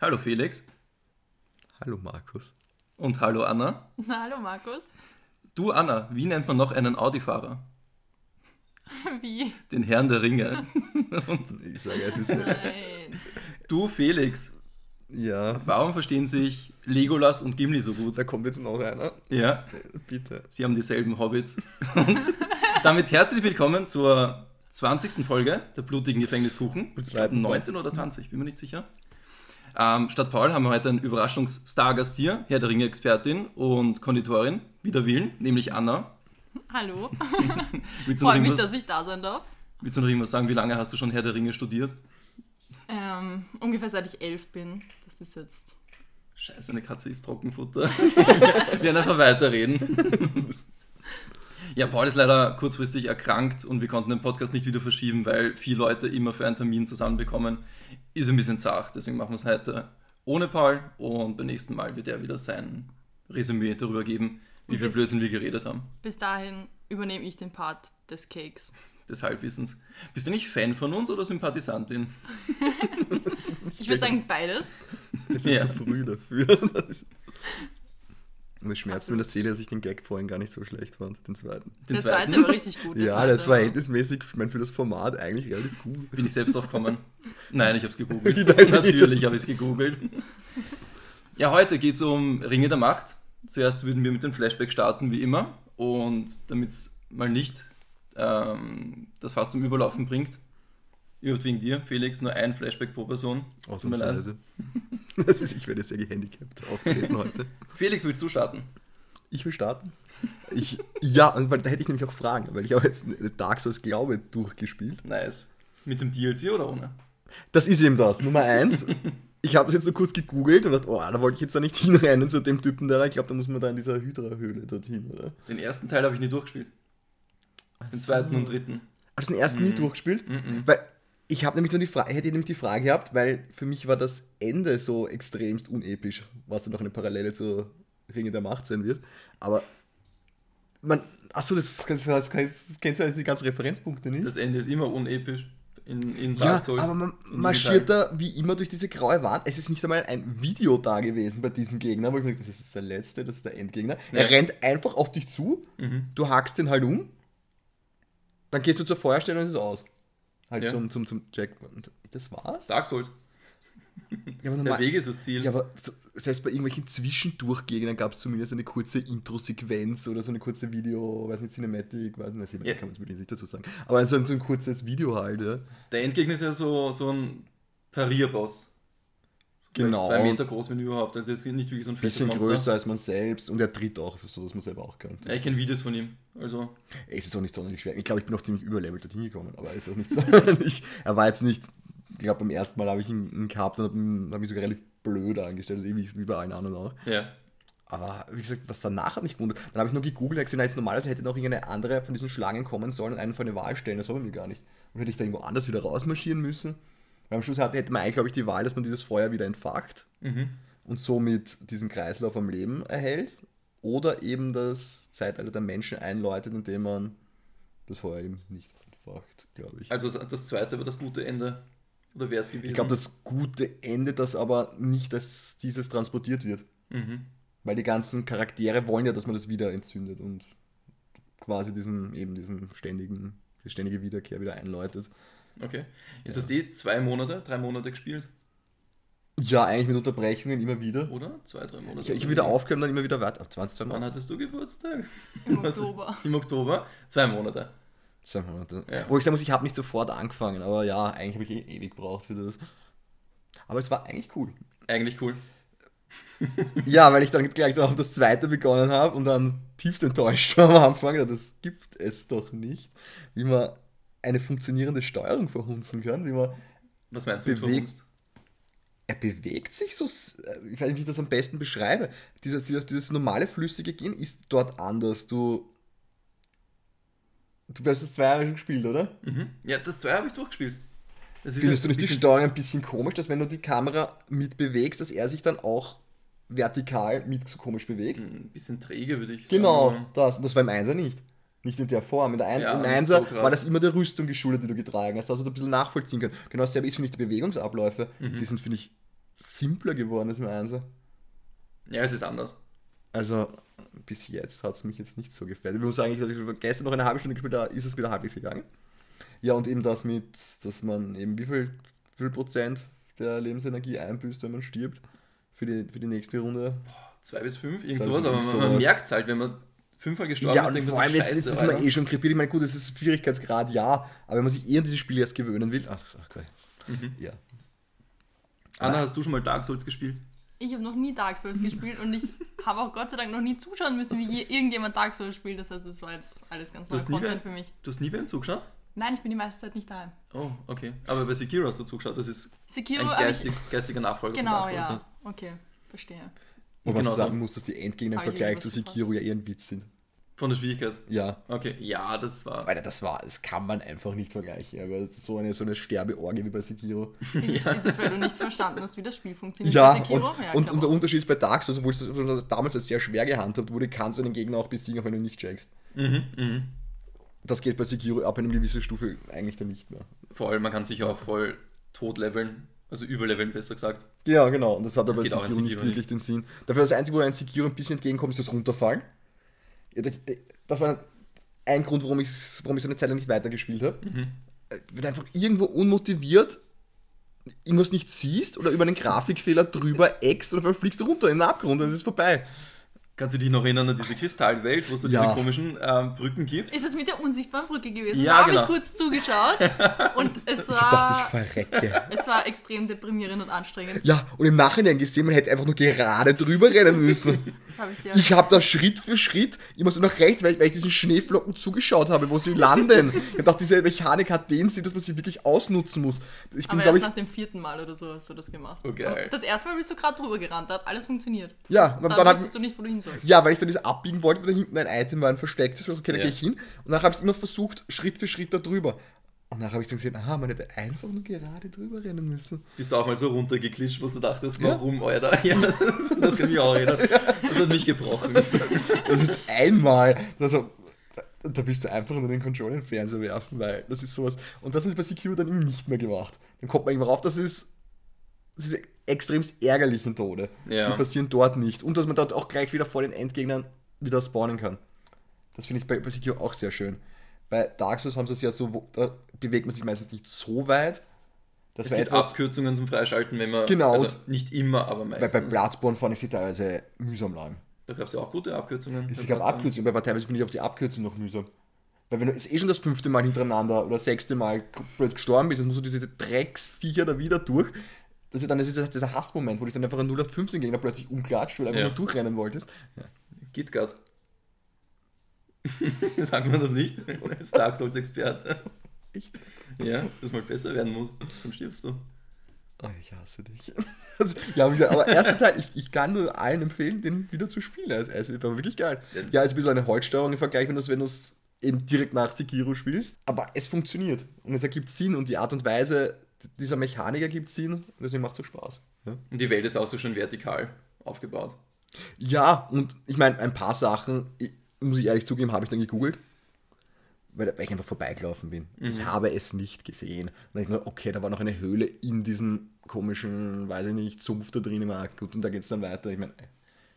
Hallo Felix Hallo Markus. und hallo Anna. Na, hallo Markus. Du Anna, wie nennt man noch einen Audi-Fahrer? Wie? Den Herrn der Ringe. Und Ich sage, es ist. Nein. du Felix, ja, warum verstehen sich Legolas und Gimli so gut? da kommt jetzt noch einer. Ja, Bitte. sie haben dieselben Hobbits. Und damit herzlich willkommen zur 20. Folge der blutigen Gefängniskuchen. Ich glaube zweiten 19 oder 20, bin mir nicht sicher. Ähm, statt Paul haben wir heute einen Überraschungsstargast hier, Herr der Ringe-Expertin und Konditorin, wider Willen, nämlich Anna. Hallo. Freue mich, irgendwas, dass ich da sein darf. willst du noch irgendwas sagen? Wie lange hast du schon Herr der Ringe studiert? Ähm, ungefähr seit ich elf bin. Das ist jetzt. Scheiße, eine Katze ist Trockenfutter. Wir werden einfach weiterreden. Ja, Paul ist leider kurzfristig erkrankt und wir konnten den Podcast nicht wieder verschieben, weil vier Leute immer für einen Termin zusammenbekommen. Ist ein bisschen zart, deswegen machen wir es heute ohne Paul und beim nächsten Mal wird er wieder sein Resümee darüber geben, wie viel Blödsinn wir geredet haben. Bis dahin übernehme ich den Part des Cakes. Des Halbwissens. Bist du nicht Fan von uns oder Sympathisantin? Ich würde sagen beides. Es ist Ja. zu früh dafür. Und es schmerzt mir in der Seele, dass ich den Gag vorhin gar nicht so schlecht fand, den zweiten. Den der zweite war richtig gut. ja, zweite das war verhältnismäßig, ich meine, für das Format eigentlich relativ gut. Bin ich selbst drauf gekommen? Nein, ich habe es gegoogelt. Natürlich habe ich es gegoogelt. Ja, heute geht es um Ringe der Macht. Zuerst würden wir mit dem Flashback starten, wie immer. Und damit es mal nicht ähm, das Fass zum Überlaufen bringt, überhaupt wegen dir, Felix, nur ein Flashback pro Person. Tut mir leid. Ausnahmsweise. Das ist, ich werde sehr gehandicapt auftreten heute. Felix, willst du starten? Ich will starten. Ich, ja, und weil, da hätte ich nämlich auch Fragen, weil ich habe jetzt Dark Souls Glaube durchgespielt. Nice. Mit dem DLC oder ohne? Das ist eben das, Nummer eins. Ich habe das jetzt so kurz gegoogelt und dachte, oh, da wollte ich jetzt da nicht hinrennen zu dem Typen, der da, ich glaube, da muss man da in dieser Hydra-Höhle dorthin, oder? Den ersten Teil habe ich nie durchgespielt. Den zweiten und dritten. Hast du den ersten nie durchgespielt? Mhm. Weil ich habe nämlich nur die Frage, hätte nämlich die Frage gehabt, weil für mich war das Ende so extremst unepisch, was dann noch eine Parallele zu Ringe der Macht sein wird. Aber man, achso, das, das, das, das kennst du als die ganzen Referenzpunkte nicht? Das Ende ist immer unepisch in, in ja, Souls. aber man marschiert da wie immer durch diese graue Wand. Es ist nicht einmal ein Video da gewesen bei diesem Gegner, wo ich mir das ist jetzt der letzte, das ist der Endgegner. Ja. Er rennt einfach auf dich zu, Mhm. du hackst den halt um, dann gehst du zur Feuerstelle und es ist aus. Halt Ja. zum, zum, zum Check. Und das war's? Dark Souls. Ja, aber, Der Weg ist das Ziel. ja, aber selbst bei irgendwelchen Zwischendurchgegnern gab es zumindest eine kurze Intro-Sequenz oder so eine kurze Video, weiß nicht, Cinematic, weiß nicht, Ja. kann man es nicht dazu sagen. Aber so ein, so ein kurzes Video halt, ja. Der Endgegner ist ja so, so ein Parierboss. Genau. Zwei Meter groß, wenn überhaupt. Also jetzt nicht wirklich so ein Bisschen Monster. größer als man selbst und er tritt auch, so dass man selber auch kann. Ja, ich kenne Videos von ihm. Also, Es ist auch nicht sonderlich schwer. Ich glaube, ich bin auch ziemlich überlevelt dorthin gekommen, aber er ist auch nicht sonderlich. er war jetzt nicht, ich glaube, beim ersten Mal habe ich ihn, ihn gehabt und habe hab mich sogar relativ blöd angestellt, also ewig wie bei allen anderen auch. ja. Aber wie gesagt, das danach hat mich gewundert. Dann habe ich noch gegoogelt und gesehen, jetzt normalerweise hätte noch irgendeine andere von diesen Schlangen kommen sollen und einen von der Wahl stellen. Das war bei mir gar nicht. Und hätte ich da irgendwo anders wieder rausmarschieren müssen. Weil am Schluss hätte man eigentlich, glaube ich, die Wahl, dass man dieses Feuer wieder entfacht Mhm. und somit diesen Kreislauf am Leben erhält. Oder eben das Zeitalter der Menschen einläutet, indem man das Feuer eben nicht entfacht, glaube ich. Also das zweite war das gute Ende. Oder wäre es gewesen? Ich glaube, das gute Ende, das aber nicht, dass dieses transportiert wird. Mhm. Weil die ganzen Charaktere wollen ja, dass man das wieder entzündet und quasi diesen, eben diesen ständigen, die ständige Wiederkehr wieder einläutet. Okay. Jetzt hast du eh zwei Monate, drei Monate gespielt, Ja, eigentlich mit Unterbrechungen immer wieder. oder? Zwei, drei Monate. Ich, ich habe wieder aufgehört und dann immer wieder weiter. Ab 20, zwei Wann Monate. hattest du Geburtstag? Im Was ist- Oktober. Im Oktober. Zwei Monate. Zwei Monate. Ja. Wo ich sagen muss, ich habe nicht sofort angefangen, aber ja, eigentlich habe ich eh ewig gebraucht für das. Aber es war eigentlich cool. Eigentlich cool. Ja, weil ich dann gleich auf das zweite begonnen habe und dann tiefst enttäuscht war am Anfang. Ja, Das gibt es doch nicht. Wie man eine funktionierende Steuerung verhunzen kann, wie man Was meinst du mit Bewegt- verhunzt? er bewegt sich so, äh, ich weiß nicht, wie ich das am besten beschreibe. Dieses, dieses, dieses normale flüssige Gehen ist dort anders. Du, du hast das zwei Jahre schon gespielt, oder? Mhm. Ja, das zwei habe ich durchgespielt. Das ist Findest du nicht die Steuerung ein bisschen komisch, dass wenn du die Kamera mit bewegst, dass er sich dann auch vertikal mit so komisch bewegt? ein bisschen träge, würde ich Genau, sagen. das. Und das war im Einser nicht. Nicht in der Form. In der Ein Ja, Im Einser so war das immer der Rüstung geschuldet, die du getragen hast. Da hast du ein bisschen nachvollziehen können. Genau dasselbe ist, finde ich, die Bewegungsabläufe. Mhm. Die sind, finde ich, simpler geworden als im 1 Ja, es ist anders. Also bis jetzt hat es mich jetzt nicht so gefällt. Ich muss sagen, ich habe gestern noch eine halbe Stunde gespielt, da ist es wieder halbwegs gegangen. Ja, und eben das mit, dass man eben wie viel, wie viel Prozent der Lebensenergie einbüßt, wenn man stirbt für die, für die nächste Runde. Zwei bis fünf, irgend sowas, aber man, man merkt es halt, wenn man fünfmal gestorben Ja, ist, denkt man vor so, allem jetzt ist das mal eh schon krepiert. Ich meine, gut, das ist Schwierigkeitsgrad, ja, aber wenn man sich eher an dieses Spiel jetzt gewöhnen will, ach, okay. Mhm. ja. Anna, hast du schon mal Dark Souls gespielt? Ich habe noch nie Dark Souls gespielt und ich habe auch Gott sei Dank noch nie zuschauen müssen, wie je- irgendjemand Dark Souls spielt. Das heißt, es war jetzt alles ganz Du neuer Content bei- für mich. Du hast nie beim zugeschaut? Nein, ich bin die meiste Zeit nicht daheim. Oh, okay. Aber bei Sekiro hast du zugeschaut. Das ist Sekiro ein habe ich... geistig, geistiger Nachfolger Genau, von Dark Souls. ja. Okay, verstehe. Und was Genau du so. sagen musst, dass die Endgegner im Vergleich zu Sekiro ja eher ein Witz sind. Von der Schwierigkeit. Ja. Okay, ja, das war. Alter, das war, das kann man einfach nicht vergleichen. Aber so eine, so eine Sterbeorgie wie bei Sekiro. Ist, es, ist es, weil du nicht verstanden hast, wie das Spiel funktioniert? Ja, bei und, Sekiro? und, und der Unterschied ist bei Dark Souls, obwohl es damals als sehr schwer gehandhabt wurde, kannst du einen Gegner auch besiegen, auch wenn du nicht checkst. Mhm, mhm. Das geht bei Sekiro ab einer gewissen Stufe eigentlich dann nicht mehr. Vor allem, man kann sich auch voll tot leveln. Also überleveln, besser gesagt. Ja, genau. Und das hat aber Das auch in Sekiro nicht Sekiro wirklich den Sinn. Dafür das Einzige, wo ein Sekiro ein bisschen entgegenkommt, ist das Runterfallen. Ja, das, das war ein Grund, warum ich, warum ich so eine Zeit lang nicht weitergespielt habe. Mhm. Äh, Wenn du einfach irgendwo unmotiviert irgendwas nicht siehst oder über einen Grafikfehler drüber eckst und dann fliegst du runter in den Abgrund und es ist vorbei. Kannst du dich noch erinnern an diese Kristallwelt, wo es da Ja. diese komischen ähm, Brücken gibt? Ist es mit der unsichtbaren Brücke gewesen? Ja, da habe genau. ich kurz zugeschaut und es Ich dachte, war, ich verrecke. es war extrem deprimierend und anstrengend. Ja, und im Nachhinein gesehen, man hätte einfach nur gerade drüber rennen müssen. Das habe ich dir. Ich habe da Schritt für Schritt immer so nach rechts, weil ich, weil ich diesen Schneeflocken zugeschaut habe, wo sie landen. Ich habe gedacht, diese Mechanik hat den Sinn, dass man sie wirklich ausnutzen muss. Ich bin, aber glaube erst ich, nach dem vierten Mal oder so hast du das gemacht. Oh, geil. Und das erste Mal bist du gerade drüber gerannt, da hat alles funktioniert. ja, und Dann, dann, wusstest hat, du nicht, wo du hin sollst. Ja, weil ich dann das abbiegen wollte, weil da hinten ein Item war, ein verstecktes, ich okay, da Ja. gehe ich hin. Und dann habe ich es immer versucht, Schritt für Schritt da drüber. Und dann habe ich dann gesehen, aha, man hätte einfach nur gerade drüber rennen müssen. Bist du auch mal so runtergeklitscht, wo du dachtest, Ja. warum, Alter? Ja, das, das kann ich auch erinnern. Das hat mich gebrochen. Das ist einmal. Also, da, willst du einfach nur den Controller in den Fernseher werfen, weil das ist sowas. Und das ist bei Sekiro dann eben nicht mehr gemacht. Dann kommt man irgendwann rauf, das ist diese extremst ärgerlichen Tode. Ja. Die passieren dort nicht. Und dass man dort auch gleich wieder vor den Endgegnern wieder spawnen kann. Das finde ich bei, bei Sekiro auch sehr schön. Bei Dark Souls haben sie es ja so, wo, da bewegt man sich meistens nicht so weit. Das Es gibt etwas, Abkürzungen zum Freischalten, wenn man. Genau. Also nicht immer, aber meistens. bei Bloodborne fand ich sie teilweise mühsam lang. da gab es ja auch gute Abkürzungen. Es gab Abkürzungen, aber teilweise finde ich auch die Abkürzung noch mühsam. Weil wenn du jetzt eh schon das fünfte Mal hintereinander oder sechste Mal blöd gestorben bist, dann musst du diese Drecksviecher da wieder durch. Das ist dann das ist dieser Hassmoment, wo dich dann einfach ein 0815 Gegner plötzlich umklatscht, weil du einfach Ja. nur durchrennen wolltest. KitKat. Sagt man das nicht? Als Dark Souls Experte. Echt? Ja, dass mal besser werden muss. Sonst stirbst du. Oh, ich hasse dich. Also, ja, wie gesagt, aber erster Teil, ich, ich kann nur allen empfehlen, den wieder zu spielen. Also, also war wirklich geil. Ja, ist ein bisschen eine Holzsteuerung im Vergleich, wenn du es wenn du's eben direkt nach Sekiro spielst. Aber es funktioniert und es ergibt Sinn und die Art und Weise dieser Mechanik ergibt Sinn und deswegen macht es so Spaß. Ja. Und die Welt ist auch so schön vertikal aufgebaut. Ja, und ich meine, ein paar Sachen, ich, muss ich ehrlich zugeben, habe ich dann gegoogelt, weil, weil ich einfach vorbeigelaufen bin. Ich habe es nicht gesehen. Und dann ich mir, okay, da war noch eine Höhle in diesem komischen, weiß ich nicht, Sumpf da drin. Immer gut, und da geht es dann weiter. Ich meine,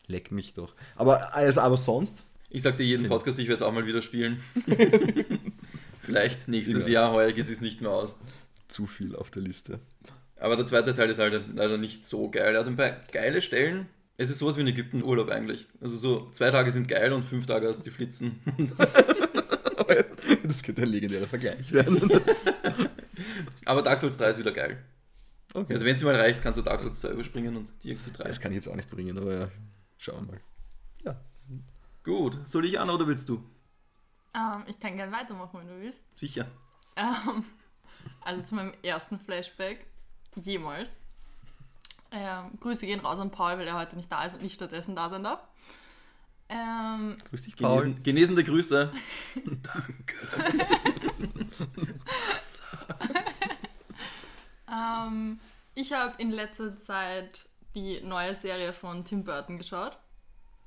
leck mich doch. Aber alles aber sonst, Ich sag's dir jeden Podcast, ich werde es auch mal wieder spielen. Vielleicht nächstes Ja. Jahr, heuer geht es nicht mehr aus. Zu viel auf der Liste. Aber der zweite Teil ist halt leider nicht so geil. Er hat ein paar geile Stellen. Es ist sowas wie in Ägypten Urlaub eigentlich. Also so zwei Tage sind geil und fünf Tage hast die Flitzen. das könnte ein legendärer Vergleich werden. Aber Dark Souls 3 ist wieder geil. Okay. Also wenn es mal reicht, kannst du Dark Souls 2 überspringen und direkt zu 3. das kann ich jetzt auch nicht bringen, aber ja, schauen wir mal. Ja. Gut, soll ich an oder willst du? Ähm, ich kann gerne weitermachen, wenn du willst. Sicher. Ähm, also zu meinem ersten Flashback jemals. Ähm, Grüße gehen raus an Paul, weil er heute nicht da ist und nicht stattdessen da sein darf. Ähm, Grüß dich, Paul. Genesen, genesende Grüße. ähm, ich habe in letzter Zeit die neue Serie von Tim Burton geschaut.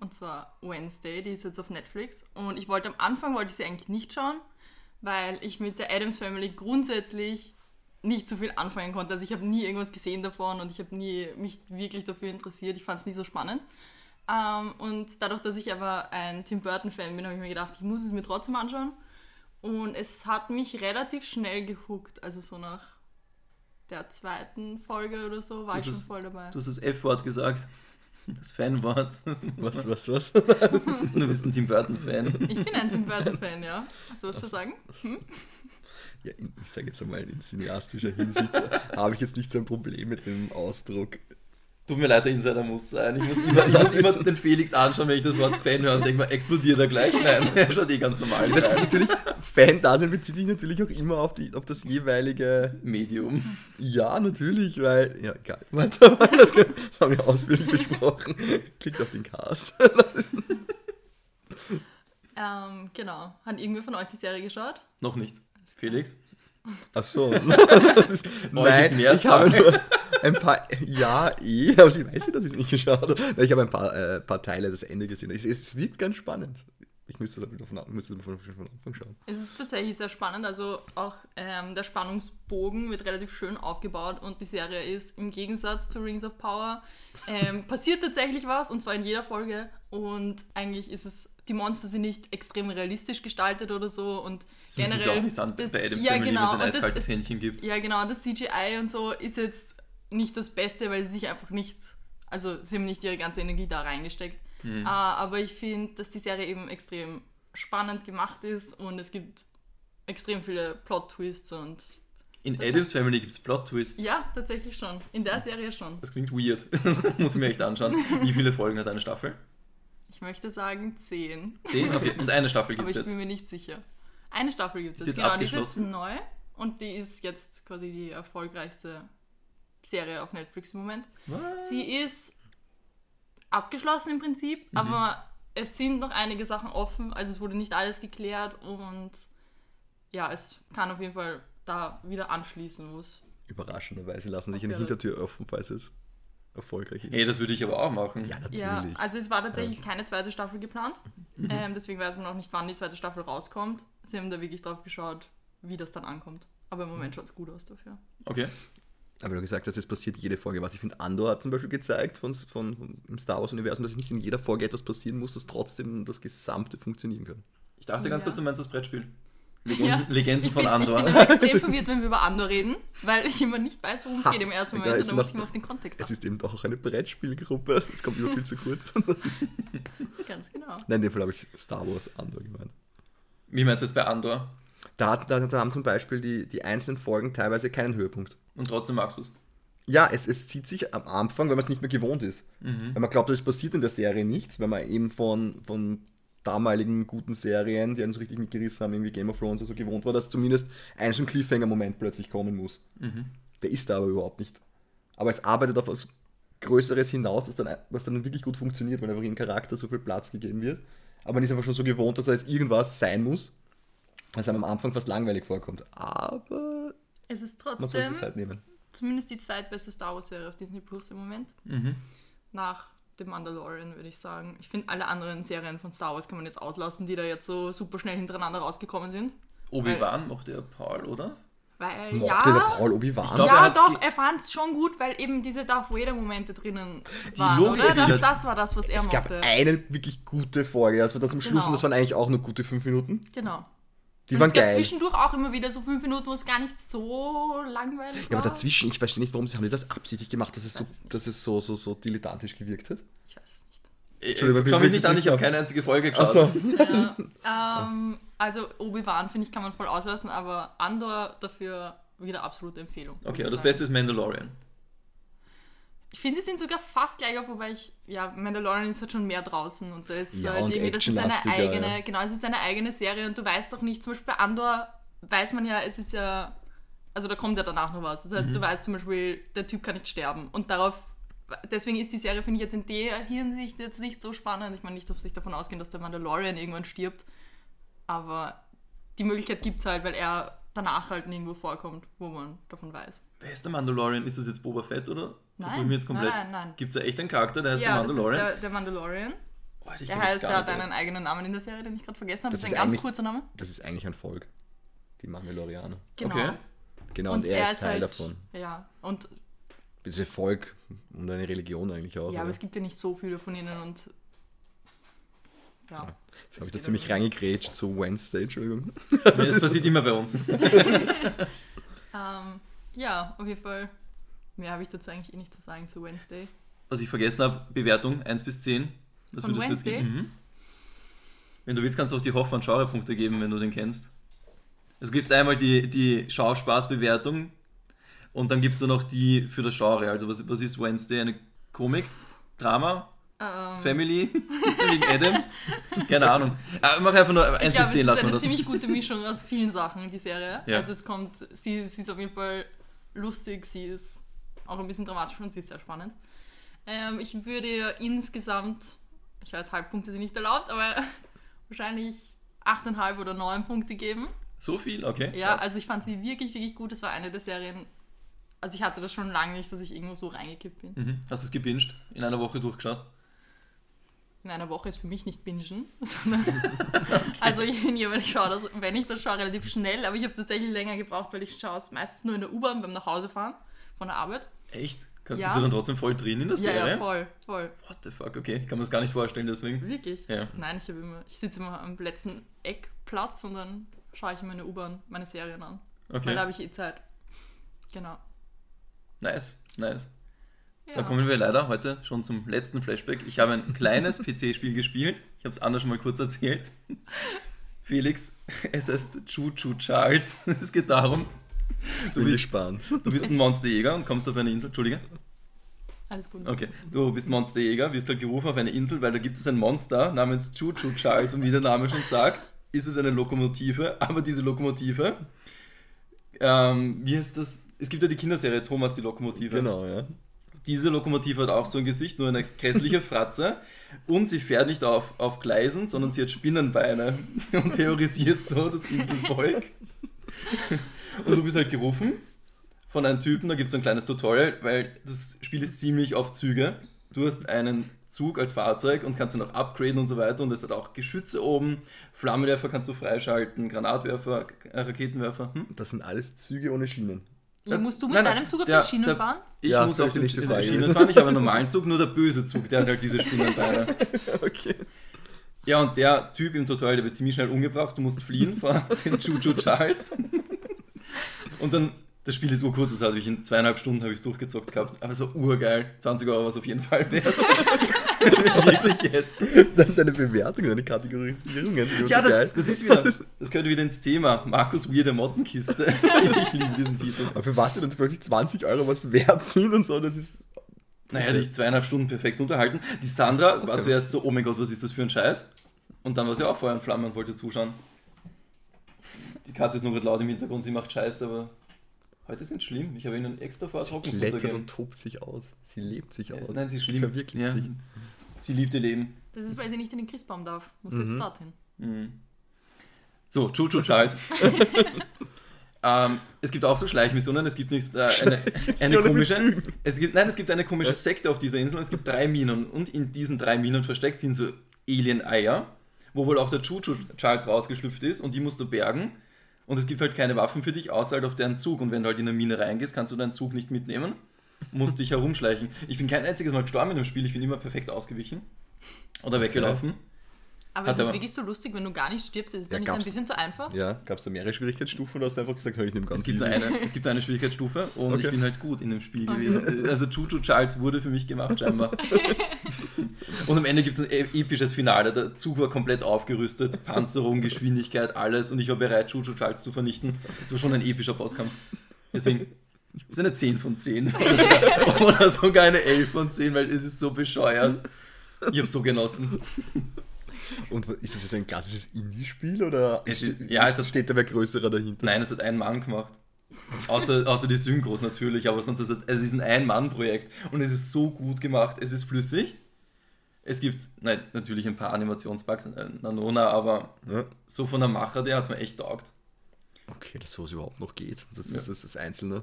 Und zwar Wednesday, die ist jetzt auf Netflix. Und ich wollte am Anfang wollte ich sie eigentlich nicht schauen, weil ich mit der Adams Family grundsätzlich nicht so viel anfangen konnte. Also ich habe nie irgendwas gesehen davon und ich habe nie mich wirklich dafür interessiert. Ich fand es nie so spannend. Ähm, und dadurch, dass ich aber ein Tim Burton-Fan bin, habe ich mir gedacht, ich muss es mir trotzdem anschauen. Und es hat mich relativ schnell gehuckt. Also so nach der zweiten Folge oder so war Du ich schon voll dabei. Du hast das F-Wort gesagt. Das Fanwort. Was, was, was? Du bist ein Tim Burton-Fan. Ich bin ein Tim Burton-Fan, ja. Hast du was zu sagen? Hm? Ja, ich sage jetzt einmal, in cineastischer Hinsicht habe ich jetzt nicht so ein Problem mit dem Ausdruck. Tut mir leid, der Insider muss sein. Ich muss immer, ich muss immer den Felix anschauen, wenn ich das Wort Fan höre und denke mir, explodiert er gleich? Nein, er schaut eh ganz normal. Das ist natürlich, Fan-Dasein bezieht sich natürlich auch immer auf, die, auf das jeweilige. Medium. Ja, natürlich, weil. Ja, egal. Warte mal, das, das haben wir ausführlich besprochen. Klickt auf den Cast. Ähm, genau. Hat irgendwer von euch die Serie geschaut? Noch nicht. Felix? Ach so. Nein, ich habe nur ein paar. Ja, eh, aber sie weiß ja, dass ich es nicht geschaut habe. Ich habe ein paar, äh, paar Teile des Ende gesehen. Es, es wirkt ganz spannend. Ich müsste das wieder von, müsste das von, von Anfang schauen. Es ist tatsächlich sehr spannend. Also auch ähm, der Spannungsbogen wird relativ schön aufgebaut und die Serie ist im Gegensatz zu Rings of Power ähm, passiert tatsächlich was und zwar in jeder Folge und eigentlich ist es die Monster sind nicht extrem realistisch gestaltet oder so und Das müssen sie generell auch nicht an das- bei Adams ja, Family, genau. wenn es ein Und das eiskaltes ist- Händchen gibt. Ja, genau, das CGI und so ist jetzt nicht das Beste, weil sie sich einfach nicht, also sie haben nicht ihre ganze Energie da reingesteckt. Mhm. Äh, aber ich finde, dass die Serie eben extrem spannend gemacht ist und es gibt extrem viele Plot-Twists und In Adams Family gibt es Plot-Twists. ja, tatsächlich schon. In der Serie schon. Das klingt weird. Das muss ich mir echt anschauen. Wie viele Folgen hat eine Staffel? Ich möchte sagen 10, Zehn? Okay, und eine Staffel gibt es ich bin jetzt. mir nicht sicher. Eine Staffel gibt es jetzt. jetzt Genau, die ist jetzt abgeschlossen? neu und die ist jetzt quasi die erfolgreichste Serie auf Netflix im Moment. Was? Sie ist abgeschlossen im Prinzip, Mhm. aber es sind noch einige Sachen offen. Also es wurde nicht alles geklärt und ja, es kann auf jeden Fall da wieder anschließen, wo es. Überraschenderweise lassen sich eine Hintertür öffnen, falls es erfolgreich ist. Hey, das würde ich aber auch machen. Ja, natürlich. Ja, also es war tatsächlich keine zweite Staffel geplant. Mhm. Ähm, deswegen weiß man auch nicht, wann die zweite Staffel rauskommt. Sie haben da wirklich drauf geschaut, wie das dann ankommt. Aber im Mhm. Moment schaut es gut aus dafür. Okay. Aber du gesagt hast, es passiert jede Folge was. Ich finde, Andor hat zum Beispiel gezeigt von, von, im Star Wars-Universum, dass nicht in jeder Folge etwas passieren muss, dass trotzdem das Gesamte funktionieren kann. Ich dachte ganz Ja. kurz, du meinst das Brettspiel. Legenden, Ja. Legenden Ich von bin, ich Andor. bin immer extrem verwirrt, wenn wir über Andor reden, weil ich immer nicht weiß, worum es geht im ersten da Moment. ist Und dann muss ich mir auch den Kontext Es haben. ist eben doch auch eine Brettspielgruppe. Es kommt immer viel zu kurz. Ganz genau. Nein, in dem Fall habe ich Star Wars Andor gemeint. Wie meinst du jetzt bei Andor? Da, da, da haben zum Beispiel die, die einzelnen Folgen teilweise keinen Höhepunkt. Und trotzdem magst du es. Ja, es, es zieht sich am Anfang, weil man es nicht mehr gewohnt ist. Mhm. Weil man glaubt, es passiert in der Serie nichts, weil man eben von, von damaligen guten Serien, die einen so richtig mitgerissen haben, irgendwie Game of Thrones oder so gewohnt war, dass zumindest ein so ein Cliffhanger-Moment plötzlich kommen muss. Mhm. Der ist da aber überhaupt nicht. Aber es arbeitet auf was Größeres hinaus, das dann, das dann wirklich gut funktioniert, weil einfach ihrem Charakter so viel Platz gegeben wird. Aber man ist einfach schon so gewohnt, dass er jetzt irgendwas sein muss, was einem am Anfang fast langweilig vorkommt. Aber Es ist man soll trotzdem Zeit nehmen. zumindest die zweitbeste Star Wars-Serie auf Disney Plus im Moment. Mhm. Nach dem Mandalorian, würde ich sagen. Ich finde, alle anderen Serien von Star Wars kann man jetzt auslassen, die da jetzt so super schnell hintereinander rausgekommen sind. Obi-Wan mochte er Paul, oder? Weil, Mochte der ja, Paul Obi-Wan? er ja, hat's doch, er fand es schon gut, weil eben diese Darth Vader-Momente drinnen Die waren, Logik oder? Das, ja- das war das, was er Es gab mochte. eine wirklich gute Folge, das war das am Schluss Genau. und das waren eigentlich auch nur gute fünf Minuten. Genau. Die Und waren es gab geil. zwischendurch auch immer wieder so fünf Minuten, wo es gar nicht so langweilig Ja, war. aber dazwischen, ich verstehe nicht, warum sie haben die das absichtlich gemacht, dass es so, es dass es so, so, so dilettantisch gewirkt hat. Ich weiß es nicht. Ich, Entschuldigung, ich, schau mich nicht an, ich habe keine einzige Folge geschaut. Achso. Ja, ähm, also Obi-Wan, finde ich, kann man voll auslassen, aber Andor dafür wieder absolute Empfehlung. Okay, aber das sagen. Beste ist Mandalorian. Ich finde, sie sind sogar fast gleich auf, wobei ich, ja, Mandalorian ist halt schon mehr draußen und da ist Ja, halt irgendwie, das ist eine eigene, ja. genau, es ist eine eigene Serie und du weißt doch nicht, zum Beispiel bei Andor weiß man ja, es ist ja, also da kommt ja danach noch was. Das heißt, Mhm. du weißt zum Beispiel, der Typ kann nicht sterben und darauf, deswegen ist die Serie, finde ich jetzt in der Hinsicht jetzt nicht so spannend. Ich meine, nicht auf sich davon ausgehen, dass der Mandalorian irgendwann stirbt, aber die Möglichkeit gibt es halt, weil er danach halt nirgendwo vorkommt, wo man davon weiß. Wer ist der Mandalorian? Ist das jetzt Boba Fett oder? Nein, jetzt komplett. nein, nein, nein. Gibt es da echt einen Charakter, der heißt ja, der das ist Mandalorian? der, der Mandalorian. Oh, Der heißt, der hat einen eigenen Namen in der Serie, den ich gerade vergessen habe. Das Das ist ein ganz kurzer Name. Das ist eigentlich ein Volk. Die Mandalorianer. Genau. Okay. Genau, und, er, ist Teil davon. Ja, und Bisschen Volk und eine Religion eigentlich auch. ja, aber oder? es gibt ja nicht so viele von ihnen und ja. Jetzt habe ich geht da ziemlich aber. reingegrätscht zu Wednesday, Entschuldigung. Das passiert immer bei uns. Ähm, ja, auf jeden Fall. Mehr habe ich dazu eigentlich eh nicht zu sagen zu Wednesday. Was ich vergessen habe, Bewertung 1 bis 10. Was Von würdest du jetzt Wednesday? geben? Mhm. Wenn du willst, kannst du auch die Hoffmann-Genre-Punkte geben, wenn du den kennst. Also gibst einmal die, die Schauspaß-Bewertung und dann gibst du noch die für das Genre. Also was, was ist Wednesday? Eine Komik? Drama? Ähm, Family? Wegen Adams? Keine Ahnung. Ah, mach einfach nur 1 ich bis glaube, 10 es ist lassen wir eine das. ziemlich gute Mischung aus vielen Sachen, die Serie. Ja. Also es kommt, sie, sie ist auf jeden Fall lustig, sie ist auch ein bisschen dramatisch und sie ist sehr spannend. Ähm, ich würde insgesamt, ich weiß, Halbpunkte sind nicht erlaubt, aber wahrscheinlich 8,5 oder 9 Punkte geben. So viel? Okay. Ja, krass. also ich fand sie wirklich, wirklich gut. Es war eine der Serien, also ich hatte das schon lange nicht, dass ich irgendwo so reingekippt bin. Mhm. Hast du es gebinged? In einer Woche durchgeschaut? In einer Woche ist für mich nicht bingen, sondern also ich, ich schaue, das, wenn ich das schaue, relativ schnell, aber ich habe tatsächlich länger gebraucht, weil ich schaue es meistens nur in der U-Bahn beim Nachhausefahren von der Arbeit. Echt? Kann, Ja. Bist du dann trotzdem voll drin in der Ja, Serie? ja, voll, voll. What the fuck, okay. Ich kann mir das gar nicht vorstellen, deswegen. Wirklich? Ja. Nein, ich, immer, ich sitze immer am letzten Eckplatz und dann schaue ich in meine U-Bahn meine Serien an. Weil da Okay. habe ich eh Zeit. Genau. Nice, nice. Ja. Dann kommen wir leider heute schon zum letzten Flashback. Ich habe ein kleines PC-Spiel gespielt. Ich habe es Anna schon mal kurz erzählt. Felix, es heißt Choo Choo Charles. Es geht darum, du bist, gespannt. du bist ein Monsterjäger und kommst auf eine Insel. Entschuldige. Alles gut. Okay, du bist Monsterjäger, wirst halt gerufen auf eine Insel, weil da gibt es ein Monster namens Choo Choo Charles und wie der Name schon sagt, ist es eine Lokomotive, aber diese Lokomotive, ähm, wie heißt das? Es gibt ja die Kinderserie Thomas die Lokomotive. Genau, ja. Diese Lokomotive hat auch so ein Gesicht, nur eine grässliche Fratze. Und sie fährt nicht auf, auf Gleisen, sondern sie hat Spinnenbeine und terrorisiert so das Inselvolk. Und du bist halt gerufen von einem Typen, da gibt es ein kleines Tutorial, weil das Spiel ist ziemlich auf Züge. Du hast einen Zug als Fahrzeug und kannst ihn auch upgraden und so weiter. Und es hat auch Geschütze oben, Flammenwerfer kannst du freischalten, Granatwerfer, äh, Raketenwerfer. Hm? Das sind alles Züge ohne Schienen. Ja, musst du mit Nein, nein, deinem Zug auf der- den Schienen der- fahren? Ich Ja, muss auf den Sch- Frage Schienen fahren, ich habe einen normalen Zug, nur der böse Zug, der hat halt diese Spinnenbeine. Okay. Ja, und der Typ im Tutorial, der wird ziemlich schnell umgebracht, du musst fliehen vor den Juju Charles. Und dann, das Spiel ist urkurz, das habe ich in zweieinhalb Stunden habe ich es durchgezockt gehabt, aber so urgeil. 20 Euro war es auf jeden Fall wert. Wirklich jetzt. Dann deine Bewertung, deine Kategorisierungen. die Ja, das, das ist wieder, das gehört wieder ins Thema. Markus Weirde Mottenkiste. Ich liebe diesen Titel. Aber für was die dann plötzlich 20 Euro was wert sind und so, das ist. Naja, die ich zweieinhalb Stunden perfekt unterhalten. Die Sandra war Okay. zuerst so, oh mein Gott, was ist das für ein Scheiß? Und dann war sie auch Feuer und Flamme und wollte zuschauen. Die Katze ist nur gerade laut im Hintergrund, sie macht Scheiß, aber heute sind schlimm. Ich habe ihnen extra vor Sie klettert und tobt sich aus. Sie lebt sich Ja, aus. Nein, sie ist Sie schlimm. verwirklicht Ja. sich. Sie liebt ihr Leben. Das ist, weil sie nicht in den Christbaum darf. Muss Mhm. jetzt dorthin. Mhm. So, Chuchu Charles. ähm, es gibt auch so Schleichmissionen. Es gibt nicht äh, eine, eine komische. Es gibt, nein, es gibt eine komische Sekte auf dieser Insel und es gibt drei Minen. Und in diesen drei Minen versteckt sind so Alien-Eier, wo wohl auch der Chuchu Charles rausgeschlüpft ist und die musst du bergen. Und es gibt halt keine Waffen für dich, außer halt auf deren Zug. Und wenn du halt in eine Mine reingehst, kannst du deinen Zug nicht mitnehmen. Musst dich herumschleichen. Ich bin kein einziges Mal gestorben in dem Spiel, ich bin immer perfekt ausgewichen. Oder weggelaufen. Aber Hat es ist wirklich so lustig, wenn du gar nicht stirbst. Ist es Ja, dann nicht ein bisschen zu einfach? Ja, gab es da mehrere Schwierigkeitsstufen oder hast du einfach gesagt, hey, ich nehme ganz Es gibt, easy? eine, es gibt eine Schwierigkeitsstufe und Okay. ich bin halt gut in dem Spiel gewesen. Also Chuchu Charles wurde für mich gemacht scheinbar. und am Ende gibt es ein e- episches Finale. Der Zug war komplett aufgerüstet, Panzerung, Geschwindigkeit, alles und ich war bereit, Chuchu Charles zu vernichten. Es war schon ein epischer Bosskampf. Deswegen ist eine 10 von 10 oder, so, oder sogar eine 11 von 10, weil es ist so bescheuert. Ich habe so genossen. Und ist das jetzt ein klassisches Indie-Spiel oder Es ist- ist- ja, es hat- steht da wer größerer dahinter? Nein, es hat ein Mann gemacht. Außer, außer die Synchros natürlich, aber sonst ist es, es ist ein Ein-Mann-Projekt und es ist so gut gemacht. Es ist flüssig. Es gibt nein, natürlich ein paar Animationsbugs, äh, Nanona, aber Ja. so von der Macher, der hat es mir echt taugt. Okay, dass sowas überhaupt noch geht. Das Ja. ist das, das Einzelne.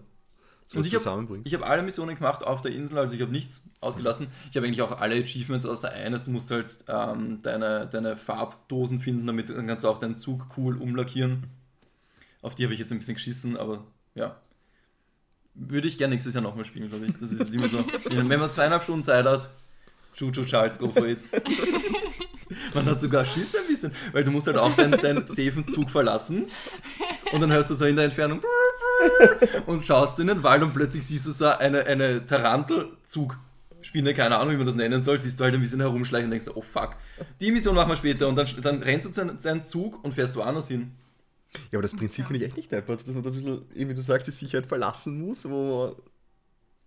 So Und ich habe hab alle Missionen gemacht auf der Insel, also ich habe nichts ausgelassen. Ich habe eigentlich auch alle Achievements außer eines. Du musst halt ähm, deine, deine Farbdosen finden, damit dann kannst du auch deinen Zug cool umlackieren. Auf die habe ich jetzt ein bisschen geschissen, aber ja. würde ich gerne nächstes Jahr nochmal spielen, glaube ich. Das ist jetzt immer so. Wenn man zweieinhalb Stunden Zeit hat, Chuchu Charles, go for it. Man hat sogar Schiss ein bisschen, weil du musst halt auch deinen, deinen safen Zug verlassen und dann hörst du so in der Entfernung und schaust in den Wald und plötzlich siehst du so eine, eine Tarantelzugspinne, keine Ahnung, wie man das nennen soll, siehst du halt ein bisschen herumschleichen und denkst, oh fuck, die Mission machen wir später und dann, dann rennst du zu seinen Zug und fährst woanders hin. Ja, aber das Prinzip finde ich echt nicht deppert, dass man da ein bisschen, wie du sagst, die Sicherheit verlassen muss, wo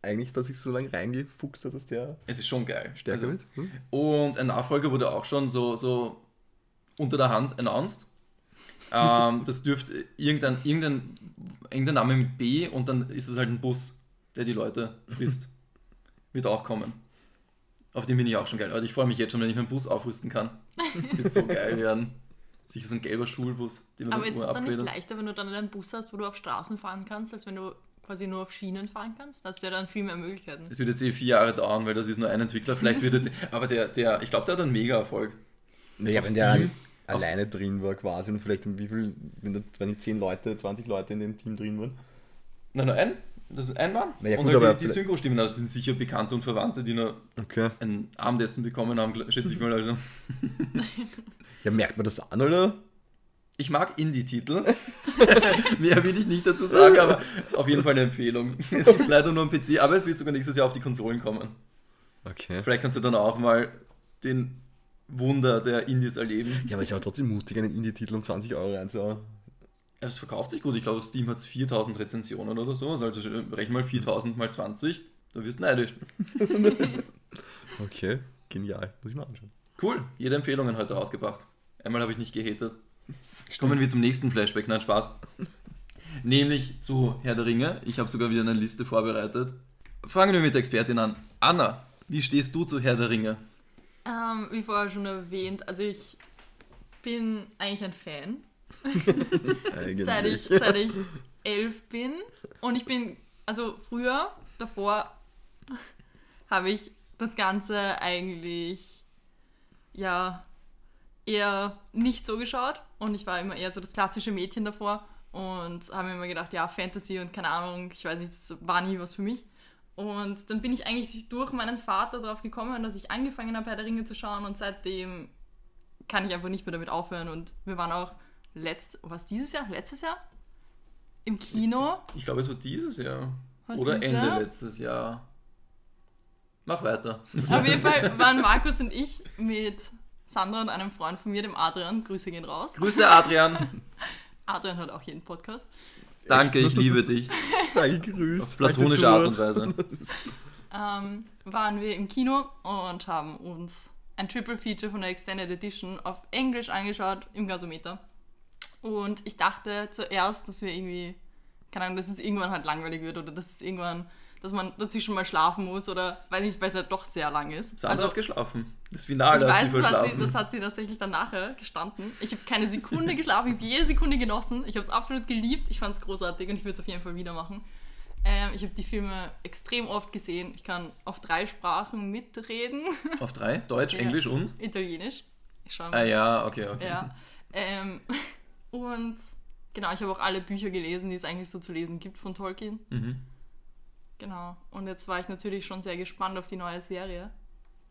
eigentlich, dass ich so lange reingefuchst hat, dass der Es ist schon geil. stärker Also- wird. Hm? Und ein Nachfolger wurde auch schon so, so unter der Hand announced. Ähm, das dürfte irgendein, irgendein, irgendein Name mit B und dann ist es halt ein Bus, der die Leute frisst. Wird auch kommen. Auf den bin ich auch schon geil. Also ich freue mich jetzt schon, wenn ich meinen Bus aufrüsten kann. Das wird so geil werden. Sicher so ein gelber Schulbus, den man Aber ist es dann nicht leichter, wenn du dann einen Bus hast, wo du auf Straßen fahren kannst, als wenn du quasi nur auf Schienen fahren kannst? Da hast du ja dann viel mehr Möglichkeiten. Es wird jetzt eh vier Jahre dauern, weil das ist nur ein Entwickler. Vielleicht wird jetzt. Aber der, der ich glaube, der hat einen Mega-Erfolg. Naja, Auf wenn der? Alleine drin war quasi und vielleicht wie viel, wenn da wenn nicht 10 Leute, 20 Leute in dem Team drin waren. Nein, nur ein. Das ist ein Mann. Naja, und halt die, die Synchro-Stimmen, das sind sicher Bekannte und Verwandte, die nur Okay. ein Abendessen bekommen haben, schätze ich mal. Also. Ja, merkt man das an, oder? Ich mag Indie-Titel. Mehr will ich nicht dazu sagen, aber auf jeden Fall eine Empfehlung. Es gibt leider nur am PC, aber es wird sogar nächstes Jahr auf die Konsolen kommen. Okay. Vielleicht kannst du dann auch mal den Wunder der Indies erleben. Ja, aber ist ja trotzdem mutig, einen Indie-Titel um 20 Euro reinzuhauen. Es verkauft sich gut. Ich glaube, Steam hat es 4000 Rezensionen oder so. Also rechne mal 4000 mal 20. Da wirst du neidisch. Okay, genial. Muss ich mal anschauen. Cool. Jede Empfehlungen heute rausgebracht. Einmal habe ich nicht gehatet. Kommen wir zum nächsten Flashback. Nein, Spaß. Nämlich zu Herr der Ringe. Ich habe sogar wieder eine Liste vorbereitet. Fangen wir mit der Expertin an. Anna, wie stehst du zu Herr der Ringe? Ähm, wie vorher schon erwähnt, also ich bin eigentlich ein Fan, Eigentlich. seit ich, seit ich elf bin. Und ich bin, also früher, davor, habe ich das Ganze eigentlich, ja, eher nicht so geschaut. Und ich war immer eher so das klassische Mädchen davor und habe mir immer gedacht, ja, Fantasy und keine Ahnung, ich weiß nicht, das war nie was für mich. Und dann bin ich eigentlich durch meinen Vater darauf gekommen, dass ich angefangen habe, Herr der Ringe zu schauen und seitdem kann ich einfach nicht mehr damit aufhören. Und wir waren auch letzt, was dieses Jahr? Letztes Jahr? Im Kino. Ich glaube, es war dieses Jahr. Was Oder dieses Ende Jahr? letztes Jahr. Mach weiter. Auf jeden Fall waren Markus und ich mit Sandra und einem Freund von mir, dem Adrian, Grüße gehen raus. Grüße, Adrian. Adrian hört auch jeden Podcast. Danke, ich liebe dich. Sei gegrüßt. Auf platonische Art und Weise. Weise. ähm, waren wir im Kino und haben uns ein Triple Feature von der Extended Edition auf Englisch angeschaut im Gasometer. Und ich dachte zuerst, dass wir irgendwie, keine Ahnung, dass es irgendwann halt langweilig wird oder dass es irgendwann, dass man dazwischen mal schlafen muss oder weiß nicht, weil es ja doch sehr lang ist. Sandra Also, hat geschlafen. Das Finale ich hat weiß, sie das hat, sie, das hat sie tatsächlich dann nachher gestanden. Ich habe keine Sekunde geschlafen, ich habe jede Sekunde genossen. Ich habe es absolut geliebt, ich fand es großartig und ich würde es auf jeden Fall wieder machen. Ähm, ich habe die Filme extrem oft gesehen. Ich kann auf drei Sprachen mitreden. Auf drei? Deutsch, Ja. Englisch und? Italienisch. Ich schau Ah mal. ja, okay, okay. Ja. Ähm, und genau, ich habe auch alle Bücher gelesen, die es eigentlich so zu lesen gibt von Tolkien. Mhm. Genau. Und jetzt war ich natürlich schon sehr gespannt auf die neue Serie.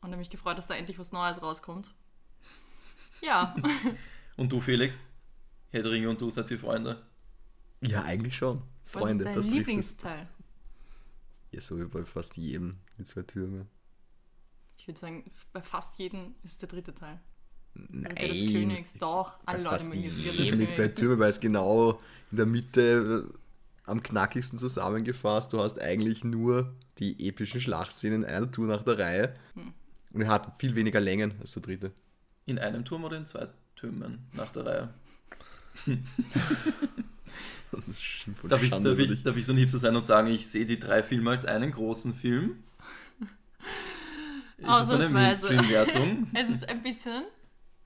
Und habe mich gefreut, dass da endlich was Neues rauskommt. Ja. Und du, Felix? Herr der Ringe und du seid ihr Freunde. Ja, eigentlich schon. Freunde, was ist das dein. Lieblingsteil? Ja, so wie bei fast jedem, die zwei Türme. Ich würde sagen, bei fast jedem ist es der dritte Teil. Nein. Rückkehr des Königs, doch. Bei Alle Leute fast mögen jedem die zwei. Türme, weil es genau in der Mitte am knackigsten zusammengefasst. Du hast eigentlich nur die epischen Schlachtszenen in einer Tour nach der Reihe. Hm. Und er hat viel weniger Längen als der dritte. In einem Turm oder in zwei Türmen nach der Reihe? Darf ich, darf, ich, darf ich so ein Hipster sein und sagen, ich sehe die drei Filme als einen großen Film? Ist das so eine. Mainstream-Wertung? Es ist ein bisschen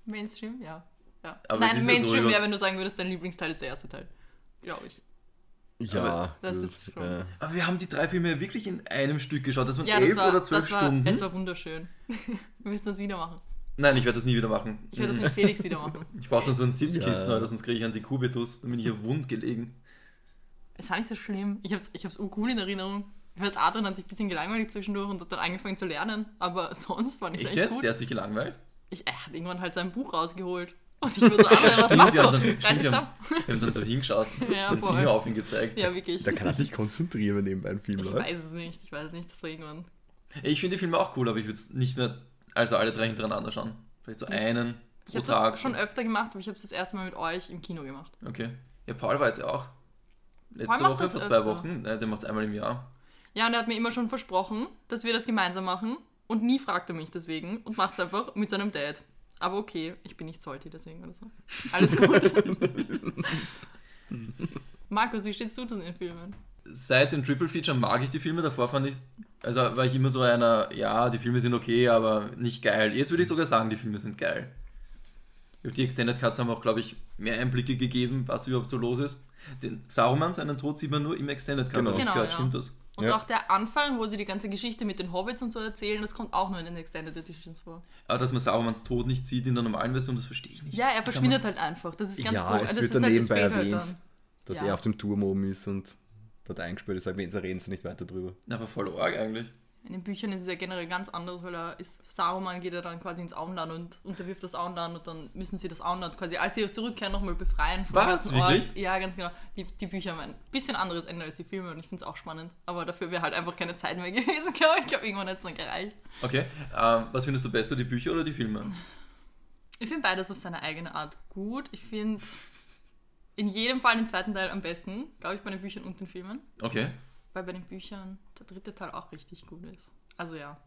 Mainstream, ja. ja. Aber es Nein, ist ja so Mainstream wäre, wenn du sagen würdest, dein Lieblingsteil ist der erste Teil. Glaube ich. Ja, Aber das gut, ist schon- äh, Aber wir haben die drei Filme ja wirklich in einem Stück geschaut. Das waren Ja, das elf war, oder zwölf das war, Stunden. es war wunderschön. Wir müssen das wieder machen. Nein, ich werde das nie wieder machen. Ich werde das mit Felix wieder machen. Ich brauche dann so ein Sitzkissen, Ja. oder sonst kriege ich Antikubitus, dann bin ich ja wund gelegen. Es war nicht so schlimm. Ich hab's, ich hab's urcool in Erinnerung. Ich weiß, Adrian hat sich ein bisschen gelangweilt zwischendurch und hat dann angefangen zu lernen, aber sonst war nicht Echt echt jetzt? gut. Der hat sich gelangweilt? Ich, er hat irgendwann halt sein Buch rausgeholt. Und ich war so, Adrian, was machst du? dann, stimmt, wir ab. haben, wir haben dann so hingeschaut Ja, und den. Finger auf ihn gezeigt. Ja, wirklich. Da kann er sich konzentrieren, wenn nebenbei ein Film Ich läuft. weiß es nicht, ich weiß es nicht, das war irgendwann. Ich finde die Filme auch cool, aber ich würde es nicht mehr, also alle drei hintereinander schauen. Vielleicht so Nicht? einen Ich pro habe Tag. das schon öfter gemacht, aber ich habe es das erste Mal mit euch im Kino gemacht. Okay. Ja, Paul war jetzt ja auch. Letzte Woche, das vor zwei öfter. Wochen. Der macht es einmal im Jahr. Ja, und er hat mir immer schon versprochen, dass wir das gemeinsam machen und nie fragt er mich deswegen und macht es einfach mit seinem Dad. Aber okay, ich bin nicht salty deswegen oder so. Alles gut. Markus, wie stehst du zu den Filmen? Seit dem Triple Feature mag ich die Filme. Davor fand ich, also war ich immer so einer, ja, die Filme sind okay, aber nicht geil. Jetzt würde ich sogar sagen, die Filme sind geil. Die Extended Cuts haben auch, glaube ich, mehr Einblicke gegeben, was überhaupt so los ist. Den Saruman, seinen Tod sieht man nur im Extended Cut, Genau. Genau, gehört. ja. Stimmt das? Und Ja. auch der Anfang, wo sie die ganze Geschichte mit den Hobbits und so erzählen, das kommt auch nur in den Extended Editions vor. Aber dass man Sarumans Tod nicht sieht in der normalen Version, das verstehe ich nicht. Ja, er verschwindet halt einfach. Das ist ganz Ja, cool. es das wird ist dann halt nebenbei erwähnt. dann. Dass Ja. er auf dem Turm oben ist und dort eingesperrt ist, sagt, da reden sie nicht weiter drüber. Aber voll arg eigentlich. In den Büchern ist es ja generell ganz anders, weil er ist, Saruman geht ja dann quasi ins Auenland und unterwirft das Auenland und dann müssen sie das Auenland quasi, als sie zurückkehren, nochmal befreien. von Was? Wirklich? Ja, ganz genau. Die, die Bücher haben ein bisschen anderes Ende als die Filme und ich finde es auch spannend. Aber dafür wäre halt einfach keine Zeit mehr gewesen, glaube ich. Ich glaube, irgendwann hat es dann gereicht. Okay, ähm, was findest du besser, die Bücher oder die Filme? Ich finde beides auf seine eigene Art gut. Ich finde in jedem Fall den zweiten Teil am besten, glaube ich, bei den Büchern und den Filmen. Okay, Weil bei den Büchern der dritte Teil auch richtig gut ist. Also ja.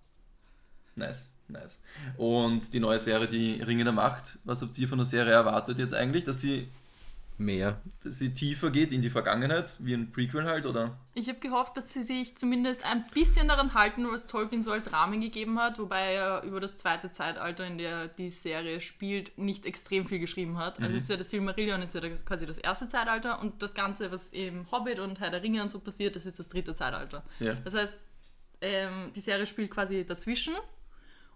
nice, nice. Und die neue Serie, die Ringe der Macht, was habt ihr von der Serie erwartet jetzt eigentlich? Dass sie, Mehr. dass sie tiefer geht in die Vergangenheit, wie ein Prequel halt, oder? Ich habe gehofft, dass sie sich zumindest ein bisschen daran halten, was Tolkien so als Rahmen gegeben hat, wobei er über das zweite Zeitalter, in der die Serie spielt, nicht extrem viel geschrieben hat. Also es ist ja das Silmarillion ist ja quasi das erste Zeitalter und das Ganze, was eben Hobbit und Herr der Ringe und so passiert, das ist das dritte Zeitalter. Ja. Das heißt, ähm, die Serie spielt quasi dazwischen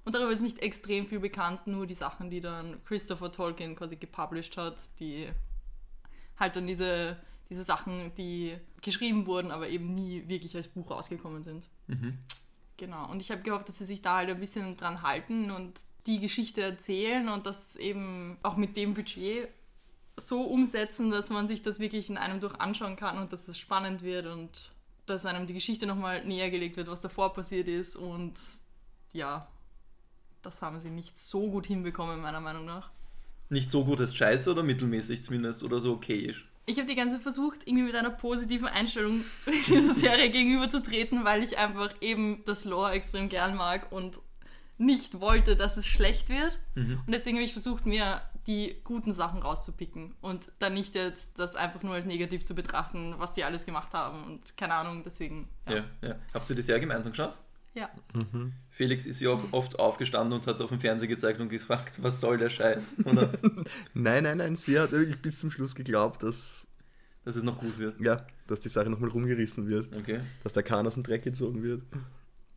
und darüber ist nicht extrem viel bekannt, nur die Sachen, die dann Christopher Tolkien quasi gepublished hat, die halt dann diese, diese Sachen, die geschrieben wurden, aber eben nie wirklich als Buch rausgekommen sind. Mhm. Genau, und ich habe gehofft, dass sie sich da halt ein bisschen dran halten und die Geschichte erzählen und das eben auch mit dem Budget so umsetzen, dass man sich das wirklich in einem durch anschauen kann und dass es spannend wird und dass einem die Geschichte nochmal näher gelegt wird, was davor passiert ist und ja, das haben sie nicht so gut hinbekommen, meiner Meinung nach. Nicht so gut als scheiße oder mittelmäßig zumindest oder so okayisch. Ich habe die ganze Zeit versucht, irgendwie mit einer positiven Einstellung dieser Serie gegenüberzutreten, weil ich einfach eben das Lore extrem gern mag und nicht wollte, dass es schlecht wird. Und deswegen habe ich versucht, mir die guten Sachen rauszupicken und dann nicht jetzt das einfach nur als negativ zu betrachten, was die alles gemacht haben und keine Ahnung, deswegen. Ja. Ja, Habt ihr die Serie gemeinsam geschaut? Ja. Felix ist ja oft aufgestanden und hat auf dem Fernseher gezeigt und gefragt, was soll der Scheiß? Nein, nein, nein, sie hat wirklich bis zum Schluss geglaubt, dass, dass es noch gut wird. ja, dass die Sache nochmal rumgerissen wird. Okay. Dass der Kahn aus dem Dreck gezogen wird.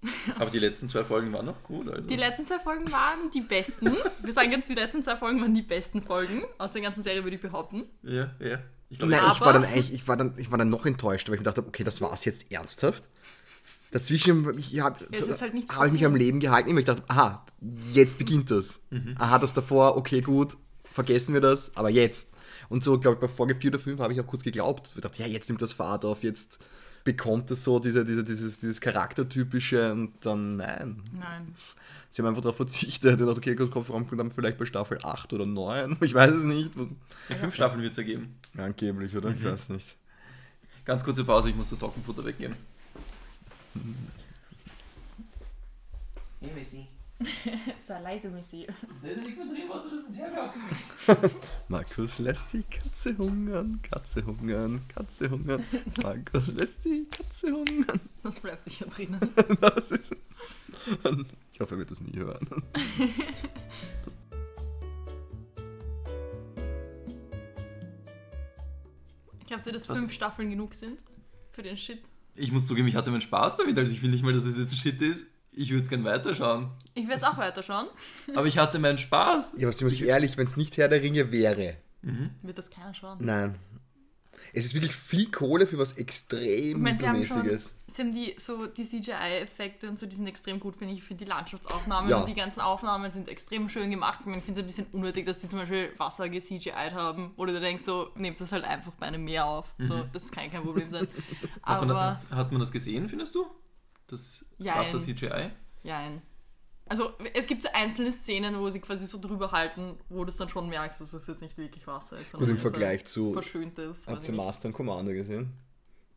Aber die letzten zwei Folgen waren noch gut. Also. Die letzten zwei Folgen waren die besten. Wir sagen jetzt, die letzten zwei Folgen waren die besten Folgen aus der ganzen Serie, würde ich behaupten. ja, ja. Ich glaube, Nein, ich war, dann eigentlich, ich, war dann, ich war dann noch enttäuscht, weil ich mir dachte, okay, das war's jetzt ernsthaft. Dazwischen ich hab, Es ist halt habe ich mich am. Leben gehalten, weil ich dachte, aha, jetzt beginnt das. Aha, das davor, okay, gut, vergessen wir das, aber jetzt. Und so, glaube ich, bei Folge 4 oder 5 habe ich auch kurz geglaubt. Ich dachte, ja, jetzt nimmt das Fahrt auf, jetzt bekommt es so diese, diese, dieses, dieses Charaktertypische und dann, nein. Nein. Sie haben einfach darauf verzichtet und dachte, okay, gut, kommt dann vielleicht bei Staffel 8 oder 9, ich weiß es nicht. ja, fünf Staffeln wird es ergeben. Angeblich, oder? Ich weiß nicht. Ganz kurze Pause, ich muss das Trockenfutter weggeben. Hey Messi, Sei leise, Missy. da ist ja nichts mehr drin, was du das jetzt hergehabt Markus lässt die Katze hungern, Katze hungern, Katze hungern. Markus lässt die Katze hungern. Das bleibt sicher drinnen. Das ist ich hoffe, er wird das nie hören. Glaubt ihr, dass Was? fünf Staffeln genug sind für den Shit? Ich muss zugeben, ich hatte meinen Spaß damit, also ich finde nicht mal, dass es jetzt ein Shit ist. Ich würde es gerne weiterschauen. Ich werde es auch weiterschauen. Aber ich hatte meinen Spaß. Ja, aber sind wir ehrlich, wenn es nicht Herr der Ringe wäre. Wird das keiner schauen? Nein. Es ist wirklich viel Kohle für was extrem Ich sie haben schon, mittelmäßiges. sie haben die, so die CGI-Effekte und so, die sind extrem gut, finde ich. Ich finde die Landschaftsaufnahmen Ja. und die ganzen Aufnahmen sind extrem schön gemacht. Ich, meine, ich finde es ein bisschen unnötig, dass sie zum Beispiel Wasser ge-CGI'd haben, wo du denkst, so, nehmt das halt einfach bei einem Meer auf. So, das kann kein Problem sein. Hat man, Aber, hat man das gesehen, findest du? Das Jein. Ja, also es gibt so einzelne Szenen, wo sie quasi so drüber halten, wo du es dann schon merkst, dass es jetzt nicht wirklich Wasser ist. Gut, im Vergleich zu. Verschönt ist. Habt ihr. Master und Commander gesehen?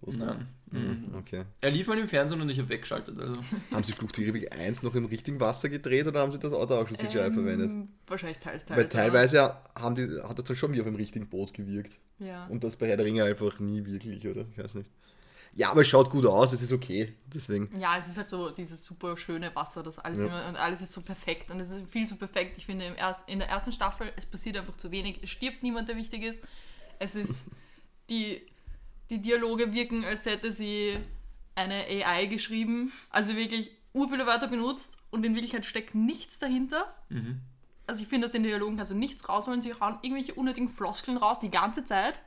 Nein. Mhm, Okay. Er lief mal im Fernsehen und ich habe weggeschaltet. Also. Haben sie Flucht der Karibik 1 noch im richtigen Wasser gedreht oder haben sie das Auto auch schon CGI Ähm, verwendet? Wahrscheinlich teils, teils. Weil teilweise haben die, hat das dann schon wie auf dem richtigen Boot gewirkt. Ja. Und das bei Herr der Ringe einfach nie wirklich, oder? Ich weiß nicht. Ja, aber es schaut gut aus, es ist okay. Deswegen. Ja, es ist halt so dieses super schöne Wasser, das alles Ja. immer, und alles ist so perfekt und es ist viel zu perfekt. Ich finde im erst, in der ersten Staffel, es passiert einfach zu wenig, es stirbt niemand, der wichtig ist. Es ist, die, die Dialoge wirken, als hätte sie eine AI geschrieben, also wirklich ur viele Wörter benutzt und in Wirklichkeit steckt nichts dahinter. Mhm. Also ich finde, aus den Dialogen kannst du nichts rausholen, sie hauen irgendwelche unnötigen Floskeln raus die ganze Zeit.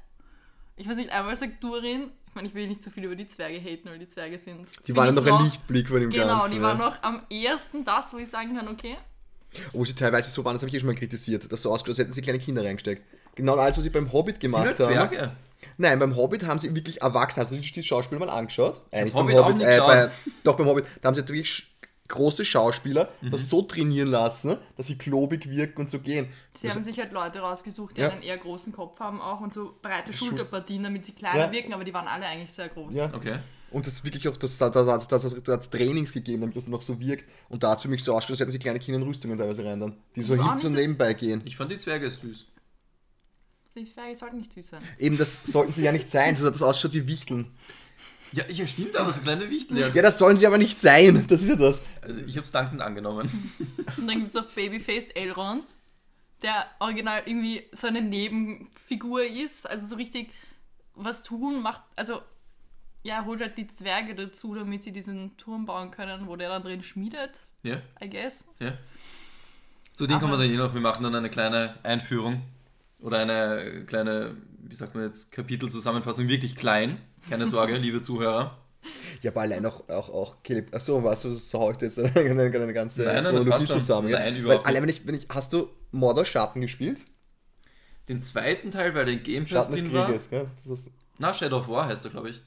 Ich weiß nicht, einmal sagt Durin, ich meine, ich will nicht zu viel über die Zwerge haten, weil die Zwerge sind. Die waren ja noch ein Lichtblick von dem Genau, Ganzen. die ja. waren noch am ehesten das, wo ich sagen kann, okay. Obwohl sie teilweise so waren, das habe ich eh schon mal kritisiert, dass so ausgeschaut als hätten sie kleine Kinder reingesteckt. Genau alles, was sie beim Hobbit Sind gemacht halt haben. Zwerge. Nein, beim Hobbit haben sie wirklich erwachsen, hast du die die Schauspieler mal angeschaut? Eigentlich beim Hobbit auch Hobbit, nicht äh, bei, doch beim Hobbit, da haben sie wirklich große Schauspieler Mhm. das so trainieren lassen, dass sie klobig wirken und so gehen. Sie haben sich halt Leute rausgesucht, die Ja. einen eher großen Kopf haben auch und so breite Schul- Schulterpartien, damit sie kleiner Ja. wirken, aber die waren alle eigentlich sehr groß. Ja. Okay. Und das wirklich auch, das, da, da, da, da, da hat es Trainings gegeben, damit das noch so wirkt. Und da hat es für mich so ausgeschaut, als hätten sie kleine Kinder in Rüstungen teilweise rein dann, die so hip so das- nebenbei gehen. Ich fand die Zwerge süß. Die Zwerge sollten nicht süß sein. Eben, das sollten sie ja nicht sein, so dass das ausschaut wie Wichteln. Ja, ja, stimmt, aber so kleine Wichtel. Ja. Ja, das sollen sie aber nicht sein, das ist ja das. Also ich habe es dankend angenommen. Und dann gibt es auch Babyfaced Elrond, der original irgendwie so eine Nebenfigur ist, also so richtig was tun macht, also ja, holt halt die Zwerge dazu, damit sie diesen Turm bauen können, wo der dann drin schmiedet, Ja, I guess. ja. Zu denen kommen wir dann eh noch. Wir machen dann eine kleine Einführung oder eine kleine, wie sagt man jetzt, Kapitelzusammenfassung. Wirklich klein. Keine Sorge, liebe Zuhörer. Ja, aber allein auch, auch, auch Caleb. Achso, was so, so hau ich dir jetzt eine, eine, eine ganze Nein, nein, Chronologie zusammen. Nein, überhaupt allein wenn ich, wenn ich. Hast du Mordor Schatten gespielt? Den zweiten Teil, weil der in Game Pass Schatten des drin war. Krieges, gell? Das ist, Na, Shadow of War heißt er, glaube ich.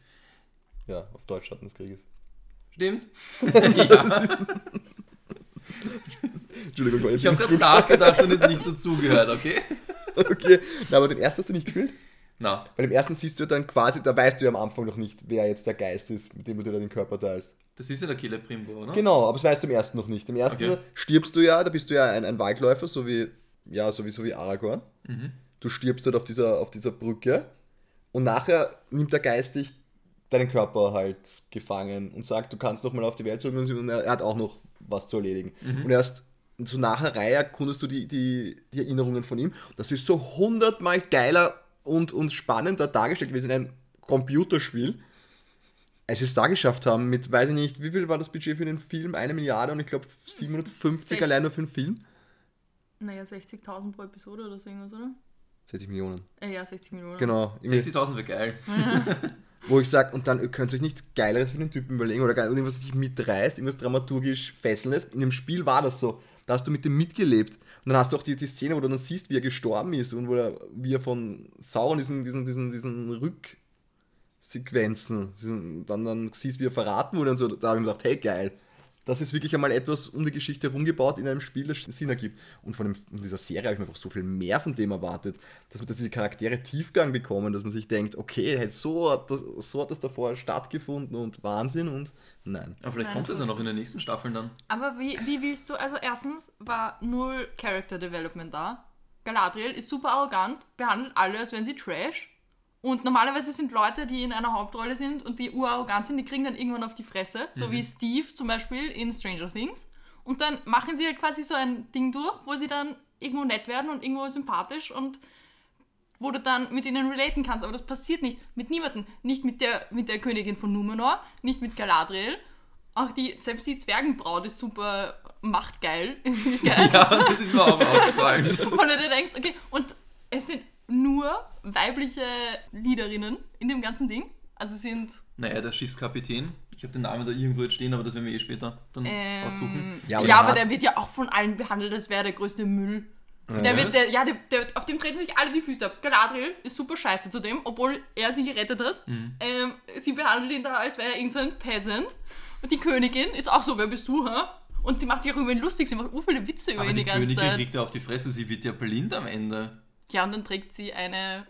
ja, auf Deutsch Schatten des Krieges. Stimmt? ja. Entschuldigung, Ich habe gerade nachgedacht und jetzt nicht so zugehört, okay? Okay, na, aber den ersten hast du nicht gespielt? Na, Weil im ersten siehst du dann quasi, da weißt du ja am Anfang noch nicht, wer jetzt der Geist ist, mit dem du dir da den Körper teilst. das ist ja der Killer Primbo, oder? Genau, aber das weißt du im ersten noch nicht. Im ersten Okay. stirbst du ja, da bist du ja ein, ein Waldläufer, so wie, ja, so wie, so wie Aragorn. Mhm. Du stirbst dort auf dieser, auf dieser Brücke und nachher nimmt der Geist dich deinen Körper halt gefangen und sagt, du kannst noch mal auf die Welt zurück und er, hat auch noch was zu erledigen. Mhm. Und erst so nach der Reihe erkundest du die, die, die Erinnerungen von ihm. Das ist so hundertmal geiler und, und spannender dargestellt gewesen in einem Computerspiel. Als sie es da geschafft haben, mit, weiß ich nicht, wie viel war das Budget für den Film? Eine Milliarde und ich glaube 750 Sech- allein nur für den Film? Naja, 60.000 pro Episode oder so irgendwas, oder? 60 Millionen. Äh, ja, 60 Millionen. Genau. Irgendwie- 60.000 wäre geil. Wo ich sage, und dann könnt ihr euch nichts Geileres für den Typen überlegen oder geil- irgendwas, was dich mitreißt, irgendwas dramaturgisch Fesselndes. In dem Spiel war das so. Da hast du mit dem mitgelebt. Und dann hast du auch die, die Szene, wo du dann siehst, wie er gestorben ist und wo er, wie er von Sauron diesen, diesen, diesen, diesen Rücksequenzen, diesen, dann, dann siehst, wie er verraten wurde und so. Da habe ich mir gedacht, hey, geil. Das ist wirklich einmal etwas um die Geschichte herumgebaut in einem Spiel, das Sinn ergibt. Und von, dem, von dieser Serie habe ich mir einfach so viel mehr von dem erwartet, dass, man, dass diese Charaktere Tiefgang bekommen, dass man sich denkt, okay, hey, so, hat das, so hat das davor stattgefunden und Wahnsinn und nein. Aber vielleicht Nein, kommt das ja noch in den nächsten Staffeln dann. Aber wie, wie willst du, also erstens war null Character Development da. Galadriel ist super arrogant, behandelt alle, als wären sie Trash. Und normalerweise sind Leute, die in einer Hauptrolle sind und die urarrogant sind, die kriegen dann irgendwann auf die Fresse. So wie Steve zum Beispiel in Stranger Things. Und dann machen sie halt quasi so ein Ding durch, wo sie dann irgendwo nett werden und irgendwo sympathisch und wo du dann mit ihnen relaten kannst. Aber das passiert nicht. Mit niemandem. Nicht mit der, mit der Königin von Numenor, nicht mit Galadriel. Auch die, selbst die Zwergenbraut ist super machtgeil. Ja, das ist mir auch aufgefallen. Und du dir denkst, okay, und es sind nur weibliche Leaderinnen in dem ganzen Ding. Also sind Naja, der Schiffskapitän. Ich habe den Namen da irgendwo jetzt stehen, aber das werden wir eh später dann aussuchen. ähm, Ja, ja, aber aber, der wird ja auch von allen behandelt, als wäre der größte Müll. Der wird, der, ja, der, der, auf dem treten sich alle die Füße ab. Galadriel ist super scheiße zu dem, obwohl er sie gerettet hat. Ähm, sie behandelt ihn da, als wäre er irgendein so Peasant. Und die Königin ist auch so, wer bist du, hä? Und sie macht sich auch über ihn lustig, sie macht ur viele Witze über Aber ihn die die ganze Königin Zeit. kriegt ja auf die Fresse, sie wird ja blind am Ende. Ja, und dann trägt sie eine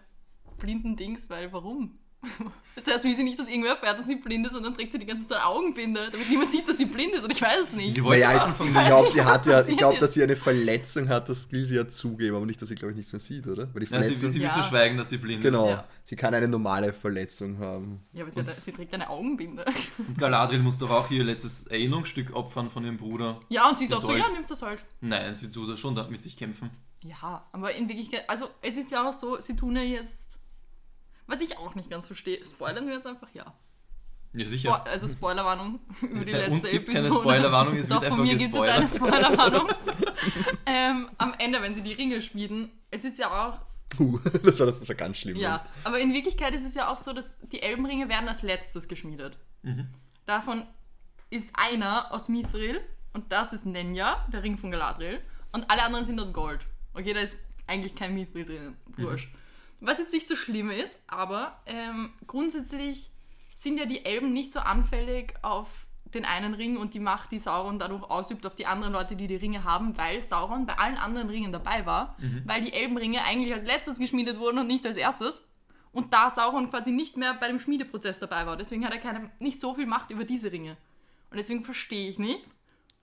blinden Dings, weil warum? Das heißt, wie sie nicht, dass irgendwer erfährt, dass sie blind ist und dann trägt sie die ganze Zeit Augenbinde, damit niemand sieht, dass sie blind ist und ich weiß es nicht. Sie wollte Naja, Anfang ich nicht. glaube, sie hat ja, ich glaube, dass sie eine Verletzung hat, das will sie ja zugeben, aber nicht, dass sie, glaube ich, nichts mehr sieht, oder? Weil die Ja, sie, Verletzung, sie will Ja. verschweigen, dass sie blind genau, ist. Ja. sie kann eine normale Verletzung haben. Ja, aber sie, hat, sie trägt eine Augenbinde. Und Galadriel muss doch auch ihr letztes Erinnerungsstück opfern von ihrem Bruder. Ja, und sie ist auch so, ja, nimm das halt. Nein, sie tut das schon da mit sich kämpfen. Ja, aber in Wirklichkeit, also es ist ja auch so, sie tun ja jetzt, was ich auch nicht ganz verstehe, spoilern wir jetzt einfach, ja. Ja, Spo sicher. also Spoilerwarnung über die Bei letzte uns gibt's Episode. keine Spoilerwarnung, es Doch, wird von einfach mir gibt es jetzt eine. Spoilerwarnung. ähm, am Ende, wenn sie die Ringe schmieden, es ist ja auch, Puh, das war das, das war ganz schlimm. ja, aber in Wirklichkeit ist es ja auch so, dass die Elbenringe werden als letztes geschmiedet. Mhm. Davon ist einer aus Mithril und das ist Nenya, der Ring von Galadriel. Und alle anderen sind aus Gold. Okay, da ist eigentlich kein Mithril drin. Wurscht. Was jetzt nicht so schlimm ist, aber ähm, grundsätzlich sind ja die Elben nicht so anfällig auf den einen Ring und die Macht, die Sauron dadurch ausübt auf die anderen Leute, die die Ringe haben, weil Sauron bei allen anderen Ringen dabei war, weil die Elbenringe eigentlich als letztes geschmiedet wurden und nicht als erstes. Und da Sauron quasi nicht mehr bei dem Schmiedeprozess dabei war, deswegen hat er keine, nicht so viel Macht über diese Ringe. Und deswegen verstehe ich nicht,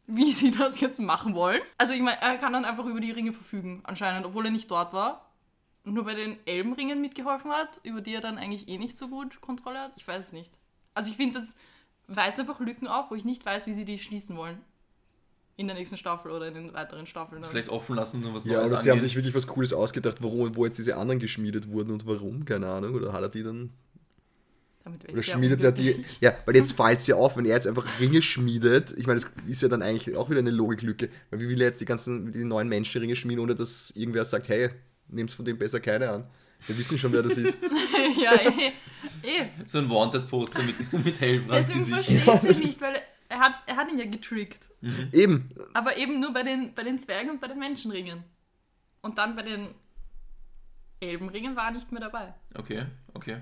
wie sie das jetzt machen wollen. Also ich meine, er kann dann einfach über die Ringe verfügen, anscheinend, obwohl er nicht dort war. Und nur bei den Elbenringen mitgeholfen hat, über die er dann eigentlich eh nicht so gut Kontrolle hat. Ich weiß es nicht. Also ich finde, das weist einfach Lücken auf, wo ich nicht weiß, wie sie die schließen wollen. In der nächsten Staffel oder in den weiteren Staffeln. Vielleicht offen lassen und was Ja, Neues oder sie haben sich wirklich was Cooles ausgedacht, warum, wo jetzt diese anderen geschmiedet wurden und warum, keine Ahnung. Oder hat er die dann. Oder schmiedet er die. Ja, weil jetzt fällt es ja auf, wenn er jetzt einfach Ringe schmiedet. Ich meine, das ist ja dann eigentlich auch wieder eine Logiklücke. Weil wie will er jetzt die ganzen, die neuen Menschenringe schmieden, ohne dass irgendwer sagt, hey, nehmt von dem besser keine an. Wir wissen schon, wer das ist. ja, eh. eh. So ein Wanted-Poster mit, mit hellbrand Deswegen verstehe ich sie nicht, weil er hat, er hat ihn ja getrickt. Eben. Aber eben nur bei den, bei den Zwergen und bei den Menschenringen. Und dann bei den Elbenringen war er nicht mehr dabei. Okay, okay.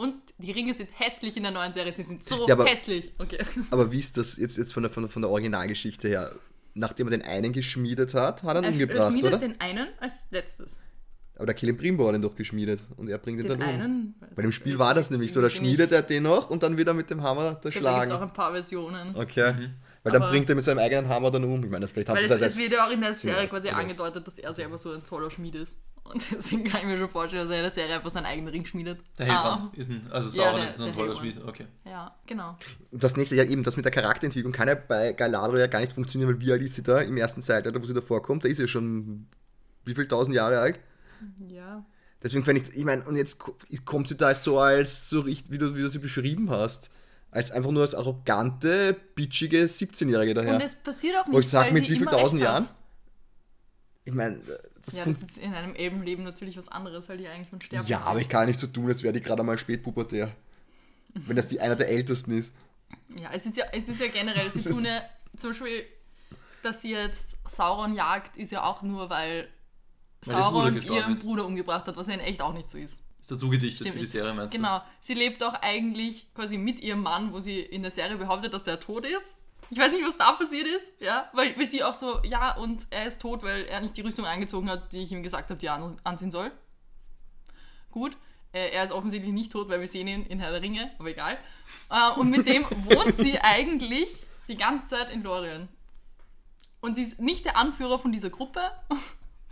Und die Ringe sind hässlich in der neuen Serie. Sie sind so Ja, aber- hässlich. Okay. Aber wie ist das jetzt, jetzt von, der, von, der, von der Originalgeschichte her? Nachdem er den einen geschmiedet hat, hat er ihn Er, er umgebracht, schmiedet oder? den einen als letztes. Aber der Celebrimbor hat ihn doch geschmiedet und er bringt ihn Den dann um. einen. Bei dem Spiel war das nämlich so, da schmiedet er den noch und dann wieder mit dem Hammer da Da gibt es auch schlagen. ein paar Versionen. Okay. Weil dann Aber- bringt er mit seinem eigenen Hammer dann um. Ich meine, das vielleicht haben Weil sie es, das es wird ja auch in der Serie quasi angedeutet, dass er selber so ein toller Schmied ist. Und deswegen kann ich mir schon vorstellen, dass er in der Serie einfach seinen eigenen Ring schmiedet. Der Hellbrand ist ein, also Ja, Sauron der- ist ein toller. Schmied. Okay. Ah, ja, genau. Und das nächste, ja eben, das mit der Charakterentwicklung kann ja bei Galadriel ja gar nicht funktionieren, weil wie alt ist sie da im ersten Zeitalter, wo sie da vorkommt? Da ist sie ja schon wie viel tausend Jahre alt. Ja. Deswegen fände ich, ich meine, und jetzt ko- kommt sie da so als, so richtig, wie du, wie du sie beschrieben hast, als einfach nur als arrogante, bitchige 17-Jährige daher. Und es passiert auch nicht. Wo ich sag, weil mit wie viel tausend. Jahren? Ich meine, das, Ja, das ist in einem Elbenleben natürlich was anderes, weil die eigentlich von Sterben ja, aber ich kann nicht so tun, als wäre die gerade mal spätpubertär. Wenn das die einer der ältesten ist. Ja, es ist ja, es ist ja generell, sie tun ja zum Beispiel, dass sie jetzt Sauron jagt, ist ja auch nur, weil Bruder Sauron gestorben ihren ist. Bruder umgebracht hat, was ja in echt auch nicht so ist. Ist dazu gedichtet Stimmt für die. Serie, meinst Genau. Sie lebt auch eigentlich quasi mit ihrem Mann, wo sie in der Serie behauptet, dass er tot ist. Ich weiß nicht, was da passiert ist, ja, weil, weil sie auch so, ja, und er ist tot, weil er nicht die Rüstung angezogen hat, die ich ihm gesagt habe, die er an- anziehen soll. Gut, äh, er ist offensichtlich nicht tot, weil wir sehen ihn in Herr der Ringe, aber egal. Äh, und mit dem wohnt sie eigentlich die ganze Zeit in Lorien. Und sie ist nicht der Anführer von dieser Gruppe.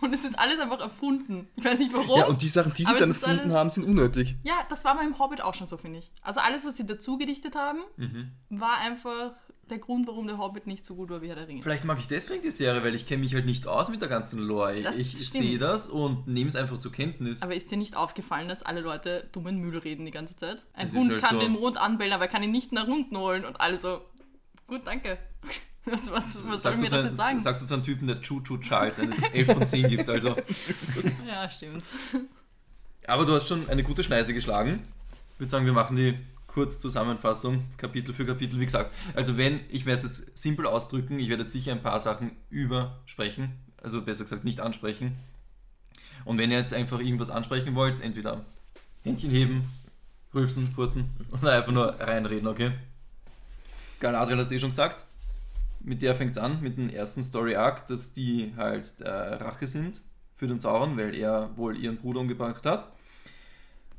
Und es ist alles einfach erfunden. Ich weiß nicht warum. Ja, und die Sachen, die sie dann erfunden alles- haben, sind unnötig. Ja, das war beim Hobbit auch schon so, finde ich. Also alles, was sie dazu gedichtet haben, Mhm. war einfach der Grund, warum der Hobbit nicht so gut war wie Herr der Ringe. Vielleicht mag ich deswegen die Serie, weil ich kenne mich halt nicht aus mit der ganzen Lore. Ich, Das ich sehe das und nehme es einfach zur Kenntnis. Aber ist dir nicht aufgefallen, dass alle Leute dummen Müll reden die ganze Zeit? Ein Das Hund halt kann so. den Mond anbellen, aber er kann ihn nicht nach unten holen. Und alle so, gut, danke. Was, was, was soll sagst, mir du das jetzt sagen? sagst du so einen Typen, der Choo Choo Charles eine 11 von 10 gibt. Also, Ja, stimmt. Aber du hast schon eine gute Schneise geschlagen. Ich würde sagen, wir machen die Kurzzusammenfassung, Kapitel für Kapitel. Wie gesagt, also wenn, ich werde es jetzt simpel ausdrücken, ich werde jetzt sicher ein paar Sachen übersprechen, also besser gesagt nicht ansprechen. Und wenn ihr jetzt einfach irgendwas ansprechen wollt, entweder Händchen heben, rülpsen, furzen oder einfach nur reinreden, okay? Galadriel hast du eh schon gesagt. Mit der fängt es an, mit dem ersten Story Arc, dass die halt äh, Rache sind für den Sauron, weil er wohl ihren Bruder umgebracht hat.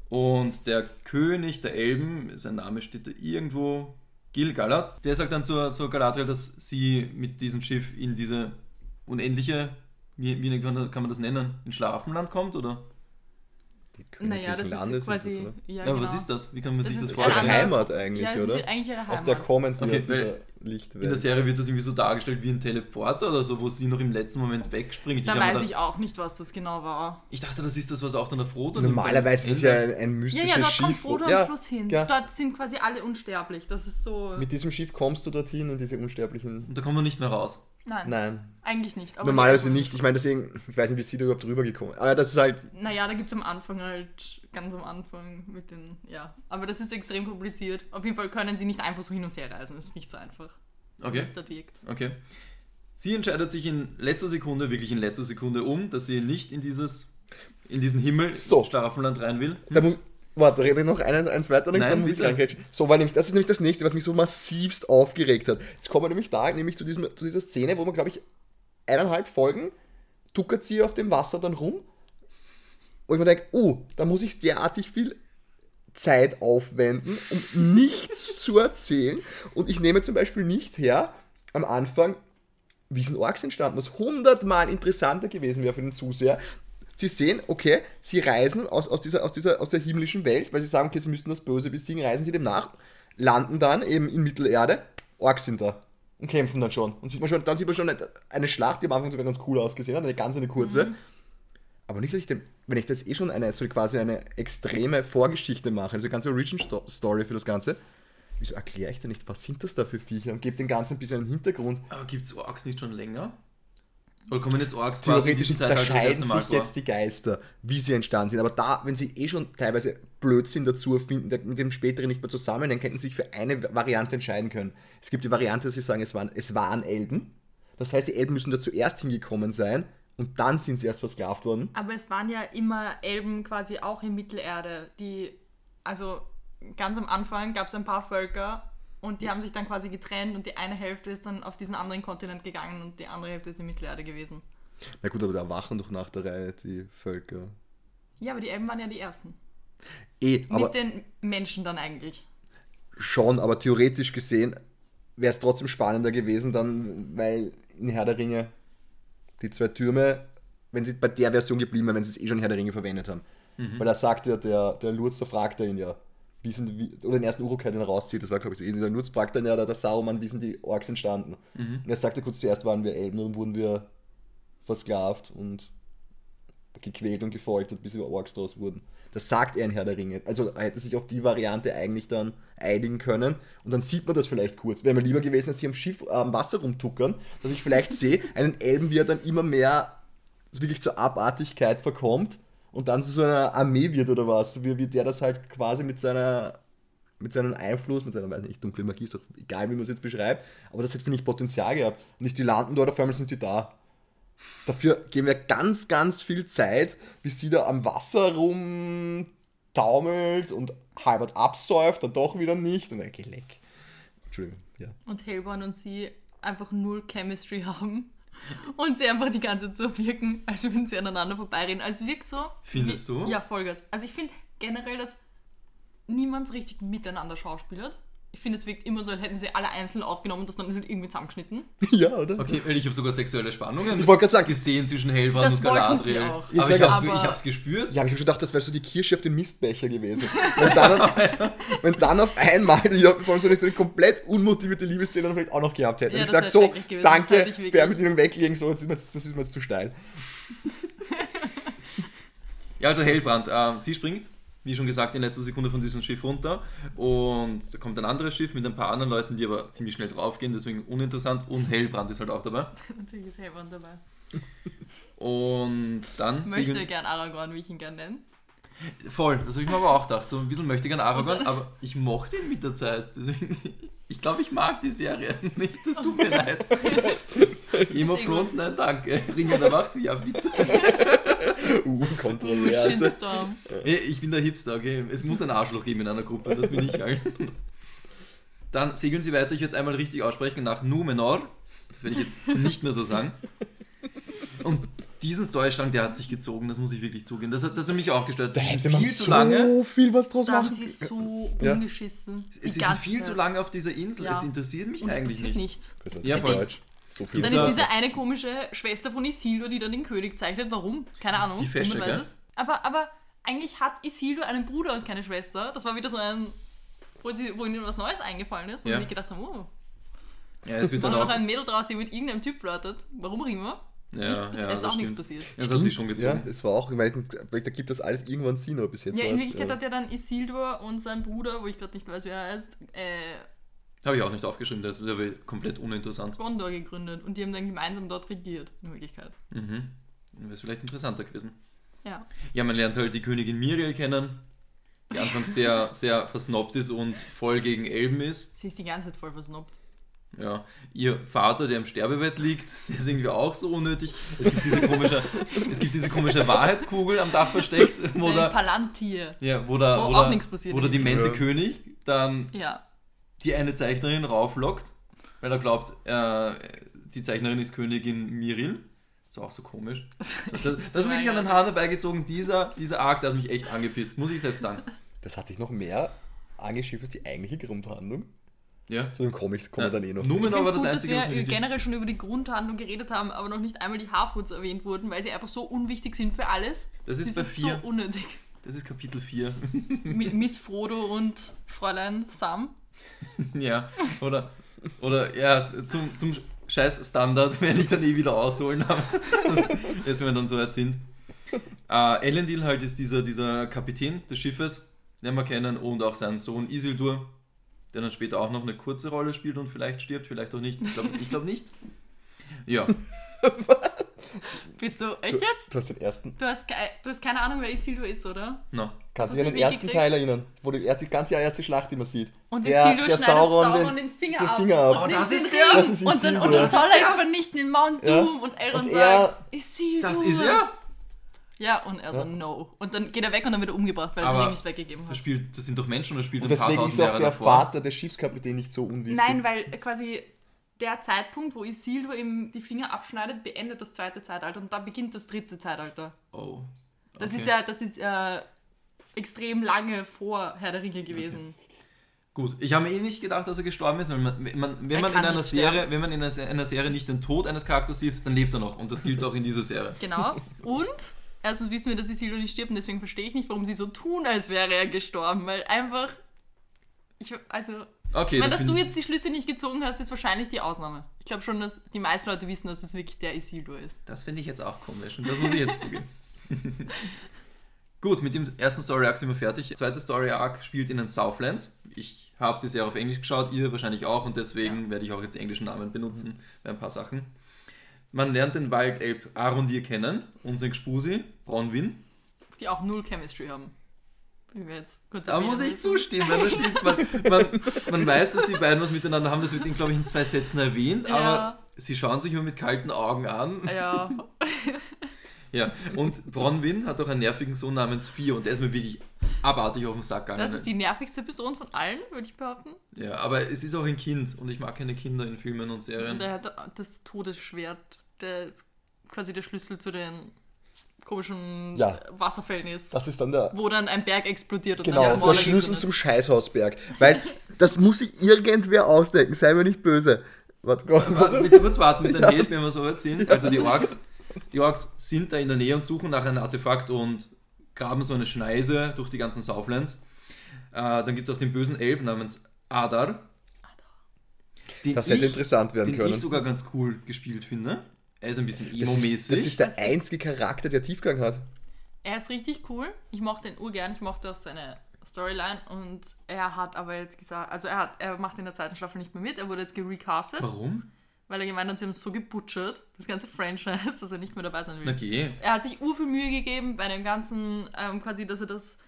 Und der König der Elben, sein Name steht da irgendwo, Gil-galad, der sagt dann zur, zur Galadriel, dass sie mit diesem Schiff in diese unendliche, wie, wie kann man das nennen, in Schlafenland kommt, oder? Die Naja, das königlichen ist Landes quasi. ist das, oder? ja, Ja, aber genau. was ist das? Wie kann man Das sich das ist Das ist vorstellen? ihre Heimat eigentlich, ja, oder? ist eigentlich ihre Heimat. Aus der kommen sie, Okay, aus dieser Lichtwelt. In der Serie wird das irgendwie so dargestellt wie ein Teleporter oder so, wo sie noch im letzten Moment wegspringt. Da mir weiß dann- ich auch nicht, was das genau war. ich dachte, das ist das, was auch dann der Frodo Normalerweise ist ja ein, ein Ja, mystisches ja, dort Schiff. kommt Frodo ja, am Schluss hin. ja. Dort sind quasi alle unsterblich. Das ist so. Mit diesem Schiff kommst du dorthin in diese unsterblichen. Und da kommen wir nicht mehr raus. Nein, Nein, eigentlich nicht. aber normalerweise nicht. Ich meine, deswegen, ich weiß nicht, wie sie da überhaupt rübergekommen Aber das ist halt, Naja, da gibt es am Anfang halt, ganz am Anfang mit den, ja. Aber das ist extrem kompliziert. Auf jeden Fall können sie nicht einfach so hin und her reisen. Das ist nicht so einfach, wie Okay, es dort wirkt. okay. Sie entscheidet sich in letzter Sekunde, wirklich in letzter Sekunde um, dass sie nicht in dieses, in diesen Himmel, So. Schlafenland rein will. da muss, warte, rede ich noch einen, eins weiter, dann, Nein, dann muss ich bitte. reingrätschen. So war nämlich, das ist nämlich das nächste, was mich so massivst aufgeregt hat. Jetzt kommen wir nämlich da, nämlich zu, diesem, zu dieser Szene, wo man, glaube ich, eineinhalb Folgen tuckert sie auf dem Wasser dann rum. Und ich mir denke, oh, da muss ich derartig viel Zeit aufwenden, um nichts zu erzählen. Und ich nehme zum Beispiel nicht her, am Anfang, wie sind Orks entstanden, was hundertmal interessanter gewesen wäre für den Zuseher. Sie sehen, okay, sie reisen aus, aus, dieser, aus, dieser, aus der himmlischen Welt, weil sie sagen, okay, sie müssten das Böse besiegen, reisen sie dem nach, landen dann eben in Mittelerde, Orks sind da und kämpfen dann schon. Und sieht man schon, dann sieht man schon eine, Schlacht, die am Anfang sogar ganz cool ausgesehen hat, eine ganz eine kurze. Aber nicht, dass ich dem, wenn ich jetzt eh schon eine, so quasi eine extreme Vorgeschichte mache, also eine ganze Origin-Story für das Ganze, wieso erkläre ich denn nicht, was sind das da für Viecher und gebe dem Ganzen ein bisschen einen Hintergrund? Aber gibt es Orks nicht schon länger? Oder kommen jetzt Orks quasi in Theoretisch unterscheiden sich vor? jetzt die Geister, wie sie entstanden sind. Aber da, wenn sie eh schon teilweise Blödsinn dazu erfinden, der mit dem späteren nicht mehr zusammen, dann hätten sie sich für eine Variante entscheiden können. Es gibt die Variante, dass sie sagen, es waren, es waren Elben. Das heißt, die Elben müssen da zuerst hingekommen sein und dann sind sie erst versklavt worden. Aber es waren ja immer Elben quasi auch in Mittelerde, die, also ganz am Anfang gab es ein paar Völker und die haben sich dann quasi getrennt und die eine Hälfte ist dann auf diesen anderen Kontinent gegangen und die andere Hälfte ist in Mittelerde gewesen. Na gut, aber da erwachen doch nach der Reihe die Völker. Ja, aber die Elben waren ja die ersten. Eh, aber Mit den Menschen dann eigentlich. schon, aber theoretisch gesehen wäre es trotzdem spannender gewesen, dann, weil in Herr der Ringe die zwei Türme, wenn sie bei der Version geblieben wären, wenn sie es eh schon in Herr der Ringe verwendet haben. Weil da sagt ja der, der Lurz, da fragt er ihn ja, wie sind die, wie, oder den ersten Uruk, den er rauszieht, das war glaube ich so, ähnlich. der Lurz fragt dann ja, der, der Sauron, wie sind die Orks entstanden? Und er sagte kurz, zuerst waren wir Elben und wurden wir versklavt und gequält und gefoltert, bis wir Orks draus wurden. Das sagt er in Herr der Ringe. Also er hätte sich auf die Variante eigentlich dann einigen können und dann sieht man das vielleicht kurz. Wäre mir lieber gewesen, als sie am Schiff äh, am Wasser rumtuckern, dass ich vielleicht sehe, einen Elben, wie er dann immer mehr wirklich zur Abartigkeit verkommt und dann zu so einer Armee wird oder was, wie, wie der das halt quasi mit seiner mit seinem Einfluss, mit seiner, weiß nicht, dunkle Magie, ist doch egal, wie man es jetzt beschreibt, aber das hat, finde ich, Potenzial gehabt. Und nicht die landen dort, auf einmal sind die da. Dafür geben wir ganz, ganz viel Zeit, bis sie da am Wasser rumtaumelt und halbert absäuft, dann doch wieder nicht. Und dann geh leck. Entschuldigung, ja. Und Hellborn und sie einfach null Chemistry haben. Und sie einfach die ganze Zeit so wirken, als würden sie aneinander vorbeireden. Also es wirkt so. Findest du? Ja, Vollgas. Also ich finde generell, dass niemand so richtig miteinander schauspielert. Ich finde, es wirkt immer so, als hätten sie alle einzeln aufgenommen und das dann irgendwie zusammengeschnitten. ja, oder? Okay, weil ich habe sogar sexuelle Spannungen Ich wollte gerade sagen, gesehen zwischen Hellbrand Das und wollten sie Galadriel. auch. Ich aber ich ich hab's gespürt. Ja, aber ich habe schon gedacht, das wäre so die Kirsche auf den Mistbecher gewesen. Wenn dann, wenn dann auf einmal die sollen so eine, so eine komplett unmotivierte Liebesszene dann vielleicht auch noch gehabt hätten. Ja, Und ich sage so, gewesen, hätte danke, Fernbedienung weglegen, so, das ist mir jetzt, das ist mir jetzt zu steil. Ja, also Hellbrand, ähm, sie springt, wie schon gesagt, in letzter Sekunde von diesem Schiff runter und da kommt ein anderes Schiff mit ein paar anderen Leuten, die aber ziemlich schnell draufgehen, deswegen uninteressant und Hellbrand ist halt auch dabei. Natürlich ist Hellborn dabei. Und dann Ich möchte gern Aragorn, wie ich ihn gern nenne. Voll, das habe ich mir aber auch gedacht. So ein bisschen möchte ich gern Aragorn, aber ich mochte ihn mit der Zeit. Deswegen, ich glaube, ich mag die Serie nicht. Das tut mir leid. Game of eh Thrones, nein, danke. Ringe der Macht, ja, bitte. Uh, kontrovers. Shitstorm. Hey, Ich bin der Hipster, okay. Es muss ein Arschloch geben in einer Gruppe, das bin ich halt. Dann segeln sie weiter, ich werde es einmal richtig aussprechen, nach Numenor. Das werde ich jetzt nicht mehr so sagen. Und diesen Storystrang, der hat sich gezogen, das muss ich wirklich zugeben. Das hat, das hat mich auch gestört. Da hätte man viel zu so lange. viel was draus Da haben machen sie so Ja. umgeschissen. Sie Die sind ganze viel zu lange auf dieser Insel. Ja. Es interessiert mich Und es eigentlich nicht. nichts. können. Ja, Ja, voll. Deutsch. So viel Dann ist diese eine komische Schwester von Isildur, die dann den König zeichnet. Warum? Keine Ahnung. Die Niemand weiß es. Aber, aber eigentlich hat Isildur einen Bruder und keine Schwester. Das war wieder so ein, wo, sie, wo ihnen was Neues eingefallen ist. Und Ja. die gedacht haben, oh, Ja, es wird dann auch. ein Mädel draus, die mit irgendeinem Typ flirtet. Warum auch immer. Ist, Ja, nichts, ja, ist das auch nichts stimmt. passiert. Ja, das hat sich schon Ja, gezogen. es war auch, ich meine, da gibt das alles irgendwann Sinn, aber bis jetzt Ja, war in Wirklichkeit äh, hat ja dann Isildur und sein Bruder, wo ich gerade nicht weiß, wer er heißt, äh, Habe ich auch nicht aufgeschrieben, das wäre komplett uninteressant. Gondor gegründet und die haben dann gemeinsam dort regiert, in Wirklichkeit. Mhm. Wäre es vielleicht interessanter gewesen. Ja. Ja, man lernt halt die Königin Miriel kennen, die anfangs sehr, sehr versnobbt ist und voll gegen Elben ist. Sie ist die ganze Zeit voll versnobbt. Ja, ihr Vater, der im Sterbebett liegt, der ist irgendwie auch so unnötig. Es gibt diese komische, es gibt diese komische Wahrheitskugel am Dach versteckt, wo Ein da, Palantir. ja, wo da, Wo wo auch da, nichts passiert wo der demente Ja. König dann Ja. Die eine Zeichnerin rauflockt, weil er glaubt, äh, die Zeichnerin ist Königin Miril. Ist auch so komisch. Das, das ist wirklich an den Haaren herbeigezogen. Dieser, dieser Arc, der hat mich echt angepisst, muss ich selbst sagen. Das hatte ich noch mehr angeschrieben als die eigentliche Grundhandlung. Ja. So im Comics kommen wir dann eh noch. War es das gut, dass Einzige, was wir generell schon über die Grundhandlung geredet haben, aber noch nicht einmal die Harfoots erwähnt wurden, weil sie einfach so unwichtig sind für alles. Das ist Sie bei sind vier. so unnötig. Das ist Kapitel 4. Mi- Miss Frodo und Fräulein Sam. ja. Oder, oder ja, zum, zum scheiß Standard werde ich dann eh wieder ausholen, aber jetzt, wenn wir dann so weit sind. Äh, Elendil halt ist dieser, dieser Kapitän des Schiffes, den wir kennen, und auch sein Sohn Isildur, der dann später auch noch eine kurze Rolle spielt und vielleicht stirbt, vielleicht auch nicht. Ich glaube ich glaub nicht. Ja, Bist du, echt jetzt? Du hast den ersten. Du hast, du hast keine Ahnung, wer Isildur ist, oder? na. Kannst du dich an den das ersten mitgekriegt? Teil erinnern, wo die, erste- die ganze erste Schlacht immer sieht? Und Der- Isildur der schneidet Sauron Sauron, den- den, Finger den ab. Finger ab. Und Oh, das den ist Ring. der! Das ist und dann, und Isildur. dann Das soll er der! ihn vernichten in Mount Ja. Doom und Elrond Und sagt, er- Isildur. Das ist er! Ja, und er so, Ja. no. Und dann geht er weg und dann wird er umgebracht, weil er den nicht weggegeben Das, hat. spielt, das sind doch Menschen und er spielt Und ein paar deswegen ist auch der davor. Vater des Schiffskapitän nicht so unwichtig. Nein, weil quasi der Zeitpunkt, wo Isildur ihm die Finger abschneidet, beendet das zweite Zeitalter und dann beginnt das dritte Zeitalter. Oh. Das Okay. ist ja, das ist äh, extrem lange vor Herr der Ringe gewesen. Gut, ich habe mir eh nicht gedacht, dass er gestorben ist, weil man, wenn man, wenn man in einer Serie, sterben. wenn man in einer Serie nicht den Tod eines Charakters sieht, dann lebt er noch und das gilt auch in dieser Serie. Genau. Und erstens wissen wir, dass Isildur nicht stirbt und deswegen verstehe ich nicht, warum sie so tun, als wäre er gestorben, weil einfach ich also Okay, ich meine, dass du jetzt die Schlüsse nicht gezogen hast, ist wahrscheinlich die Ausnahme. Ich glaube schon, dass die meisten Leute wissen, dass es wirklich der Isildur ist. Das finde ich jetzt auch komisch und das muss ich jetzt zugeben. Gut, mit dem ersten Story Arc sind wir fertig. Der zweite Story Arc spielt in den Southlands. Ich habe die Serie auf Englisch geschaut, ihr wahrscheinlich auch und deswegen werde ich auch jetzt englischen Namen benutzen bei ein paar Sachen. Man lernt den Waldelb Arondir kennen, unseren Gspusi, Bronwyn. Die auch null Chemistry haben. Wie wir jetzt kurz Da muss ich zustimmen, weil stimmt. Man, man, man weiß, dass die beiden was miteinander haben, das wird, glaube ich, in zwei Sätzen erwähnt, aber Ja. sie schauen sich immer mit kalten Augen an. Ja, Ja, und Bronwyn hat auch einen nervigen Sohn namens Vier und der ist mir wirklich abartig auf den Sack gegangen. das ist die nervigste Person von allen, würde ich behaupten. ja, aber es ist auch ein Kind und ich mag keine Kinder in Filmen und Serien. Und er hat das Todesschwert, der quasi der Schlüssel zu den komischen Ja. Wasserfällen ist. Das ist dann der. wo dann ein Berg explodiert und Genau, dann der Mordor Schlüssel zum Scheißhausberg. Weil das muss sich irgendwer ausdenken, sei mir nicht böse. Warte, Warte, Willst du kurz warten mit dem Hate, wenn wir so weit sind? Also die Orks, die Orks sind da in der Nähe und suchen nach einem Artefakt und graben so eine Schneise durch die ganzen Southlands. Äh, dann gibt es auch den bösen Elb namens Adar. Den Das hätte ich- interessant werden den können. ich sogar ganz cool gespielt finde. Er ist ein bisschen Das emo-mäßig. das ist der einzige Charakter, der Tiefgang hat. Er ist richtig cool. Ich mochte ihn urgern. Ich mochte auch seine Storyline und er hat aber jetzt gesagt, also er hat, er macht in der zweiten Staffel nicht mehr mit. Er wurde jetzt gerecastet, Warum? weil er gemeint hat, sie haben es so gebutchert, das ganze Franchise, dass er nicht mehr dabei sein will. Na geh. Er hat sich urviel Mühe gegeben bei dem ganzen, ähm, quasi, dass er das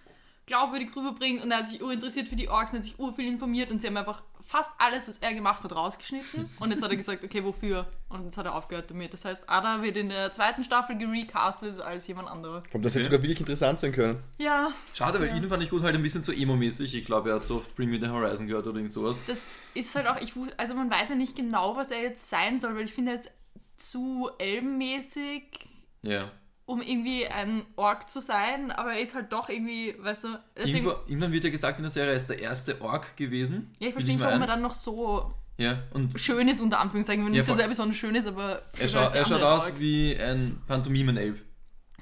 glaubwürdig rüberbringt und er hat sich urinteressiert für die Orks und hat sich urviel informiert und sie haben einfach fast alles, was er gemacht hat, rausgeschnitten und jetzt hat er gesagt, okay, wofür? Und jetzt hat er aufgehört damit. Das heißt, Ada wird in der zweiten Staffel gerecastet als jemand anderer. Kommt das hätte Okay. sogar wirklich interessant sein können. Ja, Schade, weil Ja. ihn fand ich gut, halt ein bisschen zu emo-mäßig. Ich glaube, er hat so oft Bring Me the Horizon gehört oder irgend sowas. das ist halt auch, ich also man weiß ja nicht genau, was er jetzt sein soll, weil ich finde, er ist zu elbenmäßig, Ja. Um irgendwie ein Ork zu sein, aber er ist halt doch irgendwie, weißt du, deswegen, Irgendwo, irgendwann wird ja gesagt in der Serie, er ist der erste Ork gewesen. ja, ich verstehe nicht, warum er dann noch so Ja, und schön ist, unter Anführungszeichen, wenn Ja, nicht, dass er besonders schön ist, aber er, die er schaut aus Orks. wie ein Pantomimen-Elb.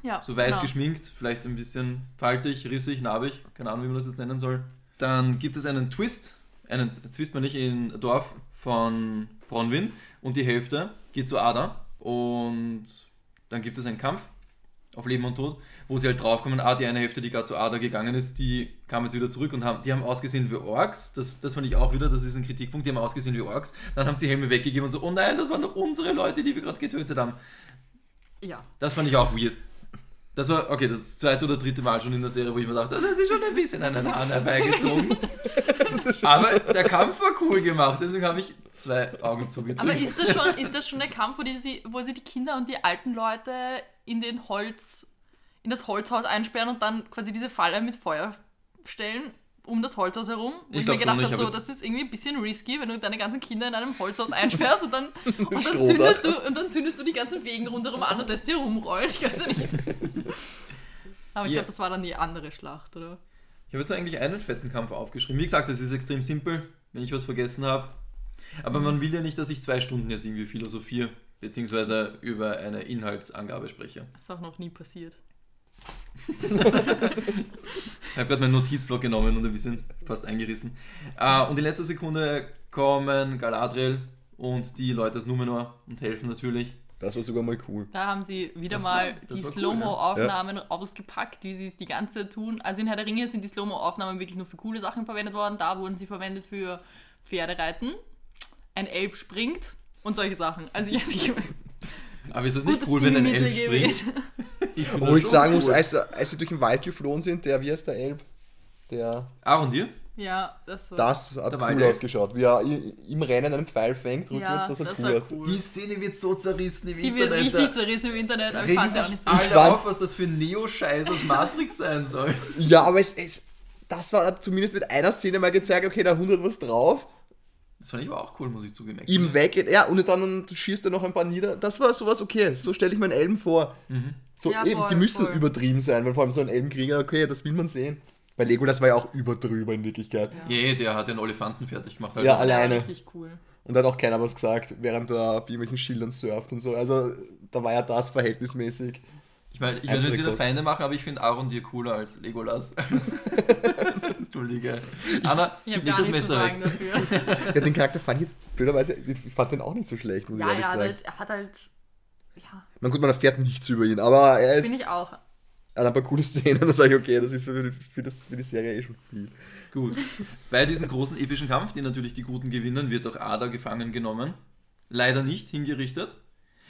ja, So weiß genau. geschminkt, vielleicht ein bisschen faltig, rissig, narbig, keine Ahnung, wie man das jetzt nennen soll. Dann gibt es einen Twist, einen Twist man nicht in Dorf von Bronwyn und die Hälfte geht zu Ada und dann gibt es einen Kampf auf Leben und Tod, wo sie halt draufkommen, ah, die eine Hälfte, die gerade zu Ada gegangen ist, die kam jetzt wieder zurück und haben, die haben ausgesehen wie Orks, das, das fand ich auch wieder, das ist ein Kritikpunkt, die haben ausgesehen wie Orks, dann haben sie Helme weggegeben und so, oh nein, das waren doch unsere Leute, die wir gerade getötet haben. Ja, Das fand ich auch weird. Das war, okay, das zweite oder dritte Mal schon in der Serie, wo ich mir dachte, das ist schon ein bisschen an den Haaren herbeigezogen. Aber der Kampf war cool gemacht, deswegen habe ich zwei Augen zugedrückt. aber ist das schon, ist das schon der Kampf, wo, die, sie, wo sie die Kinder und die alten Leute in den Holz, in das Holzhaus einsperren und dann quasi diese Falle mit Feuer stellen? Um das Holzhaus herum. Wo Ich ich, mir gedacht habe, hab so, das ist irgendwie ein bisschen risky, wenn du deine ganzen Kinder in einem Holzhaus einsperrst und dann, und dann, zündest, du, und dann zündest du die ganzen Wegen rundherum an und lässt die rumrollen. Ich weiß ja nicht. Aber ich Ja. glaube, das war dann die andere Schlacht, oder? Ich habe jetzt eigentlich einen fetten Kampf aufgeschrieben. Wie gesagt, es ist extrem simpel, wenn ich was vergessen habe. Aber man will ja nicht, dass ich zwei Stunden jetzt irgendwie philosophiere, beziehungsweise über eine Inhaltsangabe spreche. Das ist auch noch nie passiert. Ich habe gerade meinen Notizblock genommen und ein bisschen fast eingerissen. Äh, und in letzter Sekunde kommen Galadriel und die Leute aus Numenor und helfen natürlich. Das war sogar mal cool. Da haben sie wieder Das mal war- das die war cool, Slow-Mo-Aufnahmen ausgepackt, wie sie es die ganze Zeit tun. Also in Herr der Ringe sind die Slow-Mo-Aufnahmen wirklich nur für coole Sachen verwendet worden. Da wurden sie verwendet für Pferdereiten, ein Elb springt und solche Sachen. Also ja, ich, Aber ist es gut, nicht cool, wenn ein Elf springt? Ich Wo das ich sagen muss, als, als sie durch den Wald geflohen sind, der, wie heißt der Elb? Der, Aarondir? Ja, das war, das hat Der cool Waldelb. ausgeschaut. Wie er i- im Rennen einen Pfeil fängt, rückwärts, ja, das hat das cool cool. Die Szene wird so zerrissen im Die wird Internet. richtig zerrissen im Internet, aber ich fand sie auch nicht so. alle auf, was das für ein Neo-Scheiß aus Matrix sein soll. Ja, aber es, es, das war zumindest mit einer Szene mal gezeigt, okay, da 100 was drauf. Das fand ich aber auch cool, muss ich zugeben. Ihm weg, ja, und dann schießt er noch ein paar nieder. Das war sowas okay. So stelle ich mir einen Elben vor. Mhm. So Ja, eben, voll, die müssen voll. übertrieben sein, weil vor allem so ein Elbenkrieger, okay, das will man sehen. Weil Legolas war ja auch überdrüber in Wirklichkeit. Ja. Yeah, der hat den Olifanten fertig gemacht. Also Ja, alleine. richtig cool. Und da hat auch keiner was gesagt, während er auf irgendwelchen Schildern surft und so. Also da war ja das verhältnismäßig. Ich meine, ich will jetzt wieder. Feinde machen, aber ich finde Aarondir cooler als Legolas. Entschuldige. Anna, Ich habe leg gar das nichts zu Messer sagen weg. dafür. Ja, den Charakter fand ich jetzt blöderweise, ich fand den auch nicht so schlecht, muss ja, ich ehrlich ja, sagen. halt, er hat halt. Ja, Man gut, man erfährt nichts über ihn, aber er ist bin ich auch. er hat ein paar coole Szenen, da sage ich, okay, das ist für, die- für, das, für die Serie eh schon viel. Gut. Bei diesem großen epischen Kampf, den natürlich die Guten gewinnen, wird auch Ada gefangen genommen. Leider nicht hingerichtet.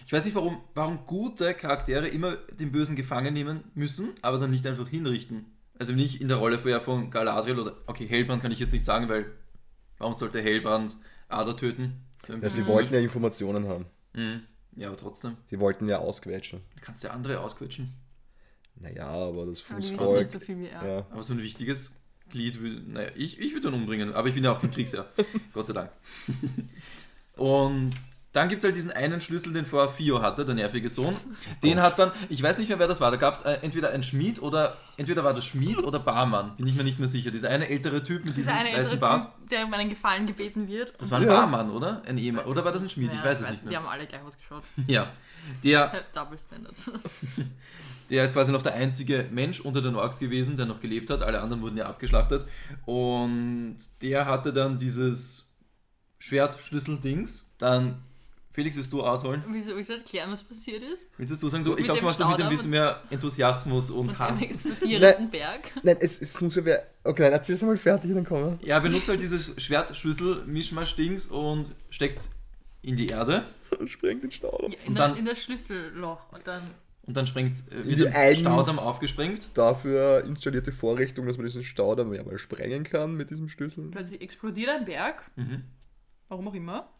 Ich weiß nicht, warum, warum gute Charaktere immer den Bösen gefangen nehmen müssen, aber dann nicht einfach hinrichten. Also wenn ich in der Rolle vorher von Galadriel oder, okay, Hellbrand kann ich jetzt nicht sagen, weil warum sollte Hellbrand Ada töten? Ja, sie wollten ja Informationen haben. Mhm. Ja, aber trotzdem. Sie wollten ja ausquetschen. Du kannst ja andere ausquetschen. Naja, aber das Fußvolk. nicht so viel wie er. Ja. Aber so ein wichtiges Glied, will, naja, ich, ich würde ihn umbringen, aber ich bin ja auch kein Kriegsherr. Gott sei Dank. Und dann gibt es halt diesen einen Schlüssel, den vorher Fio hatte, der nervige Sohn. Den hat dann, ich weiß nicht mehr, wer das war, da gab es äh, entweder einen Schmied oder, entweder war das Schmied oder Barmann, bin ich mir nicht mehr sicher. Dieser eine ältere Typ mit diesem weißen Bart. Typ, der um einen Gefallen gebeten wird. Das war ein Ja. Barmann, oder? Ein Ehemann. Oder war das ein Schmied? Ja, ich weiß es nicht Die mehr. haben alle gleich ausgeschaut. Ja. Der, Double Standards. Der ist quasi noch der einzige Mensch unter den Orks gewesen, der noch gelebt hat. Alle anderen wurden ja abgeschlachtet. Und der hatte dann dieses Schwertschlüssel-Dings. Dann, Felix, willst du ausholen? Wieso soll ich erklären, was passiert ist? Willst du sagen, du, ich glaube, du hast da mit ein bisschen mehr Enthusiasmus und Und Hass. explodierenden Berg. Nein, es, es muss ja wer. Okay, nein, erzähl es mal fertig, dann kommen wir. Ja, benutzt halt dieses Schwertschlüssel-Mischmasch-Dings und steckt in die Erde Und sprengt den Staudamm. Ja, in, Und dann- in das Schlüsselloch. Und dann. und dann springt, äh, wird der Staudamm aufgesprengt. Dafür installierte Vorrichtung, dass man diesen Staudamm ja mal sprengen kann mit diesem Schlüssel. Plötzlich explodiert ein Berg. Mhm. Warum auch immer.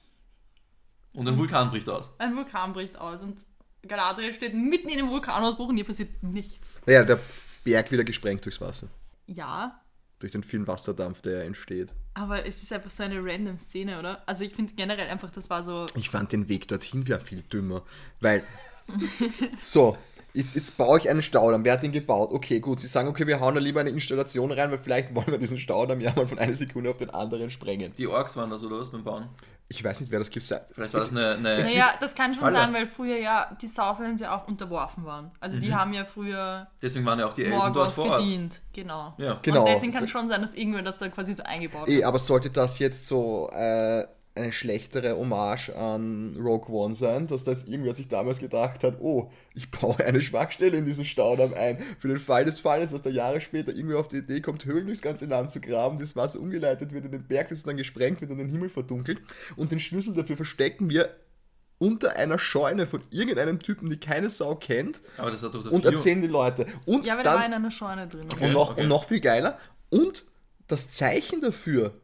Und ein Vulkan bricht aus. Ein Vulkan bricht aus. Und Galadriel steht mitten in dem Vulkanausbruch und ihr passiert nichts. Naja, der Berg wieder gesprengt durchs Wasser. Ja, Durch den vielen Wasserdampf, der entsteht. aber es ist einfach so eine random Szene, oder? Also ich finde generell einfach, das war so. Ich fand den Weg dorthin wäre viel dümmer. Weil. so, jetzt, jetzt baue ich einen Staudamm. Wer hat den gebaut? Okay, gut. Sie sagen, okay, wir hauen da lieber eine Installation rein, weil vielleicht wollen wir diesen Staudamm ja mal von einer Sekunde auf den anderen sprengen. Die Orks waren das oder was beim Bauen? Ich weiß nicht, wer das gesagt Vielleicht war das eine. eine Naja, das kann schon Falle. sein, weil früher ja die Southlands ja auch unterworfen waren. Also die haben ja früher deswegen waren ja auch die Elben dort vor Ort. bedient. Genau. Ja. Genau. Und deswegen kann es schon sein, dass irgendwer das da quasi so eingebaut Eh, hat. aber sollte das jetzt so äh, eine schlechtere Hommage an Rogue One sein, dass da jetzt irgendwer sich damals gedacht hat, oh, ich baue eine Schwachstelle in diesen Staudamm ein, für den Fall des Falles, dass da Jahre später irgendwer auf die Idee kommt, Höhlen durchs ganze Land zu graben, das Wasser umgeleitet wird in den Berg, das dann gesprengt wird und den Himmel verdunkelt und den Schlüssel dafür verstecken wir unter einer Scheune von irgendeinem Typen, die keine Sau kennt Aber das hat doch der und erzählen die Leute. Und Ja, aber der war dann in einer Scheune drin. Okay. und, noch, okay. und noch viel geiler. Und das Zeichen dafür,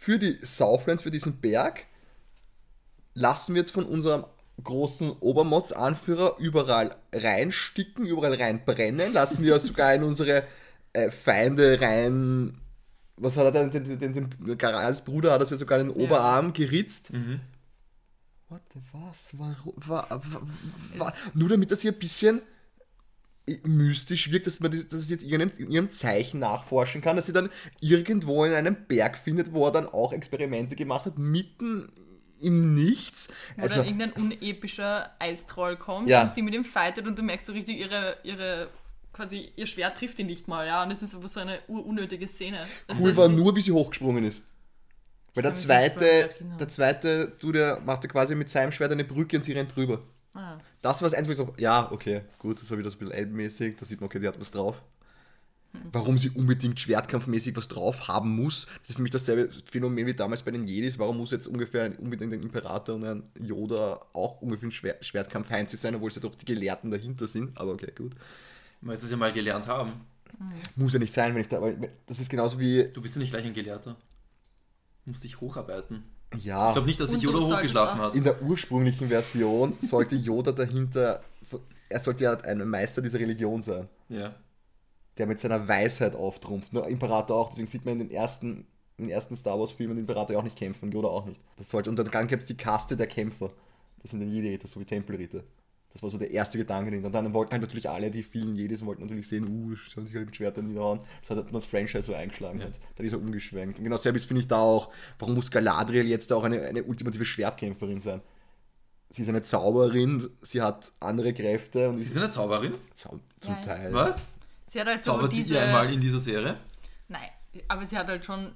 für die Southlands, für diesen Berg, lassen wir jetzt von unserem großen Obermods-Anführer überall reinsticken, überall reinbrennen, lassen wir sogar in unsere äh, Feinde rein. Was hat er denn? Den, den, den, Garals Bruder hat er ja sogar in den Ja. Oberarm geritzt. Mhm. What the was? Warum? Wa, wa, wa, nur damit das hier ein bisschen mystisch wirkt, dass man das, dass jetzt irgendeinem, irgendeinem Zeichen nachforschen kann, dass sie dann irgendwo in einem Berg findet, wo er dann auch Experimente gemacht hat, mitten im Nichts. Wo Also, dann irgendein unepischer Eistroll kommt Ja. und sie mit ihm fightet und du merkst so richtig, ihre, ihre quasi ihr Schwert trifft ihn nicht mal, ja. Und es ist so eine ununnötige Szene. Das cool war nur, wie sie hochgesprungen ist. Weil der zweite, erinnern. der zweite, du, der machte quasi mit seinem Schwert eine Brücke und sie rennt drüber. Ah. Das war das Einzige, wo ich so, ja, okay, gut, das war wieder so ein bisschen elbenmäßig, da sieht man, okay, die hat was drauf. Hm. Warum sie unbedingt schwertkampfmäßig was drauf haben muss, das ist für mich dasselbe Phänomen wie damals bei den Jedis. Warum muss jetzt ungefähr ein, unbedingt ein Imperator und ein Yoda auch ungefähr ein Schwer Schwertkampf-Heinz sein, obwohl es ja doch die Gelehrten dahinter sind, aber okay, gut. Weil sie es ja mal gelernt haben. Muss ja nicht sein, wenn ich da, aber das ist genauso wie, Du bist ja nicht gleich ein Gelehrter. Du musst dich hocharbeiten. Ja. Ich glaube nicht, dass sich Yoda hochgeschlafen hat. In der ursprünglichen Version sollte Yoda dahinter, er sollte ja ein Meister dieser Religion sein, Ja. der mit seiner Weisheit auftrumpft. Nur Imperator auch, deswegen sieht man in den ersten, in den ersten Star Wars Filmen den Imperator ja auch nicht kämpfen, Yoda auch nicht. Das sollte, und dann gab es die Kaste der Kämpfer. Das sind dann Jedi-Ritter, so wie Tempelritter. Das war so der erste Gedanke. Und dann wollten halt natürlich alle, die vielen Jedis, wollten natürlich sehen, uh, sollen sich halt mit Schwertern niederhauen. Das hat das Franchise so eingeschlagen. Ja. Hat. Dann ist er umgeschwenkt. Und genau selbst finde ich da auch, warum muss Galadriel jetzt auch eine, eine ultimative Schwertkämpferin sein? Sie ist eine Zauberin, sie hat andere Kräfte und Sie ist eine Zauberin? Zau zum Ja. Teil. Was? Sie hat halt so Zaubert sie diese. die einmal in dieser Serie? Nein, aber sie hat halt schon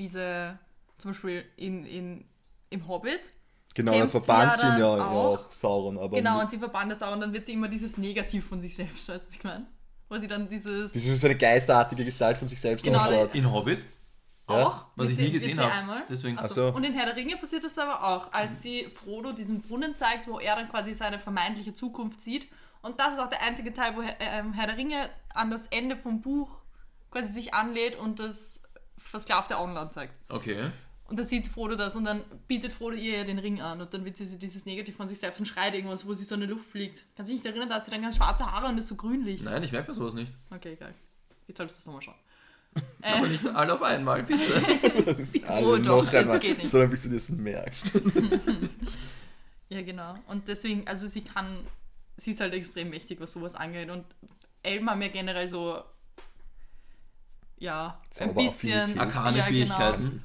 diese, zum Beispiel in, in, im Hobbit. Genau, sie verbannt ja sie ihn ja, ja auch. auch Sauron. Aber genau, und sie verbannt das auch und dann wird sie immer dieses Negativ von sich selbst, weißt du, was ich meine? Wo sie dann dieses. wie sie so eine geisterartige Gestalt von sich selbst Genau, ausschaut. In Hobbit? Ja, auch. was ich sie- nie gesehen habe. einmal. Deswegen- Achso. Ach so. Und in Herr der Ringe passiert das aber auch, als sie Frodo diesen Brunnen zeigt, wo er dann quasi seine vermeintliche Zukunft sieht. Und das ist auch der einzige Teil, wo Herr, ähm, Herr der Ringe an das Ende vom Buch quasi sich anlädt und das versklavte Auenland zeigt. Okay. Und da sieht Frodo das und dann bietet Frodo ihr ja den Ring an und dann wird sie dieses Negativ von sich selbst und schreit irgendwas, wo sie so in der Luft fliegt. Kannst du dich nicht erinnern, da hat sie dann ganz schwarze Haare und ist so grünlich. Nein, ich merke mir sowas nicht. Okay, egal. Jetzt solltest du es nochmal schauen. Aber nicht alle auf einmal, bitte. Bitte Alle Ruhe doch, noch es einmal, geht nicht. sondern bis du das merkst. Ja, genau. Und deswegen, also sie kann, sie ist halt extrem mächtig, was sowas angeht. Und Elben haben ja generell so, ja, ein bisschen. Arkane ja, Fähigkeiten. Genau,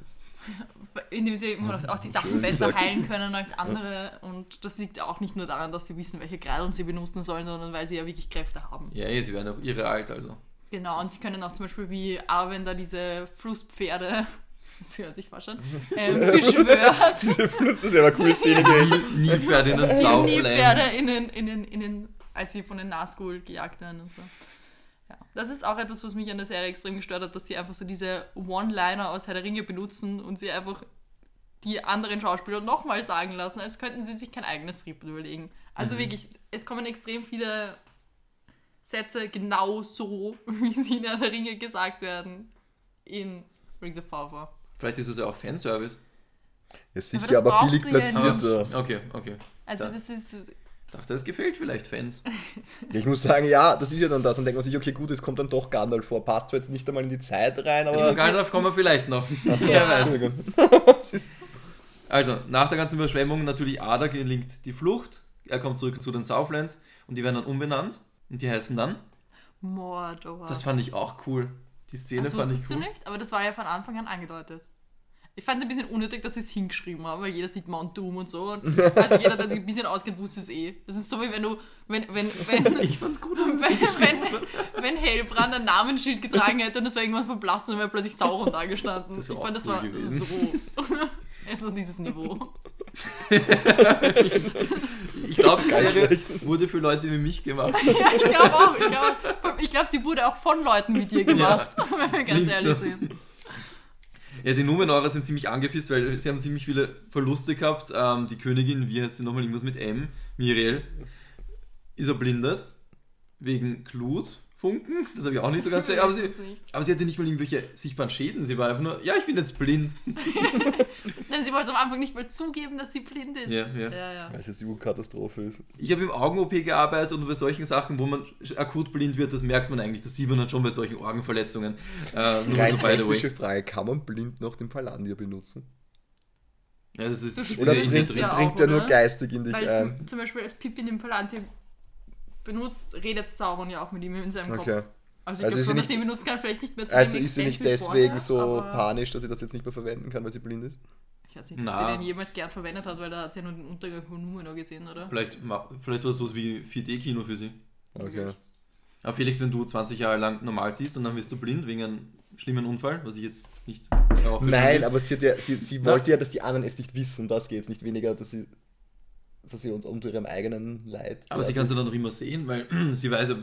indem sie auch die Sachen besser heilen können als andere. Und das liegt auch nicht nur daran, dass sie wissen, welche Kreideln sie benutzen sollen, sondern weil sie ja wirklich Kräfte haben. Ja, eh, sie werden auch ihre alt, also. Genau, und sie können auch zum Beispiel wie Arwen da diese Flusspferde, das hört sich fast schon, ähm, beschwört. Diese Fluss, das wäre eine coole Szene gewesen. Southlands. Nilpferde in den, in den, in den, als sie von den Nazgul gejagt werden und so. Ja. Das ist auch etwas, was mich an der Serie extrem gestört hat, dass sie einfach so diese One-Liner aus Herr der Ringe benutzen und sie einfach die anderen Schauspieler nochmal sagen lassen, als könnten sie sich kein eigenes Skript überlegen. Also wirklich, es kommen extrem viele Sätze genau so, wie sie in Herr der Ringe gesagt werden, in Rings of Power. Vielleicht ist es ja auch Fanservice. Ja, das sicher, aber, brauchst billig platziert. Ja. Okay, okay. Also Da- das ist, Dachte, es gefällt vielleicht Fans. Ich muss sagen, ja, das ist ja dann das. Dann denkt man sich, okay, gut, es kommt dann doch Gandalf vor. Passt zwar jetzt nicht einmal in die Zeit rein, Zum aber. Gandalf kommen wir vielleicht noch. Achso, Wer weiß. Also, nach der ganzen Überschwemmung natürlich Ada gelingt die Flucht. Er kommt zurück zu den Southlands und die werden dann umbenannt. Und die heißen dann. Mordor. Das fand ich auch cool. Die Szene das fand ich wusstest cool. du nicht, aber das war ja von Anfang an angedeutet. Ich fand es ein bisschen unnötig, dass sie es hingeschrieben haben, weil jeder sieht Mount Doom und so. Und also jeder, der sich ein bisschen auskennt, wusste es eh. Das ist so wie wenn du, wenn, wenn, wenn, Ich fand's gut, dass es wenn, wenn, wenn Hellbrand ein Namensschild getragen hätte und das wäre irgendwann verblassen und wäre plötzlich Sauron da gestanden. Das ich fand, das cool war gewesen. so. Also dieses Niveau. Ich glaube, die Serie wurde für Leute wie mich gemacht. Ja, ich glaube auch. Ich glaube, glaub, sie wurde auch von Leuten wie dir gemacht, wenn wir ganz ehrlich so. sind. Ja, die Numenauer sind ziemlich angepisst, weil sie haben ziemlich viele Verluste gehabt. Ähm, die Königin, wie heißt sie nochmal, irgendwas mit M, Miriel, ist erblindet. Wegen Glutfunken. Das habe ich auch nicht so ganz Ich aber sie, aber sie hatte nicht mal irgendwelche sichtbaren Schäden. Sie war einfach nur, ja, ich bin jetzt blind. Nein, sie wollte am Anfang nicht mal zugeben, dass sie blind ist. Ja, ja. ja. ja. Weil es jetzt die Katastrophe ist. Ich habe im Augen-OP gearbeitet und bei solchen Sachen, wo man akut blind wird, das merkt man eigentlich. Das sieht man dann schon bei solchen Orgenverletzungen. Äh, nur Rein so by the way. Frage, kann man blind noch den Palandir benutzen? Ja, das ist, Du das ist Oder drin. ja auch, dringt er nur geistig in dich Weil ein? zum, zum Beispiel als Pippin den Palantir benutzt, redet Sauron ja auch mit ihm in seinem Okay. Kopf. Also Also ich glaube ist sie schon, dass nicht- sie ihn benutzen kann, vielleicht nicht mehr zu Also ist sie nicht deswegen vorher, so panisch, dass sie das jetzt nicht mehr verwenden kann, weil sie blind ist? Ich weiß nicht, ob Na. sie den jemals gern verwendet hat, weil da hat sie ja nur den Untergang von Numenor gesehen, oder? Vielleicht, vielleicht war es sowas wie 4D-Kino für sie. Okay. Aber Felix, wenn du 20 Jahre lang normal siehst und dann wirst du blind wegen einem schlimmen Unfall, was ich jetzt nicht darauf Nein, will. aber sie, hat ja, sie, sie wollte ja, dass die anderen es nicht wissen. Das geht nicht weniger, dass sie, dass sie uns unter ihrem eigenen Leid Aber sie kann sie dann noch immer sehen, weil sie weiß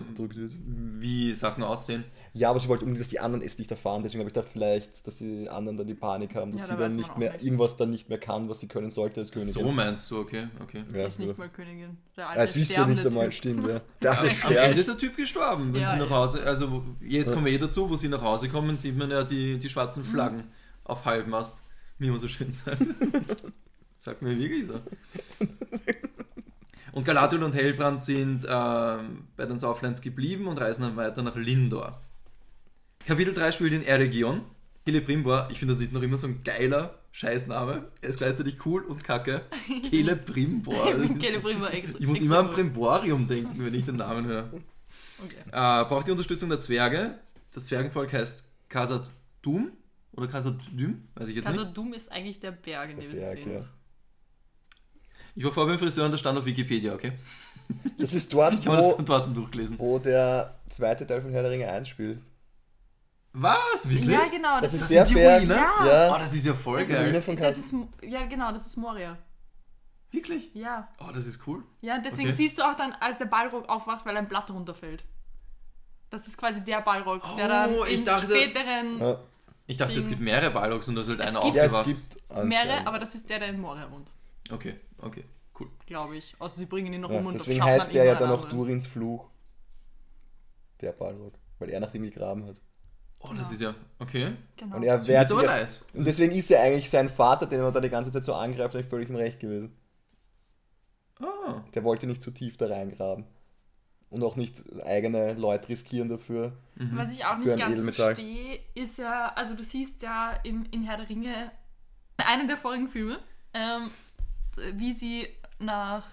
wie Sachen aussehen. Ja, aber sie wollte unbedingt, dass die anderen es nicht erfahren. Deswegen habe ich gedacht, vielleicht, dass die anderen dann die Panik haben, dass Ja, sie da weiß dann nicht mehr nicht. irgendwas dann nicht mehr kann, was sie können sollte als Königin. So meinst du, okay, okay. Sie ja, ist nicht mal Königin. Der alte ja, sie ist ja nicht einmal, Typ. stimmt, ja. Der Am, alte am Stern. Ende ist der Typ gestorben, wenn Ja, sie nach. Hause, also jetzt Ja. kommen wir eh dazu, wo sie nach Hause kommen, sieht man ja die, die schwarzen Mhm. Flaggen auf Halbmast, wie man so schön sagt. Sagt mir wirklich so. Und Galadriel und Hellbrand sind ähm, bei den Southlands geblieben und reisen dann weiter nach Lindor. Kapitel 3 spielt in Eregion. Celebrimbor, ich finde, das ist noch immer so ein geiler Scheißname. Er ist gleichzeitig cool und kacke. Celebrimbor. Celebrimbor extra. ich muss immer an. Brimborium denken, wenn ich den Namen höre. Okay. Äh, braucht die Unterstützung der Zwerge. Das Zwergenvolk heißt Khazad Dum oder Khazad Düm, weiß ich jetzt nicht. Khazad-dûm ist eigentlich der Berg, in dem sie sind. ja. Ich war vorher beim Friseur und da stand auf Wikipedia, okay? Das ist dort, das wo, von dort durchgelesen. wo der zweite Teil von Herr der Ringe 1 spielt. Was? Wirklich? Ja, genau. Das, Das ist das sind die der Ruinen? Ja. Ja. Oh, das ist ja voll das, geil. Ruine ist, von das ist, ja, genau, das ist Moria. Wirklich? Ja. Oh, das ist cool. Ja, deswegen Okay. siehst du auch dann, als der Balrog aufwacht, weil ein Blatt runterfällt. Das ist quasi der Balrog, der Oh, dann ich in dachte- späteren Ja, Ich dachte, es Ding. gibt mehrere Balrogs und da ist halt Es einer gibt- ja es aufgewacht. gibt mehrere, anscheinend. aber das ist der, der in Moria wohnt, Okay, okay, cool. glaube ich. Also sie bringen ihn noch Ja, um und deswegen heißt der ja dann auch. Durins Fluch. Der Balrog. Weil er nach dem gegraben hat. Oh, Genau. das ist ja, okay. Genau. Und er Das wehrt ist sich nice. Und deswegen ist er eigentlich sein Vater, den er da die ganze Zeit so angreift, eigentlich völlig im Recht gewesen. Ah, Der wollte nicht zu tief da reingraben. Und auch nicht eigene Leute riskieren dafür. mhm. Was ich auch nicht ganz Edelmetall. verstehe, ist ja, also du siehst ja im, in Herr der Ringe, in einem der vorigen Filme, ähm, wie sie nach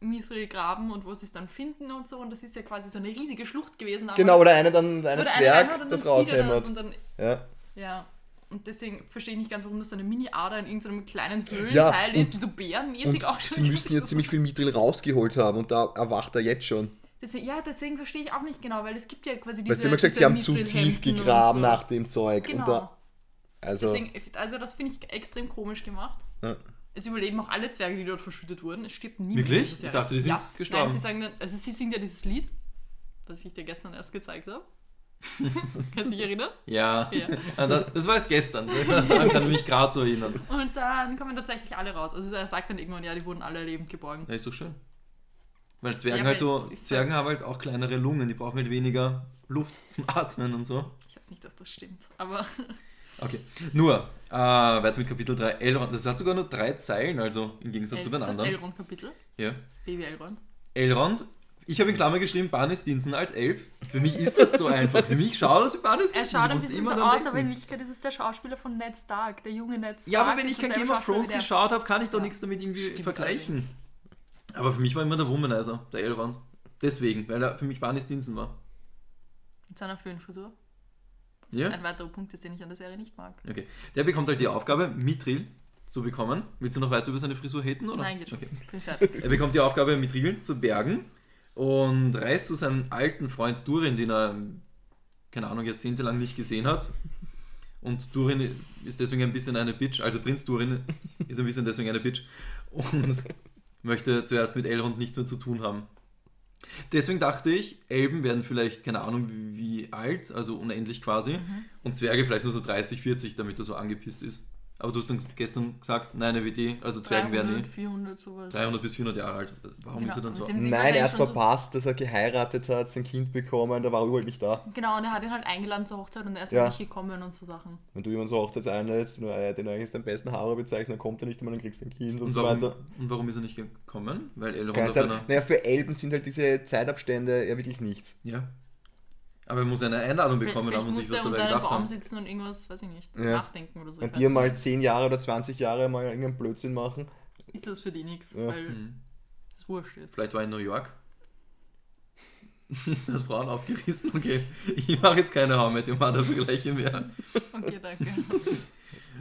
Mithril graben und wo sie es dann finden und so. Und das ist ja quasi so eine riesige Schlucht gewesen. Genau, oder einer dann, einer oder Zwerg, einer und das dann sieht er das raushämmert. Ja. ja. Und deswegen verstehe ich nicht ganz, warum das so eine Mini-Ader in irgendeinem kleinen Ja, Höhlenteil ist, und- die so bärenmäßig Und ausschaut. sie müssen ja ziemlich viel Mithril rausgeholt haben und da erwacht er jetzt schon. Deswegen, ja, deswegen verstehe ich auch nicht genau, weil es gibt ja quasi diese Weil sie haben ja gesagt, sie haben zu tief gegraben so. nach dem Zeug. Genau. Und da, also, Deswegen, also das finde ich extrem komisch gemacht. ja. Es überleben auch alle Zwerge, die dort verschüttet wurden. Es stirbt niemand. Wirklich? Ich dachte, die sind gestorben. Nein, sie sagen dann, also sie singen ja dieses Lied, das ich dir gestern erst gezeigt habe. Kannst du dich erinnern? Ja. Ja. Ah, da- Das war erst gestern. Daran kann ich mich gerade so erinnern. Und dann kommen tatsächlich alle raus. Also er sagt dann irgendwann, ja, die wurden alle lebend geborgen. Ja, ist doch schön. Weil Zwergen Ja, halt so, es Zwergen haben halt auch kleinere Lungen, die brauchen halt weniger Luft zum Atmen und so. Ich weiß nicht, ob das stimmt. Aber Okay. Nur, äh, weiter mit Kapitel 3, Elrond. Das hat sogar nur drei Zeilen, also im Gegensatz zu den das anderen. Elrond-Kapitel. Ja. Baby Elrond. Elrond, ich habe in Klammer geschrieben, Barney Stinson als Elb. Für mich ist das so einfach. Für mich schaut das wie Barney Er Stinson. schaut Ich ein bisschen so aus, denken. aber in Wirklichkeit ist es der Schauspieler von Ned Stark, der junge Ned Stark. Ja, aber wenn ich kein Game of Thrones geschaut habe, kann ich doch Ja. nichts damit irgendwie Stimmt vergleichen. allerdings. Aber für mich war immer der Womanizer, der Elrond. Deswegen, weil er für mich Barney Stinson war. Mit seiner Föhnfrisur. Ja? Ein weiterer Punkt ist, den ich an der Serie nicht mag. Okay. Der bekommt halt die Aufgabe, Mithril zu bekommen. Willst du noch weiter über seine Frisur haten? Oder? Nein, geht schon. Okay. Er bekommt die Aufgabe, Mithril zu bergen und reist zu seinem alten Freund Durin, den er, keine Ahnung, jahrzehntelang nicht gesehen hat. Und Durin ist deswegen ein bisschen eine Bitch, also Prinz Durin ist ein bisschen deswegen eine Bitch und möchte zuerst mit Elrond nichts mehr zu tun haben. Deswegen dachte ich, Elben werden vielleicht, keine Ahnung, wie, wie alt, also unendlich quasi, Mhm. und Zwerge vielleicht nur so 30, 40, damit er so angepisst ist. Aber du hast dann gestern gesagt, nein, eine WD, also Zwergen werden 300, eh 400, sowas. 300 bis 400 Jahre alt. Warum Genau, ist er dann so? Nein, er hat schon so- verpasst, dass er geheiratet hat, sein Kind bekommen, da war er überhaupt nicht da. Genau, und er hat ihn halt eingeladen zur Hochzeit und er ist Ja. nicht gekommen und so Sachen. Wenn du jemanden so Hochzeits einlädst, den du eigentlich den besten Haare bezeichnest, dann kommt er nicht einmal, dann kriegst du ein Kind und, Und so warum, weiter. und warum ist er nicht gekommen? Weil Elrond auf einer... Naja, für Elben sind halt diese Zeitabstände ja wirklich nichts. Ja. Aber er muss eine Einladung bekommen haben und sich was dabei gedacht haben. sitzen und irgendwas, weiß ich nicht, Ja. nachdenken oder so. Und dir mal nicht. 10 Jahre oder 20 Jahre mal irgendeinen Blödsinn machen. Ist das für die nichts, Ja. weil Hm. es wurscht ist. Vielleicht war er in New York. Das Braun aufgerissen, okay. Ich mache jetzt keine How Met Your Mother Vergleiche mehr. Okay, danke.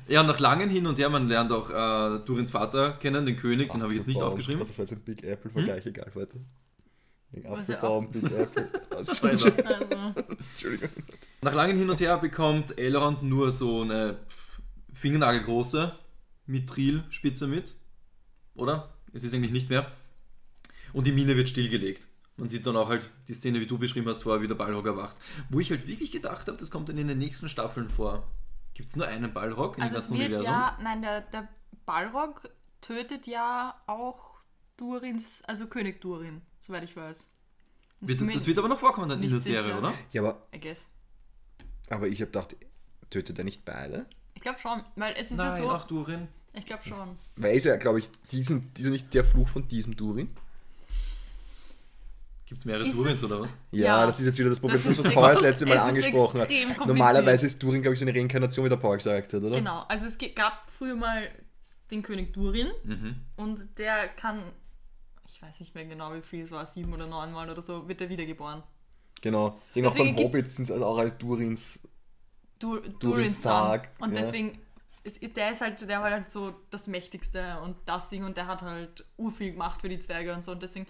Ja, und nach langem Hin und Her, man lernt auch äh, Durins Vater kennen, den König, den habe ich jetzt nicht aufgeschrieben. Das war jetzt ein Big Apple-Vergleich, egal, weiter. Wegen Apfelbaum, Big Apple. Also. Also, Entschuldigung. Nach langem Hin und Her bekommt Elrond nur so eine fingernagelgroße Mithril-Spitze mit. Oder? Es ist eigentlich nicht mehr. Und die Mine wird stillgelegt. Man sieht dann auch halt die Szene, wie du beschrieben hast, vorher, wie der Balrog erwacht. Wo ich halt wirklich gedacht habe, das kommt dann in den nächsten Staffeln vor. Gibt es nur einen Balrog in also dem es ganzen wird Universum? ja, nein, der, der Balrog tötet ja auch Durins, also König Durin, soweit ich weiß. Wird, das wird aber noch vorkommen dann in der Serie, sicher. oder? Ja, aber, I guess. aber ich habe gedacht, tötet er nicht beide? Ich glaube schon, weil es ist Nein, ja so. auch Durin. Ich glaube schon. Weil ist ja, glaube ich, diesen, dieser nicht der Fluch von diesem Durin. Gibt es mehrere Ist Durins es- oder was? Ja, Ja. das ist jetzt wieder das Problem, Das das, ist was Paul das letzte Mal es angesprochen hat. Normalerweise ist Durin, glaube ich, so eine Reinkarnation, wie der Paul gesagt hat, oder? Genau, also es gab früher mal den König Durin Mhm. und der kann, ich weiß nicht mehr genau wie viel es war, sieben oder neun Mal oder so, wird er wiedergeboren. Genau. Deswegen, auch Deswegen beim gibt's- Hobbit sind es also auch als Durins. Du, Durins Durins Tag. Und ja. deswegen, ist, der ist halt, der war halt so das Mächtigste und das Ding und der hat halt urviel gemacht für die Zwerge und so und deswegen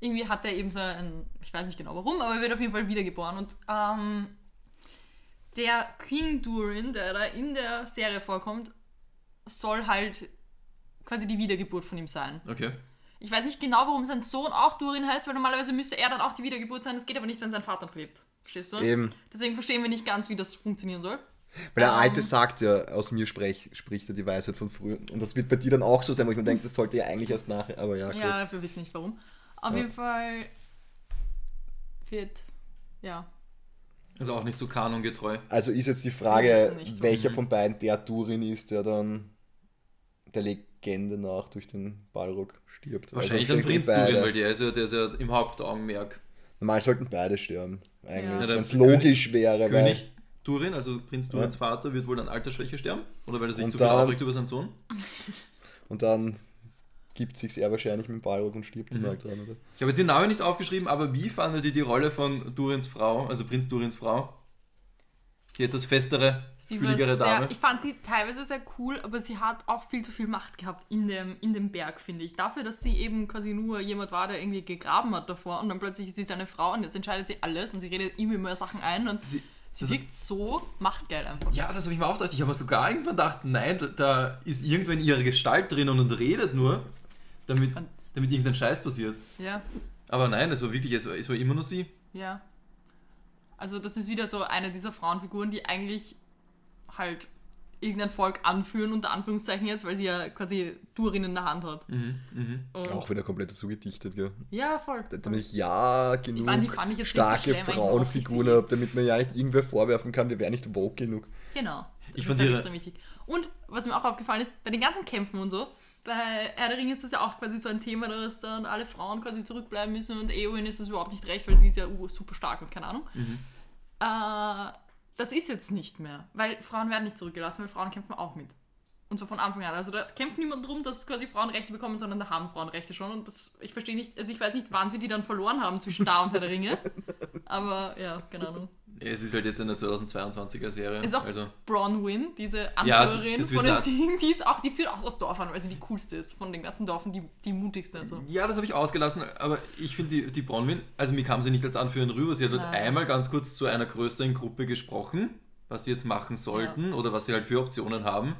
irgendwie hat er eben so ein, ich weiß nicht genau warum, aber er wird auf jeden Fall wiedergeboren und ähm, der King Durin, der da in der Serie vorkommt, soll halt quasi die Wiedergeburt von ihm sein. Okay. Ich weiß nicht genau, warum sein Sohn auch Durin heißt, weil normalerweise müsste er dann auch die Wiedergeburt sein. Das geht aber nicht, wenn sein Vater noch lebt. Verstehst du? Eben. Deswegen verstehen wir nicht ganz, wie das funktionieren soll. Weil der Ähm. Alte sagt ja, aus mir sprech, spricht er die Weisheit von früher. Und das wird bei dir dann auch so sein, wo ich mir denke, das sollte ja eigentlich erst nachher. Aber ja, gut. Ja, wir wissen nicht warum. Auf Ja. jeden Fall wird, ja, Also auch nicht so kanongetreu. Also ist jetzt die Frage, nicht, welcher von beiden der Durin ist, der dann der Legende nach durch den Balrog stirbt. Wahrscheinlich Also dann Prinz beide. Durin, weil der ist ja, der ist ja im Hauptaugenmerk. Normal sollten beide sterben. Eigentlich. Ja, Wenn es König- logisch wäre. König Durin, also Prinz Durins Ja. Vater, wird wohl an Altersschwäche sterben? Oder weil er sich Und zu viel dann- aufregt über seinen Sohn? Und dann gibt sich sehr wahrscheinlich mit dem Balrog und stirbt Mhm. halt dran. Oder? Ich habe jetzt den Namen nicht aufgeschrieben, aber wie fandet ihr die Rolle von Durins Frau, also Prinz Durins Frau? Die etwas festere, sie sehr, Dame. ich fand sie teilweise sehr cool, aber sie hat auch viel zu viel Macht gehabt in dem, in dem Berg, finde ich. Dafür, dass sie eben quasi nur jemand war, der irgendwie gegraben hat davor und dann plötzlich ist sie eine Frau und jetzt entscheidet sie alles und sie redet ihm immer Sachen ein und Sie- sie also- wirkt so machtgeil einfach. Ja, das habe ich mir auch gedacht. Ich habe mir sogar irgendwann gedacht, nein, da, da ist irgendwann ihre Gestalt drinnen und redet nur, damit, damit irgendein Scheiß passiert. ja, Aber nein, es war wirklich, es war, es war immer nur sie. ja. Also das ist wieder so eine dieser Frauenfiguren, die eigentlich halt irgendein Volk anführen, unter Anführungszeichen jetzt, weil sie ja quasi Durin in der Hand hat. Mhm, mhm. Auch wieder komplett dazu gedichtet, gell? ja, voll. Damit ich ja genug fand- die fand ich jetzt so starke eigentlich Frauenfiguren habe, damit man ja nicht irgendwer vorwerfen kann, wir wären nicht woke genug. Genau. Ich das fand ist halt ihre- extrem wichtig. Und was mir auch aufgefallen ist, bei den ganzen Kämpfen und so, bei Herr der Ringe ist das ja auch quasi so ein Thema, dass dann alle Frauen quasi zurückbleiben müssen und Eowyn ist das überhaupt nicht recht, weil sie ist ja uh, super stark und keine Ahnung. Mhm. Äh, das ist jetzt nicht mehr, weil Frauen werden nicht zurückgelassen, weil Frauen kämpfen auch mit. Und so von Anfang an. Also da kämpft niemand drum, dass quasi Frauen Rechte bekommen, sondern da haben Frauen Rechte schon. Und das, ich verstehe nicht, also ich weiß nicht, wann sie die dann verloren haben zwischen da und Herr der Ringe. Aber ja, keine Ahnung. Es ist halt jetzt eine 2022er Serie. Ist auch also, Bronwyn, diese Ja, Anführerin das von den Dingen, die ist auch, die führt auch das Dorf an, weil sie die coolste ist von den ganzen Dörfern, die, die mutigste und so. ja, das habe ich ausgelassen, aber ich finde die, die Bronwyn, also mir kam sie nicht als Anführerin rüber. Sie hat dort Nein. einmal ganz kurz zu einer größeren Gruppe gesprochen, was sie jetzt machen sollten oder was sie halt für Optionen haben.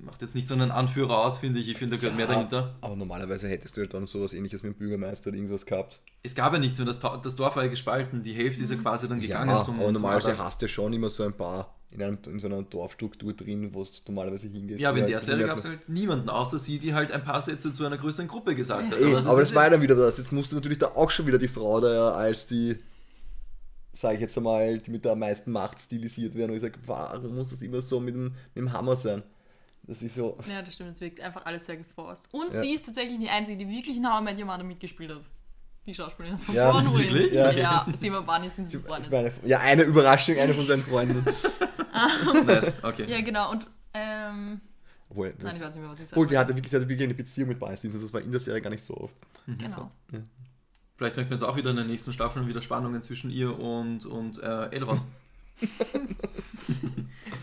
Macht jetzt nicht so einen Anführer aus, finde ich. Ich finde, da gehört mehr dahinter. Aber normalerweise hättest du halt dann sowas ähnliches mit dem Bürgermeister oder irgendwas gehabt. Es gab ja nichts mehr, das, das Dorf war ja gespalten. Die Hälfte ist ja quasi dann gegangen ja, zum aber zum normalerweise Adler. hast du ja schon immer so ein paar in, einem, in so einer Dorfstruktur drin, wo du normalerweise hingehst. Ja, aber in halt der Serie mehr- gab es halt niemanden, außer sie, die halt ein paar Sätze zu einer größeren Gruppe gesagt hat. Ey, aber das, ist war ja- dann wieder das. Jetzt musst du natürlich da auch schon wieder die Frau da ja als die, sage ich jetzt einmal, die mit der meisten Macht stilisiert werden. Und ich sage, warum muss das immer so mit dem, mit dem Hammer sein? Das ist so. Ja, das stimmt, es wirkt einfach alles sehr geforst. Und Ja. sie ist tatsächlich die Einzige, die wirklich in How I Met Your Mother mitgespielt hat. Die Schauspielerin von Ja, wirklich? Ja, Ja. ja sie und Barney sind super. meine, ja, eine Überraschung, eine von seinen Freunden. Nice, okay. Ja, genau. Und, ähm, Obwohl, nein, ich weiß nicht mehr, was ich oh, sage. die hatte wirklich, die hatte wirklich eine Beziehung mit Beißdienst. Das war in der Serie gar nicht so oft. Genau. Vielleicht merkt man jetzt auch wieder in den nächsten Staffeln wieder Spannungen zwischen ihr und, und äh, Elrond.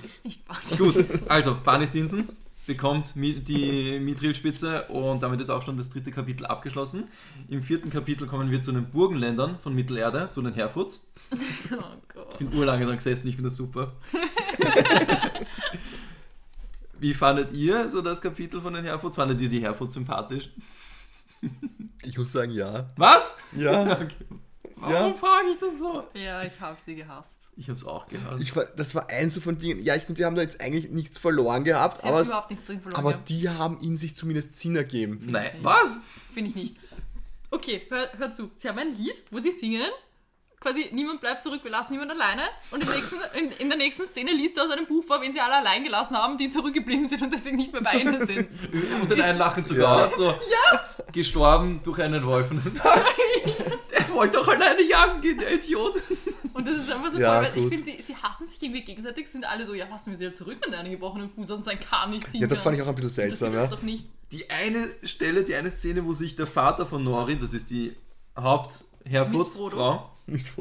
Das ist nicht Barney. Gut, also Barney Stinson bekommt die Mithril-Spitze und damit ist auch schon das dritte Kapitel abgeschlossen. Im vierten Kapitel kommen wir zu den Burgenländern von Mittelerde, zu den Herfuts. Oh Gott. Ich bin urlange dran gesessen, ich finde das super. Wie fandet ihr so das Kapitel von den Herfuts? Fandet ihr die Herfuts sympathisch? Ich muss sagen, ja. Was? Ja. Okay. Warum Ja. frage ich denn so? Ja, ich habe sie gehasst. Ich habe es auch gehört. Ich, war- das war eins so von Dingen. Ja, ich finde, die haben da jetzt eigentlich nichts verloren gehabt, Sie haben aber, es- überhaupt nichts drin verloren. aber gehabt. die haben in sich zumindest Sinn ergeben. Nein, was? Finde ich nicht. Okay, hör, hör zu. Sie haben ein Lied, wo sie singen. Quasi niemand bleibt zurück, wir lassen niemand alleine. Und im nächsten, in, in der nächsten Szene liest er aus einem Buch vor, wen sie alle allein gelassen haben, die zurückgeblieben sind und deswegen nicht mehr bei ihnen sind. Und den einen lachen sogar Ja. so. Gestorben durch einen Wolf. Und das, der wollte doch alleine jagen gehen, der Idiot. Und das ist einfach so Ja, voll, weil ich gut. finde, sie, sie hassen sich irgendwie gegenseitig, sind alle so, ja, lassen wir sie halt zurück, wenn der einen gebrochenen Fuß und sein Kahn nicht ziehen Ja, das kann. fand ich auch ein bisschen seltsam, das ja. doch nicht. Die eine Stelle, die eine Szene, wo sich der Vater von Nori, das ist die Hauptherfurt. Frau,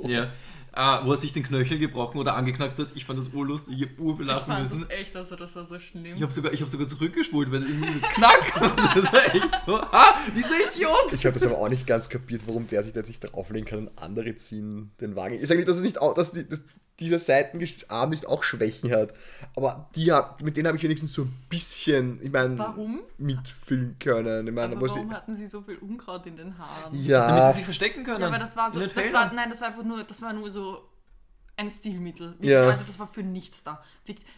ja, äh, wo er sich den Knöchel gebrochen oder angeknackst hat. Ich fand das urlustig, ich hab Ich urbelachen fand müssen. das echt, also das war so schlimm. Ich habe sogar, ich hab sogar zurückgespult, weil irgendwie so knack. Das war echt so, ah, dieser Idiot. Ich habe das aber auch nicht ganz kapiert, warum der sich da jetzt nicht drauflegen kann und andere ziehen den Wagen. Ich sage nicht, dass, es nicht auch, dass, die, dass dieser Seitenarm nicht auch Schwächen hat, aber die hab, mit denen habe ich wenigstens so ein bisschen, ich meine, Warum? mitfühlen können. Ich meine, Aber wo sie, warum hatten sie so viel Unkraut in den Haaren? Damit ja, sie sich verstecken können. Ja, aber das war so, das war, nein, das war einfach nur, das war nur so ein Stilmittel. Ja. Also das war für nichts da.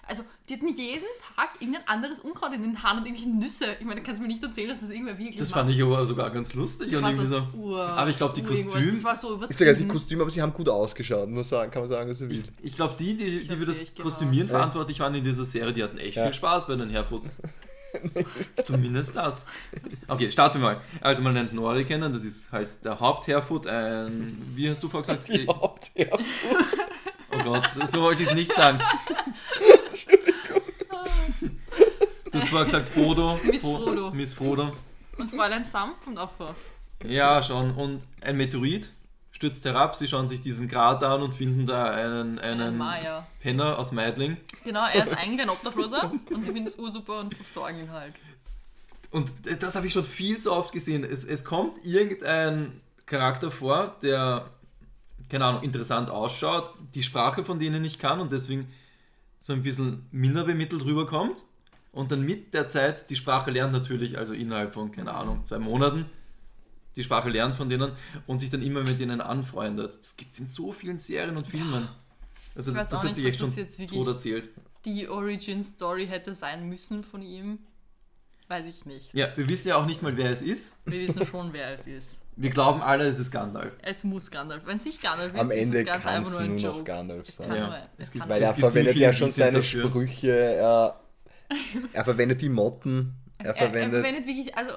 Also die hatten jeden Tag irgendein anderes Unkraut in den Haaren und irgendwelche Nüsse. Ich meine, du kannst mir nicht erzählen, dass das irgendwer wirklich Das macht. fand ich aber sogar ganz lustig. Ich und irgendwie so. ur- aber ich glaube, die ur- irgendwas. Kostüm. Das war so ich sage ja, die. Kostüme, aber sie haben gut ausgeschaut, muss sagen, kann man sagen, was er will. Ich glaube, die, die, die hab für das Kostümieren gehasst. verantwortlich waren in dieser Serie, die hatten echt Ja. viel Spaß bei den Herfuts. Zumindest das. Okay, starten wir mal. Also man nennt Nori kennen, das ist halt der Hauptherfut, ein, wie hast du vorher gesagt? Die Hauptherr. Oh Gott, so wollte ich es nicht sagen. Du hast vorher gesagt Frodo. Miss Fro- Frodo. Miss Frodo. Und Fräulein Sam kommt auch vor. Ja, schon. Und ein Meteorit stürzt herab, sie schauen sich diesen Grat an und finden da einen, Einen einen Maya. Penner aus Meidling. Genau, er ist eigentlich ein Obdachloser und sie finden es ursuper und versorgen ihn halt. Und das habe ich schon viel zu oft gesehen. Es, es kommt irgendein Charakter vor, der, keine Ahnung, interessant ausschaut, die Sprache von denen ich kann und deswegen so ein bisschen minder bemittelt rüberkommt. Und dann mit der Zeit die Sprache lernt natürlich, also innerhalb von, keine Ahnung, zwei Monaten, die Sprache lernt von denen und sich dann immer mit denen anfreundet. Das gibt es in so vielen Serien und Filmen. Also das, das hat nicht, sich echt schon das jetzt wirklich- tot erzählt. Die Origin-Story hätte sein müssen von ihm. Weiß ich nicht. Ja, wir wissen ja auch nicht mal, wer es ist. Wir wissen schon, wer es ist. Wir glauben alle, es ist Gandalf. Es muss Gandalf. Wenn es nicht Gandalf ist, Am Ende ist es ganz kann einfach es nur ein noch Joke. Gandalf Es sein. kann Ja, nur, es es gibt- Weil er gibt verwendet ja schon seine dafür. Sprüche, er, er verwendet die Motten, er er, er verwendet... verwendet wirklich, also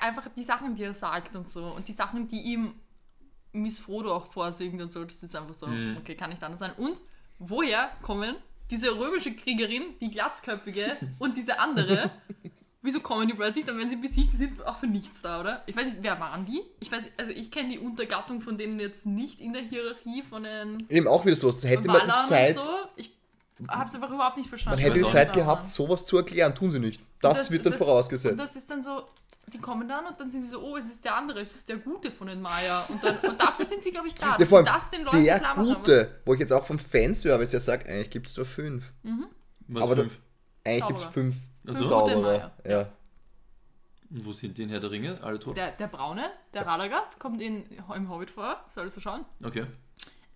einfach die Sachen, die er sagt und so. Und die Sachen, die ihm Miss Frodo auch vorsingt und so, das ist einfach so, Mhm. okay, kann nicht anders sein. Und woher kommen diese römische Kriegerin, die glatzköpfige und diese andere? Wieso kommen die plötzlich dann, wenn sie besiegt sind, auch für nichts da, oder? Ich weiß nicht, wer waren die? Ich weiß, also ich kenne die Untergattung von denen jetzt nicht in der Hierarchie von den Eben auch wieder so, hätte man die Zeit, so. Ich habe es einfach überhaupt nicht verstanden. man hätte die Zeit gehabt, sowas zu erklären, tun sie nicht. Das, Das- wird dann das- vorausgesetzt. Und das ist dann so, die kommen dann und dann sind sie so, oh, es ist der andere, es ist der Gute von den Maya. Und, dann, und dafür sind sie, glaube ich, da. Ja, vor allem das den Leuten der klar machen. Gute, wo ich jetzt auch vom Fanservice ja sage, eigentlich gibt es da fünf. Was Aber fünf? Eigentlich gibt es fünf Ach so. Gute Zauberer. Maya. Ja. Und wo sind die in Herr der Ringe? Alle tot? Der, der Braune, der Radagast, kommt in, im Hobbit vor, solltest du schauen. Okay.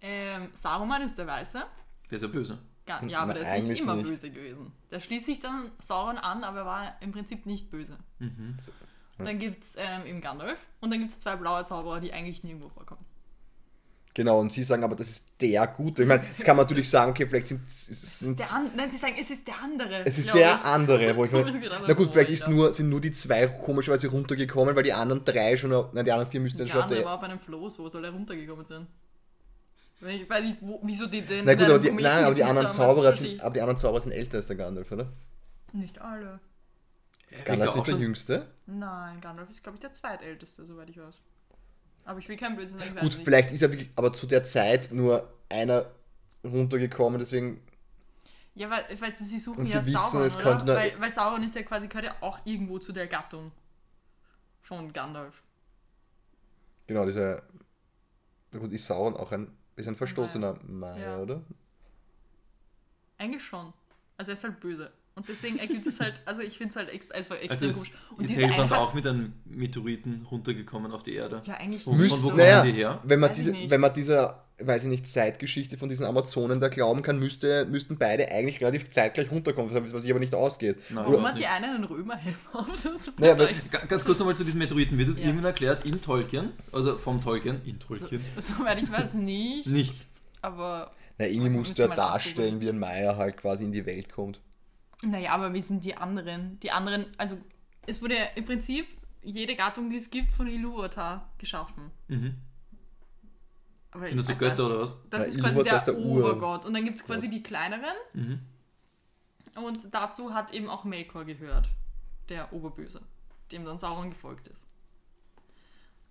Ähm, Saruman ist der Weiße. Der ist ja böse. Ga- Ja, aber der ist nicht immer nicht. böse gewesen. Der schließt sich dann Sauron an, aber er war im Prinzip nicht böse. Mhm. Dann gibt es ähm, eben Gandalf und dann gibt es zwei blaue Zauberer, die eigentlich nirgendwo vorkommen. Genau, und sie sagen aber, das ist der Gute. Ich meine, jetzt kann man natürlich sagen, okay, vielleicht sind Es Nein, sie sagen, es ist der andere. es ist der ich. andere, wo ich der na gut, vielleicht ist nur, sind nur die zwei komischerweise runtergekommen, weil die anderen drei schon, nein, die anderen vier müssten schon auf der, war auf einem Floß, wo soll er runtergekommen sein? Ich weiß nicht, wo, wieso die den. na gut, aber die, nein, aber die anderen Zauberer sind, aber die anderen Zauberer sind älter als der Gandalf, oder? ich Nicht alle. Ist Gandalf nicht der Jüngste? Nein, Gandalf ist, glaube ich, der zweitälteste, soweit ich weiß. Aber ich will kein Blödsinn sagen, ich weiß Gut, nicht. vielleicht ist er wirklich, aber zu der Zeit nur einer runtergekommen, deswegen, Ja, weil, weil sie, sie suchen ja sie wissen, Sauron, es oder? Weil, weil Sauron ist ja quasi, gehört ja auch irgendwo zu der Gattung von Gandalf. genau, dieser, na gut, ist Sauron auch ein, ist ein verstoßener Maya, Ja. oder? Eigentlich schon. Also er ist halt böse. Und deswegen ergibt es halt, also ich finde es halt extra, es war extrem Also ist, komisch. Und ist Hellbrand auch mit einem Meteoriten runtergekommen auf die Erde? Ja, eigentlich nicht von wo naja, die her? Wenn man, Weiß diese, wenn man dieser, weiß ich nicht, Zeitgeschichte von diesen Amazonen da glauben kann, müsste, müssten beide eigentlich relativ zeitgleich runterkommen, was sich aber nicht ausgeht. Nein, Warum hat die nicht. eine einen Römerhelm auf? Naja, Ganz kurz nochmal zu diesen Meteoriten. Wird das Ja. irgendwann erklärt in Tolkien? Also vom Tolkien? In Tolkien? so, soweit ich weiß nicht. Nicht. Aber Na, irgendwie musst du ja darstellen, wie ein Maya halt quasi in die Welt kommt. Naja, aber wie sind die anderen? Die anderen, also es wurde im Prinzip jede Gattung, die es gibt, von Ilúvatar geschaffen. Mhm. Aber Sind das so ich- Götter das, oder was? Das Ja, ist quasi der, ist der Obergott. Und dann gibt es quasi die kleineren. Mhm. Und dazu hat eben auch Melkor gehört, der Oberböse, dem dann Sauron gefolgt ist.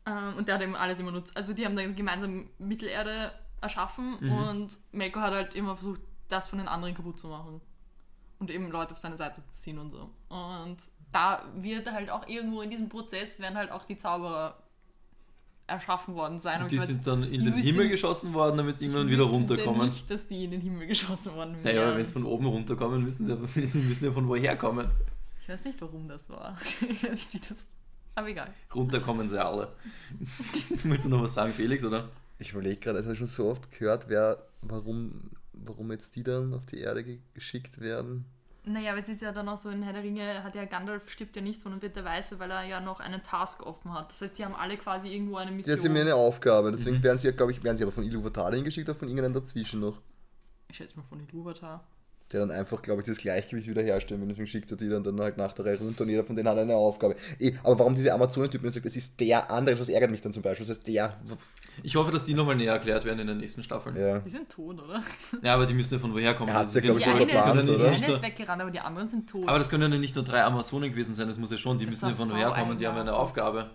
Ähm, und der hat eben alles immer nutzt. Also die haben dann gemeinsam Mittelerde erschaffen Mhm. und Melkor hat halt immer versucht, das von den anderen kaputt zu machen. Und eben Leute auf seine Seite zu ziehen und so. Und da wird halt auch irgendwo in diesem Prozess werden halt auch die Zauberer erschaffen worden sein. Und die sind dann in den Himmel geschossen worden, damit sie irgendwann wieder runterkommen. nicht, dass die in den Himmel geschossen worden Naja, wären. wenn sie von oben runterkommen, müssen sie, aber- müssen ja von woher kommen. Ich weiß nicht, warum das war. Ich weiß nicht, wie das. Aber egal. Runterkommen sie alle. Willst du noch was sagen, Felix, oder? Ich überlege gerade, ich habe schon so oft gehört, wer, warum, warum jetzt die dann auf die Erde ge- geschickt werden. Naja, aber es ist ja dann auch so, in Herr der Ringe hat ja Gandalf stirbt ja nicht, sondern wird der Weiße, weil er ja noch einen Task offen hat. Das heißt, die haben alle quasi irgendwo eine Mission. Das ist mir eine Aufgabe, deswegen Mhm. werden sie ja, glaube ich, werden sie aber von Ilúvatar hingeschickt oder von irgendeinem dazwischen noch. ich schätze mal von Ilúvatar. Der dann einfach, glaube ich, das Gleichgewicht wiederherstellen, wenn deswegen schickt er die dann, dann halt nach der Reihe runter und jeder von denen hat eine Aufgabe. Eh, aber warum diese Amazonen-Typen sagt, es ist der andere, das ärgert mich dann zum Beispiel. Das heißt, der. Ich hoffe, dass die nochmal näher erklärt werden in den nächsten Staffeln. Ja, Ja. Die sind tot, oder? aber die müssen ja von woher kommen. Hat's Das ist ja, Die eine, das verplant, ja ist, oder? die eine ist weggerannt, aber die anderen sind tot. aber das können ja nicht nur drei Amazonen gewesen sein, das muss ja schon, die Das müssen ja von so woher kommen, die haben ja eine. Aufgabe.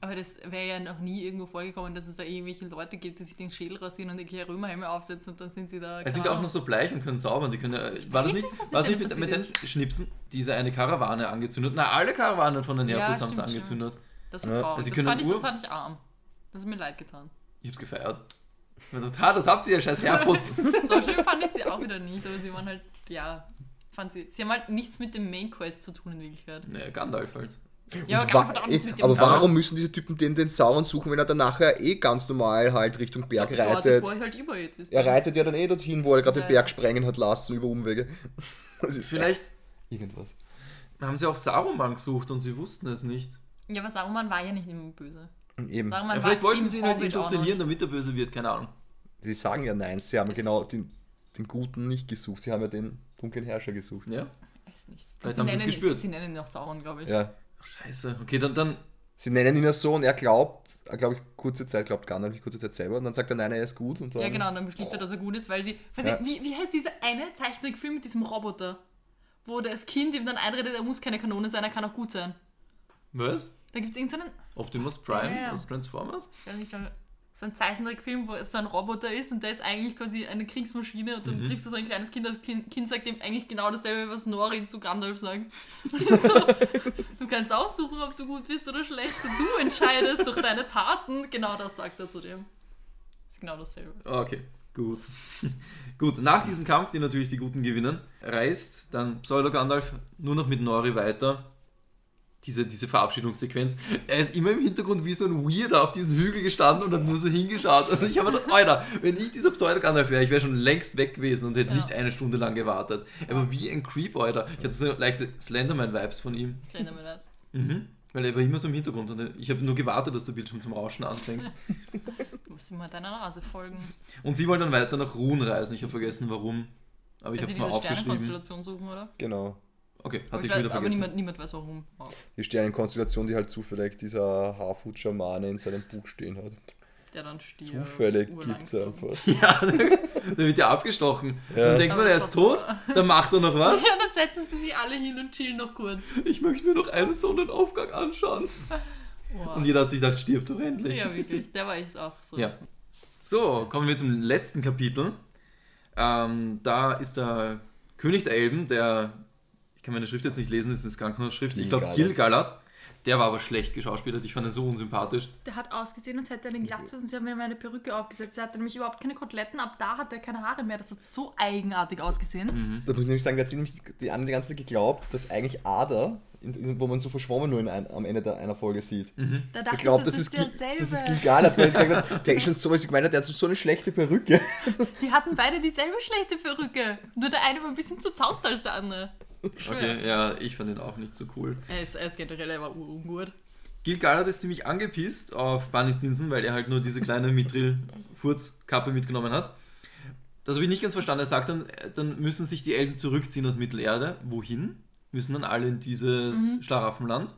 Aber das wäre ja noch nie irgendwo vorgekommen, dass es da irgendwelche Leute gibt, die sich den Schädel rasieren und irgendwelche Römerhelme aufsetzen und dann sind sie da. Es sind auch noch so bleich und können zaubern. Die können ja, war das nicht, nicht, was mit mit, mit den Schnipsen diese eine Karawane angezündet? Na, alle Karawanen von den Ja, Herkules haben sie stimmt, angezündet. Das war Ja. traurig. Also das, fand ich, das fand ich arm. Das hat mir leid getan. Ich hab's gefeiert. Ich hab gedacht, ha, das habt ihr ja, scheiß Herputz. So schlimm fand ich sie auch wieder nicht, aber sie waren halt, ja, fand sie. Sie haben halt nichts mit dem Main Quest zu tun in Wirklichkeit. naja, Gandalf halt. Ja, wa aber warum müssen diese Typen den, den Sauron suchen, wenn er dann nachher eh ganz normal halt Richtung Berg Ja, das reitet? war halt über jetzt ist. Er reitet ja dann eh dorthin, wo er gerade Ja, den Berg ja. sprengen hat lassen über Umwege. Vielleicht irgendwas. haben sie auch Saruman gesucht und sie wussten es nicht. Ja, aber Saruman war ja nicht immer böse. Eben. Saruman Ja, vielleicht wollten sie ihn halt indoktrinieren, damit er böse wird, keine Ahnung. Sie sagen ja nein, sie haben genau den, den Guten nicht gesucht, sie haben ja den dunklen Herrscher gesucht. Ja? Weiß nicht. Vielleicht sie haben sie es nennen, gespürt. Sie nennen ihn auch Sauron, glaube ich. Ja. Ach, scheiße. Okay, dann, dann Sie nennen ihn ja so und er glaubt, er glaube ich, kurze Zeit glaubt Gandalf nicht kurze Zeit selber und dann sagt er, nein, er ist gut und dann, Ja, genau, und dann beschließt er, dass er gut ist, weil sie. Weiß Ja. ich, wie, wie heißt dieser eine Zeichentrickfilm mit diesem Roboter? Wo das Kind ihm dann einredet, er muss keine Kanone sein, er kann auch gut sein. was? Da gibt es irgendeinen. Optimus Prime Ja, ja. aus Transformers? Ich weiß nicht, so ein Zeichentrickfilm, wo es so ein Roboter ist und der ist eigentlich quasi eine Kriegsmaschine und dann trifft er so ein kleines Kind, das Kind, kind sagt ihm eigentlich genau dasselbe, was Nori zu Gandalf sagt. So, du kannst aussuchen, ob du gut bist oder schlecht du entscheidest durch deine Taten. Genau das sagt er zu dem. ist genau dasselbe. Okay, gut. gut, nach diesem Kampf, die natürlich die Guten gewinnen, reist dann Pseudo-Gandalf nur noch mit Nori weiter. Diese, diese Verabschiedungssequenz. Er ist immer im Hintergrund wie so ein Weirder auf diesem Hügel gestanden und hat nur so hingeschaut. Und ich habe mir gedacht, Alter, wenn ich dieser Pseudo-Gandalf wäre, ich wäre schon längst weg gewesen und hätte Ja. nicht eine Stunde lang gewartet. Er war wie ein Creep, Alter. Ich hatte so leichte Slenderman-Vibes von ihm. Slenderman Labs. Mhm. Weil er war immer so im Hintergrund und ich habe nur gewartet, dass der Bildschirm zum Rauschen anfängt. Du musst immer deiner Nase folgen. Und sie wollen dann weiter nach Ruhen reisen. Ich habe vergessen, warum. Aber ich Weil habe es mal aufgeschrieben. Sternenkonstellation suchen, oder? Genau. Okay, hatte ich ich schon wieder weiß, aber vergessen. niemand, niemand weiß warum. Oh. Die Sternenkonstellation, die halt zufällig dieser Harfoot-Schamane in seinem Buch stehen hat. Der dann stirbt. Zufällig gibt es einfach. Ja, der wird ja abgestochen. Ja. Dann denkt Aber man, er ist tot, dann macht er noch was. Ja, dann setzen sie sich alle hin und chillen noch kurz. Ich möchte mir noch einen Sonnenaufgang anschauen. Wow. Und jeder hat sich gedacht, stirb doch endlich. Ja, wirklich. Der war ich auch so. Ja. So, kommen wir zum letzten Kapitel. Ähm, da ist der König der Elben, der, kann meine Schrift jetzt nicht lesen, das ist eine Krankenhausschrift, ich glaube Gil-galad. Gil-galad. Der war aber schlecht geschauspielert, ich fand ihn so unsympathisch. Der hat ausgesehen, als hätte er den Glatzes und sie haben mir meine Perücke aufgesetzt. Er hatte nämlich überhaupt keine Koteletten, ab da hat er keine Haare mehr. Das hat so eigenartig ausgesehen. Da muss ich nämlich sagen, der hat sich nämlich die, die ganze Zeit geglaubt, dass eigentlich Ada, in, in, wo man so verschwommen nur in ein, am Ende der, einer Folge sieht. Da dachte Ich glaube, das, das, ist Gil- derselbe. das ist Gilgalad, weil ich gesagt habe, der ist schon so, was ich gemeint habe, der hat so eine schlechte Perücke. Die hatten beide dieselbe schlechte Perücke. Nur der eine war ein bisschen zu zaust als der andere. Okay, ja, ich fand ihn auch nicht so cool. Er ist, er ist generell, er war urungut. Gil-galad ist ziemlich angepisst auf Bunny Stinson, weil er halt nur diese kleine Mithril-Furzkappe mitgenommen hat. Das habe ich nicht ganz verstanden. Er sagt dann, dann müssen sich die Elben zurückziehen aus Mittelerde. Wohin? Müssen dann alle in dieses Mhm. Schlaraffenland?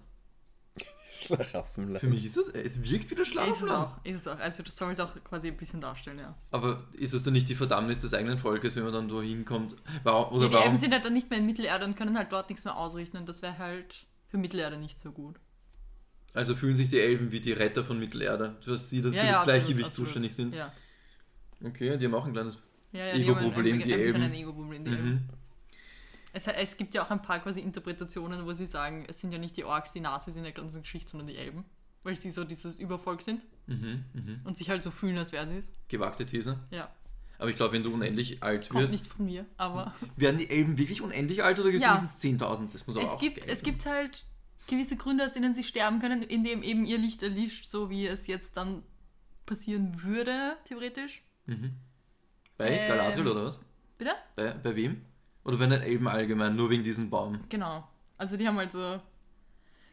Schlaraffenland. Für mich ist es, es wirkt wie das Ist es Schlaraffenland. auch. Ist es auch. Also das soll es auch quasi ein bisschen darstellen, ja. Aber ist es dann nicht die Verdammnis des eigenen Volkes, wenn man dann da hinkommt? Warum, oder ja die Elben warum? sind halt dann nicht mehr in Mittelerde und können halt dort nichts mehr ausrichten und das wäre halt für Mittelerde nicht so gut. Also fühlen sich die Elben wie die Retter von Mittelerde, dass sie dafür Ja, ja, das absolut, Gleichgewicht absolut. zuständig sind. Ja. Okay, die haben auch ein kleines. Ja, ja, die haben Ego-Problem, ein, die bisschen Elben. ein Ego-Problem, die Elben. Es, es gibt ja auch ein paar quasi Interpretationen, wo sie sagen, es sind ja nicht die Orks, die Nazis in der ganzen Geschichte, sondern die Elben. Weil sie so dieses Übervolk sind Mhm, mhm. und sich halt so fühlen, als wäre sie es. Gewagte These. Ja. Aber ich glaube, wenn du unendlich alt Kommt wirst, nicht von mir, aber werden die Elben wirklich unendlich alt oder gibt es Ja. wenigstens 10.000? Das muss aber es auch gibt, es gibt halt gewisse Gründe, aus denen sie sterben können, indem eben ihr Licht erlischt, so wie es jetzt dann passieren würde, theoretisch. Mhm. Bei Ähm, Galadriel oder was? Bitte? Bei, bei wem? Oder bei den Elben allgemein, nur wegen diesem Baum? Genau. Also die haben halt so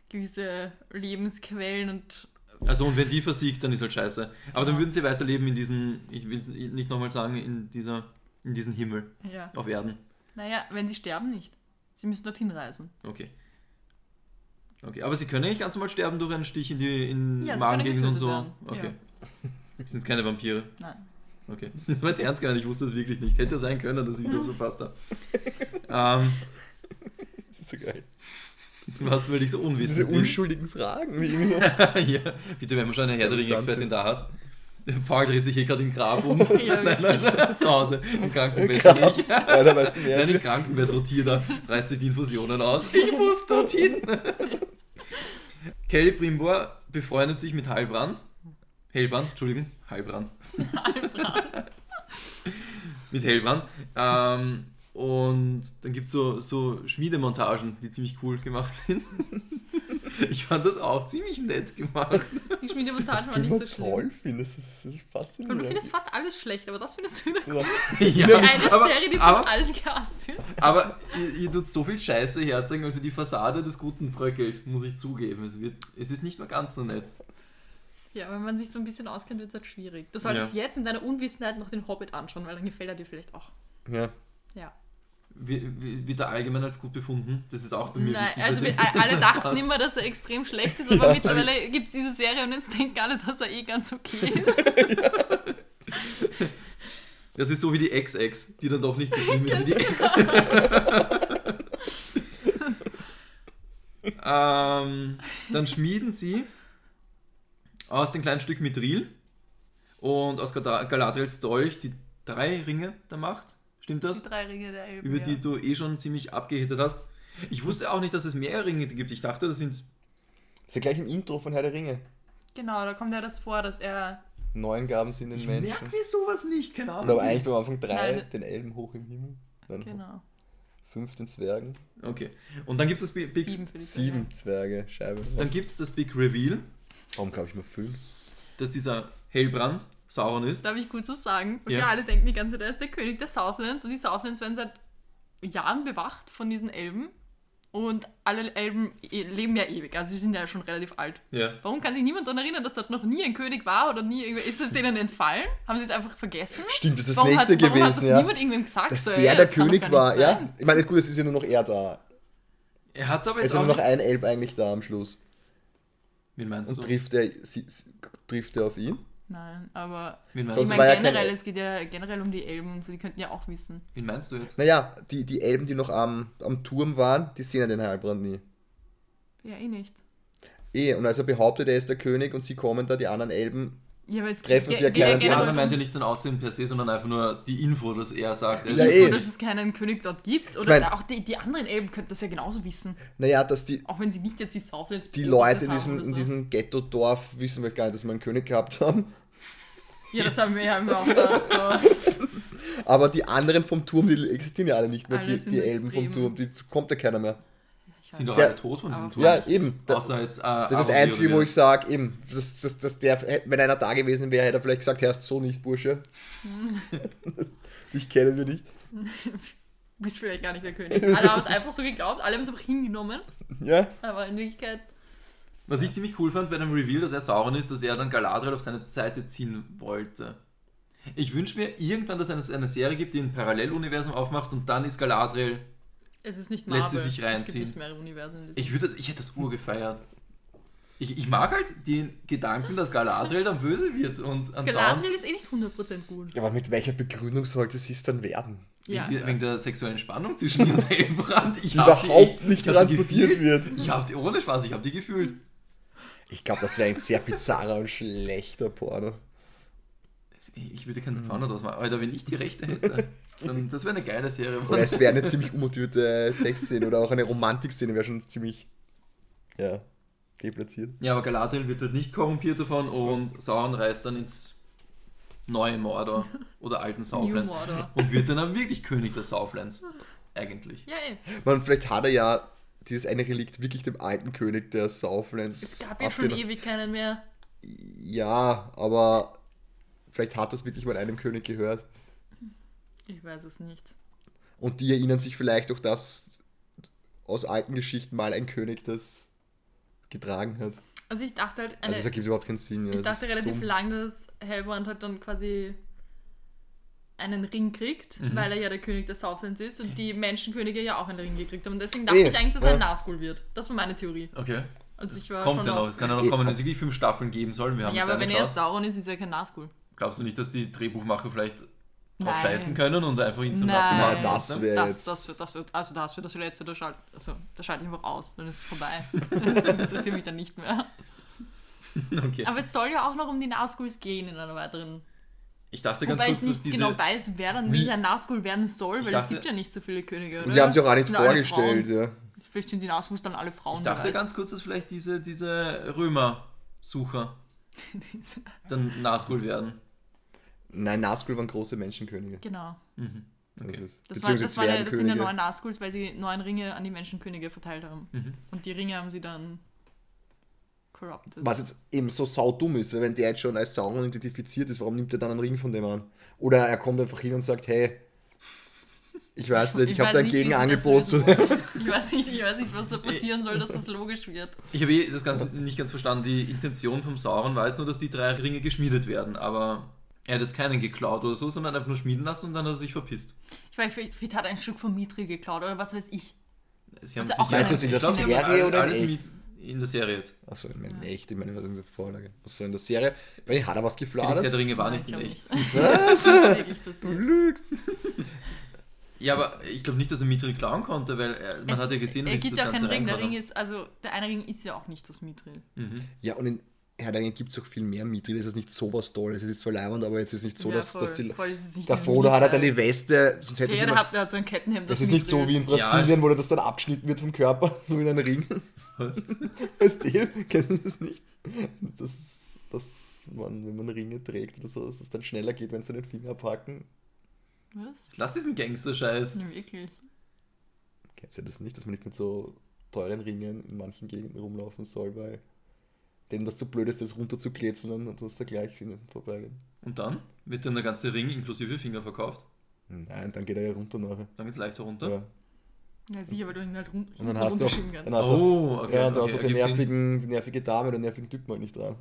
gewisse Lebensquellen und Also und wenn die versiegt, dann ist halt scheiße. Aber dann Ja. würden sie weiterleben in diesen, ich will es nicht nochmal sagen, in dieser, in diesen Himmel ja. auf Erden. Naja, wenn sie sterben nicht. Sie müssen dorthin reisen. Okay. Okay, aber sie können eigentlich ganz normal sterben durch einen Stich in die in Ja, Magengegend und so. getötet Okay. werden, Sie sind keine Vampire. Nein. Okay. Das war jetzt ernst gemeint, ich wusste das wirklich nicht. Hätte sein können, dass ich das verpasst habe. ähm, Das ist so geil. was, weil ich so Diese unwissend bin. unschuldigen Fragen. ja, bitte, wenn man schon eine Herr der So Ringe-Expertin interessant da hat. Paul dreht sich hier gerade im Grab um. Ja, Nein, nein, zu Hause, im Krankenbett. Grab. Ich, Ja, da weißt du mehr. nein, im Krankenbett rotiert er, reißt sich die Infusionen aus. Ich muss dorthin. Kelly Brimbor befreundet sich mit Heilbrand. Hellbrand, Entschuldigung, Heilbrand. mit Hellbrand. Ähm, und dann gibt es so, so Schmiedemontagen, die ziemlich cool gemacht sind. Ich fand das auch ziemlich nett gemacht. Die Schmiedemontage Was war du nicht so schlimm. toll findest, das ist Und du faszinierend. findest fast alles schlecht, aber das findest du wieder gut. Ja. Ja, Eine aber, Serie, die von aber, allen gehasst wird. aber ihr, ihr tut so viel Scheiße herzeigen, also die Fassade des Guten bröckelt, muss ich zugeben. Es, wird, es ist nicht mehr ganz so nett. Ja, wenn man sich so ein bisschen auskennt, wird es halt schwierig. Du solltest Ja. jetzt in deiner Unwissenheit noch den Hobbit anschauen, weil dann gefällt er dir vielleicht auch. Ja. Ja. Wird er allgemein als gut befunden? Das ist auch bei mir Nein, wichtig. also wir, alle dachten immer, dass er extrem schlecht ist, aber mittlerweile gibt es diese Serie und jetzt denken alle, dass er eh ganz okay ist. Das ist so wie die Ex-Ex, die dann doch nicht so schlimm ist wie die Ex. ähm, dann schmieden sie aus dem kleinen Stück Mithril und aus Galadriels Dolch die drei Ringe der Macht. Stimmt das? Die drei Ringe der Elben. Über ja. die du eh schon ziemlich abgehittet hast. Ich wusste auch nicht, dass es mehr Ringe gibt. Ich dachte, das sind. Das ist ja gleich im Intro von Herr der Ringe. Genau, da kommt ja das vor, dass er. Neun Gaben sind den Ich Menschen. merke mir sowas nicht, keine Ahnung. Und aber eigentlich beim Anfang drei, Nein. den Elben hoch im Himmel. Dann Genau. fünf den Zwergen. Okay. Und dann gibt es das Big, Big, Sieben für die Sieben Zwerge, Scheibe. dann gibt's das Big Reveal, Warum glaube ich mal fünf? dass dieser Hellbrand Sauron ist. Darf ich kurz was sagen? Und Ja. wir alle denken die ganze Zeit, er ist der König der Southlands und die Southlands werden seit Jahren bewacht von diesen Elben. Und alle Elben e- leben ja ewig, also sie sind ja schon relativ alt. Ja. Warum kann sich niemand daran erinnern, dass dort noch nie ein König war oder nie irgendwie. Ist es denen entfallen? Haben sie es einfach vergessen? Stimmt, das ist das warum nächste hat, warum hat das gewesen, ja. niemand irgendwem gesagt? Dass so, der ja, der König war, ja. Ich meine, gut, es ist ja nur noch er da. Er hat es aber Es jetzt ist ja auch nur noch ein Elb eigentlich da am Schluss. Wen meinst Und du? trifft er, sie, sie, trifft er auf ihn? Nein, aber. Wen meinst, Sonst ich meine, ja generell, El- es geht ja generell um die Elben und so, die könnten ja auch wissen. Wen meinst du jetzt? Naja, die, die Elben, die noch am, am Turm waren, die sehen ja den Heilbrand nie. Ja, eh nicht. Eh, und als er behauptet, er ist der König und sie kommen da, die anderen Elben. Ja, aber es Treffen geht sie ja ja an Die anderen meint ja nicht sein Aussehen per se, sondern einfach nur die Info, dass er sagt. Die Ja, ist- Info, eh. dass es keinen König dort gibt. Oder mein- auch die, die anderen Elben könnten das ja genauso wissen. Naja, dass die, Auch wenn sie nicht jetzt die Southlands die Leute in haben diesem, oder in so. diesem Ghetto-Dorf wissen wir gar nicht, dass wir einen König gehabt haben. Ja, das haben wir, haben wir auch gedacht. So. Aber die anderen vom Turm, die existieren ja alle nicht mehr, Alle die, die Elben extrem. vom Turm, die kommt ja keiner mehr. Sind doch alle tot von diesem aber- Turm. Ja, eben. Da- Außer jetzt. Äh, Das ist das Einzige, wo ich sage, eben, dass, dass, dass der, wenn einer da gewesen wäre, hätte er vielleicht gesagt, Herrst so nicht, Bursche. Dich kennen wir nicht. Du bist vielleicht gar nicht der König. Alle haben es einfach so geglaubt, alle haben es einfach hingenommen. Ja? Aber in Wirklichkeit, Was ich ziemlich cool fand bei dem Reveal, dass er Sauron ist, dass er dann Galadriel auf seine Seite ziehen wollte. Ich wünsche mir irgendwann, dass es eine Serie gibt, die ein Paralleluniversum aufmacht und dann ist Galadriel. Es ist nicht Lässt Marvel. sie sich Es reinziehen. gibt nicht mehrere Universen. Ich, würd das, ich hätte das urgefeiert. Ich, ich mag halt den Gedanken, dass Galadriel dann böse wird und an Galadriel ist eh nicht 100% gut. Aber mit welcher Begründung sollte sie es dann werden? Ja, wegen, wegen der sexuellen Spannung zwischen ihr und Elbrand. Ich Die überhaupt ich- nicht ich die transportiert gefühlt. wird. Ich habe die ohne Spaß, ich habe die gefühlt. Ich glaube, das wäre ein sehr bizarrer und schlechter Porno. Ich würde keinen Porno draus machen. Alter, wenn ich die Rechte hätte, dann das wäre eine geile Serie. Oder es wäre eine ziemlich unmotivierte Sexszene oder auch eine Romantikszene wäre schon ziemlich, ja, deplatziert. Ja, aber Galadriel wird halt nicht korrumpiert davon und Sauron reist dann ins neue Mordor oder alten Southlands Mordor. und wird dann, dann wirklich König der Southlands. Eigentlich. Ja, eh. Man, vielleicht hat er ja dieses eine Relikt wirklich dem alten König der Southlands. Es gab ja schon ewig keinen mehr. Ja, aber vielleicht hat das wirklich mal einem König gehört. Ich weiß es nicht. Und die erinnern sich vielleicht auch, dass aus alten Geschichten mal ein König das getragen hat. Also ich dachte halt, eine, Also das ergibt überhaupt keinen Sinn. Ja. ich Das dachte relativ dumm. lang, dass Hellbrand halt dann quasi einen Ring kriegt, Mhm. weil er ja der König der Southlands ist und die Menschenkönige ja auch einen Ring gekriegt haben. Und deswegen dachte Eh, ich eigentlich, dass er ein. Nazgul wird. Das war meine Theorie. Okay. Also ich war Kommt schon ja noch. Es kann ja noch Eh. kommen, wenn es wirklich fünf Staffeln geben soll. Wir haben Ja, aber wenn er geschaut. jetzt Sauron ist, ist er kein Nazgul. Glaubst du nicht, dass die Drehbuchmacher vielleicht drauf Nein. scheißen können und einfach ihn zum Nein. Machen? Na, das wäre Das, jetzt. das, das wird, also das wird das letzte, da schalte also, da schalte ich einfach aus, dann ist es vorbei. Das interessiert mich dann nicht mehr. Okay. Aber es soll ja auch noch um die Nazguls gehen in einer weiteren. Ich dachte ganz Wobei kurz, ich dass nicht diese. genau weiß, wer dann Wie- welcher Nazgul werden soll, weil es dachte- gibt ja nicht so viele Könige. Und oder? die haben sich auch auch nicht vorgestellt. Ja. Vielleicht sind die Nazguls dann alle Frauen. ich dachte ganz kurz, dass vielleicht diese, diese Römer-Sucher dann Nazgul werden. Nein, Nazgul waren große Menschenkönige. genau. Mhm. Das, Okay. ist, Das, war, das, war ja, das sind ja neun Nazguls, weil sie neun Ringe an die Menschenkönige verteilt haben. Mhm. Und die Ringe haben sie dann corrupted. Was jetzt eben so saudumm ist, weil wenn der jetzt schon als Sauron identifiziert ist, warum nimmt er dann einen Ring von dem an? Oder er kommt einfach hin und sagt, hey, ich weiß nicht, ich, habe weiß da ein Gegenangebot zu. Ich weiß, nicht, ich weiß nicht, was da passieren soll, dass das logisch wird. Ich habe eh das Ganze nicht ganz verstanden. Die Intention vom Sauron war jetzt nur, dass die drei Ringe geschmiedet werden, aber er hat jetzt keinen geklaut oder so, sondern einfach nur schmieden lassen und dann hat er sich verpisst. Ich weiß, vielleicht, vielleicht hat er ein Stück von Mithril geklaut oder was weiß ich. Sie haben Also auch Meinst du es in der glaub, Serie oder in alles echt? mit- in der Serie jetzt. Achso, ich meine echt, ich meine in der Vorlage. Achso, in der Serie. Weil hat er was gefladert? der Ringe war nicht in echt. nicht. Du lügst. Ja, aber ich glaube nicht, dass er Mithril klauen konnte, weil er, man Es- hat ja gesehen, er wie es gibt das ja keinen Ganze Ring. Der. Ring ist, also der eine Ring ist ja auch nicht das Mithril. Mhm. Ja, und in Herr der Ringe gibt es auch viel mehr Mittel. Das ist nicht sowas Tolles. Es ist leibend, aber jetzt ist nicht so, Ja, dass, voll, dass die. voll ist es nicht Der Frodo hat halt die Weste, sonst hätte Der, hat, hat so ein Kettenhemd. Es ist nicht so wie in Brasilien, wo das dann abgeschnitten wird vom Körper, so in einen Ring. Was? Weißt du, kennst du das nicht? Das, dass man, wenn man Ringe trägt oder so, dass das dann schneller geht, wenn sie den Finger packen. Was? Lass diesen Gangster-Scheiß. Ja, wirklich. Kennst du das nicht, dass man nicht mit so teuren Ringen in manchen Gegenden rumlaufen soll, weil denen das zu blöd ist, das runterzukletzen und dass da gleich vorbeigehen. Und dann wird dann der ganze Ring inklusive Finger verkauft. Nein, dann geht er ja runter nachher. Dann geht's leichter runter. Ja. Ja, sicher, weil du ihn halt run Und dann hast du auch, dann Oh, okay. ja, und du okay, hast auch die, ergibt Sinn. nervigen, die nervige Dame oder den nervigen Typen halt nicht dran.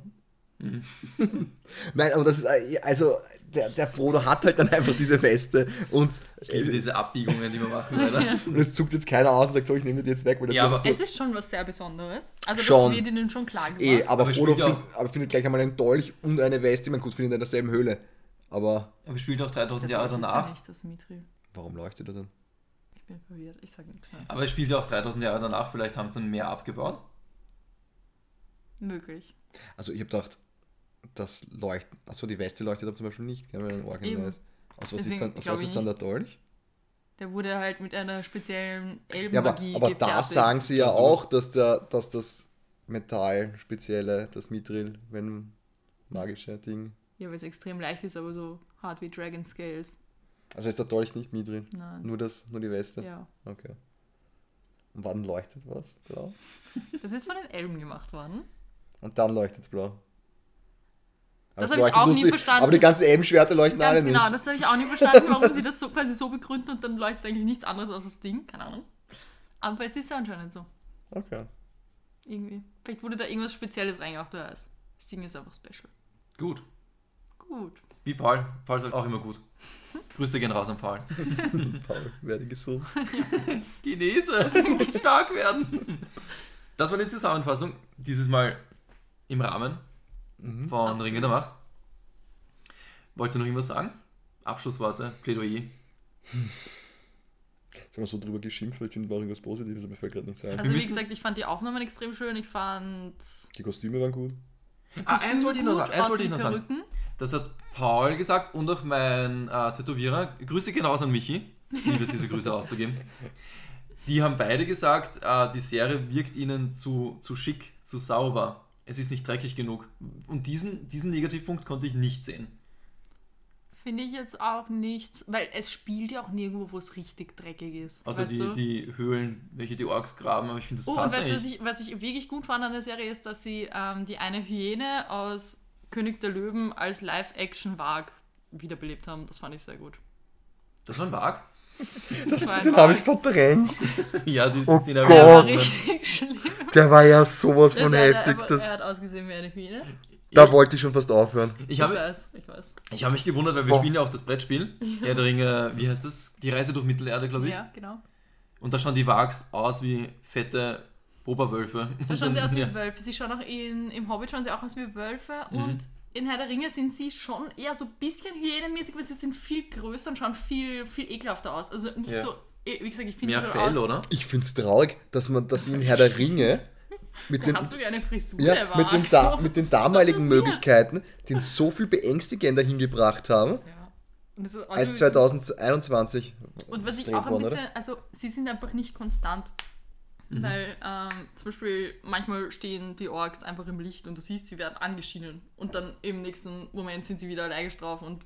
Mhm. Nein, aber das ist, äh, also, der, der Frodo hat halt dann einfach diese Weste und, äh, diese Abbiegungen, die wir machen, leider. und es zuckt jetzt keiner aus und sagt, so, ich nehme die jetzt weg, weil das Ja, aber- so, Es ist schon was sehr Besonderes. Also das Schon. wird ihnen schon klar gemacht. eh, aber, aber Frodo ja find, aber findet gleich einmal einen Dolch und eine Weste, man gut, findet in derselben Höhle. Aber Aber spielt auch 3000 Der Jahre ist Ja danach. nicht das Mithril. warum leuchtet er dann? Ich bin verwirrt. Ich sag nichts mehr. Aber es spielt ja auch 3000 Jahre danach. Vielleicht haben sie mehr abgebaut. Möglich. Also ich habe gedacht, das leuchtet, achso, die Weste leuchtet aber zum Beispiel nicht, gell, wenn ein Organ da ist. Aus was ist Deswegen dann, aus was ist dann der nicht. Dolch? Der wurde halt mit einer speziellen Ja, aber, Elbenmagie aber da sagen sie ja Also- auch, dass, der, dass das Metall, spezielle, das Mithril, wenn magische Ding. Ja, weil es extrem leicht ist, aber so hart wie Dragon Scales. Also ist der Dolch nicht Mithril, Nein. nur, das, nur die Weste. Ja. Okay. Und wann leuchtet was? Blau? Das ist von den Elben gemacht worden. Und dann leuchtet es blau. Das es hab ich auch nie verstanden. Aber die ganzen Elbenschwerter leuchten alle Ganz genau, nicht. das habe ich auch nicht verstanden, warum sie das so quasi so begründen und dann leuchtet eigentlich nichts anderes aus das Ding. Keine Ahnung. Aber es ist ja anscheinend so. Okay. Irgendwie. Vielleicht wurde da irgendwas Spezielles reingemacht, wer weiß. Das Ding ist einfach special. Gut. Gut. Wie Paul. Paul sagt auch immer gut. Grüße gehen raus an Paul. Paul, werde gesund. Chinese, du musst stark werden. Das war die Zusammenfassung. Dieses Mal im Rahmen Mhm. von Absolut. Ringe der Macht. Wolltest du noch irgendwas sagen? Abschlussworte, Plädoyer. Jetzt haben wir so drüber geschimpft, weil ich finde, war irgendwas Positives, aber mir fällt gerade nichts ein. Also wie gesagt, ich fand die Aufnahmen extrem schön. Ich fand Die Kostüme waren gut. Ah, eins wollte ich noch sagen. Eins wollte ich die noch sagen. Das hat Paul gesagt und auch mein äh, Tätowierer. Grüße gehen raus an Michi. Ich liebe es, diese Grüße auszugeben. Die haben beide gesagt, äh, die Serie wirkt ihnen zu, zu schick, zu sauber. Es ist nicht dreckig genug. Und diesen, diesen Negativpunkt konnte ich nicht sehen. Finde ich jetzt auch nicht, weil es spielt ja auch nirgendwo, wo es richtig dreckig ist. Weißt die, du? die Höhlen, welche die Orks graben, aber ich finde, das Oh, und passt weißt du, was ich, was ich wirklich gut fand an der Serie ist, dass sie ähm, die eine Hyäne aus König der Löwen als Live-Action-Wag wiederbelebt haben. Das fand ich sehr gut. Das war ein Wag? Das Den habe ich verdrängt. Ja, die, die Oh sind Gott. war richtig schlimm. Der war ja sowas Das von hat- heftig. aber Das, er hat ausgesehen wie eine Hyäne. da wollte ich schon fast aufhören. Ich Ich habe weiß, ich weiß. ich habe mich gewundert, weil wir Boah. spielen ja auch das Brettspiel. Herr der Ringe, wie heißt das? Die Reise durch Mittelerde, glaube ich. Ja, genau. Und da schauen die Wags aus wie fette Oberwölfe. Da schauen sie aus wie ja. Wölfe. Sie schauen auch in, im Hobbit schauen sie auch aus wie Wölfe. Mhm. Und in Herr der Ringe sind sie schon eher so ein bisschen hyänenmäßig, aber sie sind viel größer und schauen viel, viel ekelhafter aus. Also nicht Ja. so, eh, wie gesagt, ich finde Mehr Fell, aus. oder? Ich finde es traurig, dass man das in Herr der Ringe mit den, Frisur, ja, mit den, da, so. mit den damaligen? Möglichkeiten, den so viel beängstigender hingebracht haben, Ja. Und, das ist- also als 2021. Und was ich auch ein worden, bisschen, oder? also sie sind einfach nicht konstant. Mhm. Weil ähm, zum Beispiel manchmal stehen die Orks einfach im Licht und du siehst, sie werden angeschienen. Und dann im nächsten Moment sind sie wieder allergisch drauf und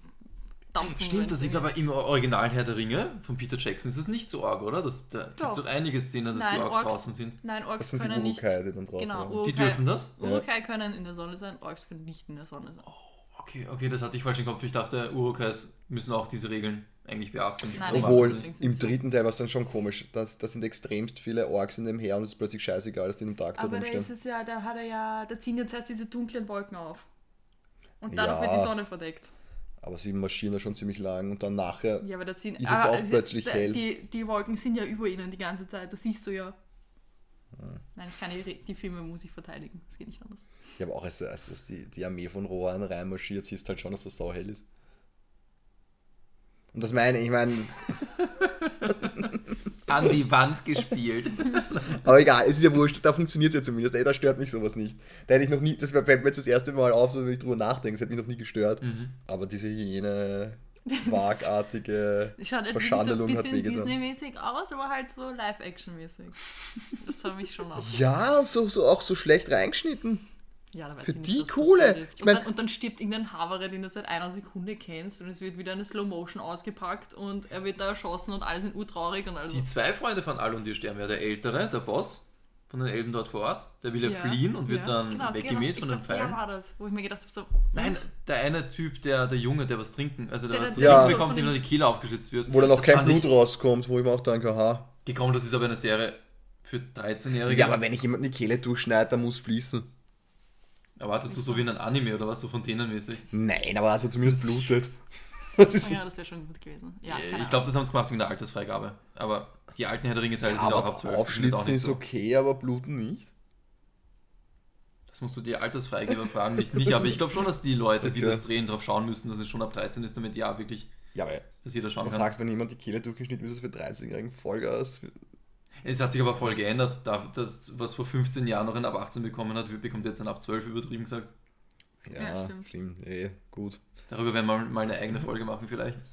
dampfen. Stimmt, das ist aber im Original Herr der Ringe von Peter Jackson ist das nicht so arg, oder? Das, da gibt Doch. es auch einige Szenen, dass die Nein, Orks Orks- draußen sind. Nein, Orks Das sind die können nicht. Urukai, die dann draußen Genau. Urukai, Die dürfen das? Urukai können in der Sonne sein, Orks können nicht in der Sonne sein. Okay, okay, das hatte ich falsch im Kopf. Ich dachte, Urukais müssen auch diese Regeln eigentlich beachten. Nein, Obwohl, im dritten Teil war es dann schon komisch. Das, das sind extremst viele Orks in dem Heer und es ist plötzlich scheißegal, dass die im Tag da Aber da rumstehen. ist es ja, da hat er ja, da ziehen jetzt erst diese dunklen Wolken auf. Und dadurch Ja. wird die Sonne verdeckt. Aber sie marschieren da schon ziemlich lang und dann nachher. Ja, aber das sind. Ist es ah, auch also, plötzlich da- hell? Die, die Wolken sind ja über ihnen die ganze Zeit, das siehst du ja. Nein, ich kann die, die Filme muss ich verteidigen. Das geht nicht anders. Ja, aber auch als, als, als die, die Armee von Rohan reinmarschiert, siehst halt schon, dass das sau hell ist. Und das meine ich, meine, An die Wand gespielt. aber egal, es ist ja wurscht, da funktioniert es ja zumindest, ey, da stört mich sowas nicht. Da hätte ich noch nie, das fällt mir jetzt das erste Mal auf, so wenn ich drüber nachdenke, das hätte mich noch nie gestört. Mhm. Aber diese Hyäne, wagartige Schaut wirklich so ein Verschandelung hat bisschen wehgetan. Disney-mäßig aus, aber halt so Live-Action-mäßig. Das hat mich schon auch. Ja, so, so auch so schlecht reingeschnitten. Ja, da weiß Für ich die was Kohle. Ich Und, mein- dann, und dann stirbt irgendein Havare, den du seit einer Sekunde kennst und es wird wieder eine Slow-Motion ausgepackt und er wird da erschossen und alle sind urtraurig und alles. Die zwei Freunde von Alundir sterben ja. Der Ältere, der Boss von den Elben dort vor Ort, der will ja, fliehen und wird dann Genau, weggemäht Ich von den Pfeilen. war das, wo ich mir gedacht habe, so, Nein, der eine Typ, der, der Junge, der was trinken, also der, Der- was Ja. trinken so bekommt, dem nur die Kehle aufgeschlitzt wird. Wo dann auch kein Blut ich rauskommt, wo ich mir auch denke, aha. Gekommen, das ist aber eine Serie für 13-Jährige. Ja, aber wenn ich jemanden die Kehle durchschneide, dann muss fließen. Erwartest du so wie in einem Anime oder was, so fontänenmäßig? Nein, aber also zumindest blutet. Das ist, oh ja, das wäre schon gut gewesen. Ja, keine ich glaube, das haben sie gemacht wegen der Altersfreigabe. Aber die alten Herr der Ringe-Teile sind auch ab 12. aufschlitzen ist so. okay, aber bluten nicht. Das musst du die Altersfreigeber fragen, nicht mich. Aber ich glaube schon, dass die Leute, die Okay. das drehen, darauf schauen müssen, dass es schon ab 13 ist, damit ja wirklich, Ja, aber dass jeder schauen du kann. sagst, wenn jemand die Kehle durchgeschnitten ist, ist es für 13-Jährigen Vollgas. Es hat sich aber voll geändert. Da, das, was vor 15 Jahren noch ein ab 18 bekommen hat, bekommt jetzt ein ab 12 übertrieben gesagt. Ja, Ja, stimmt. schlimm. Eh, gut. Darüber werden wir mal eine eigene Folge machen vielleicht.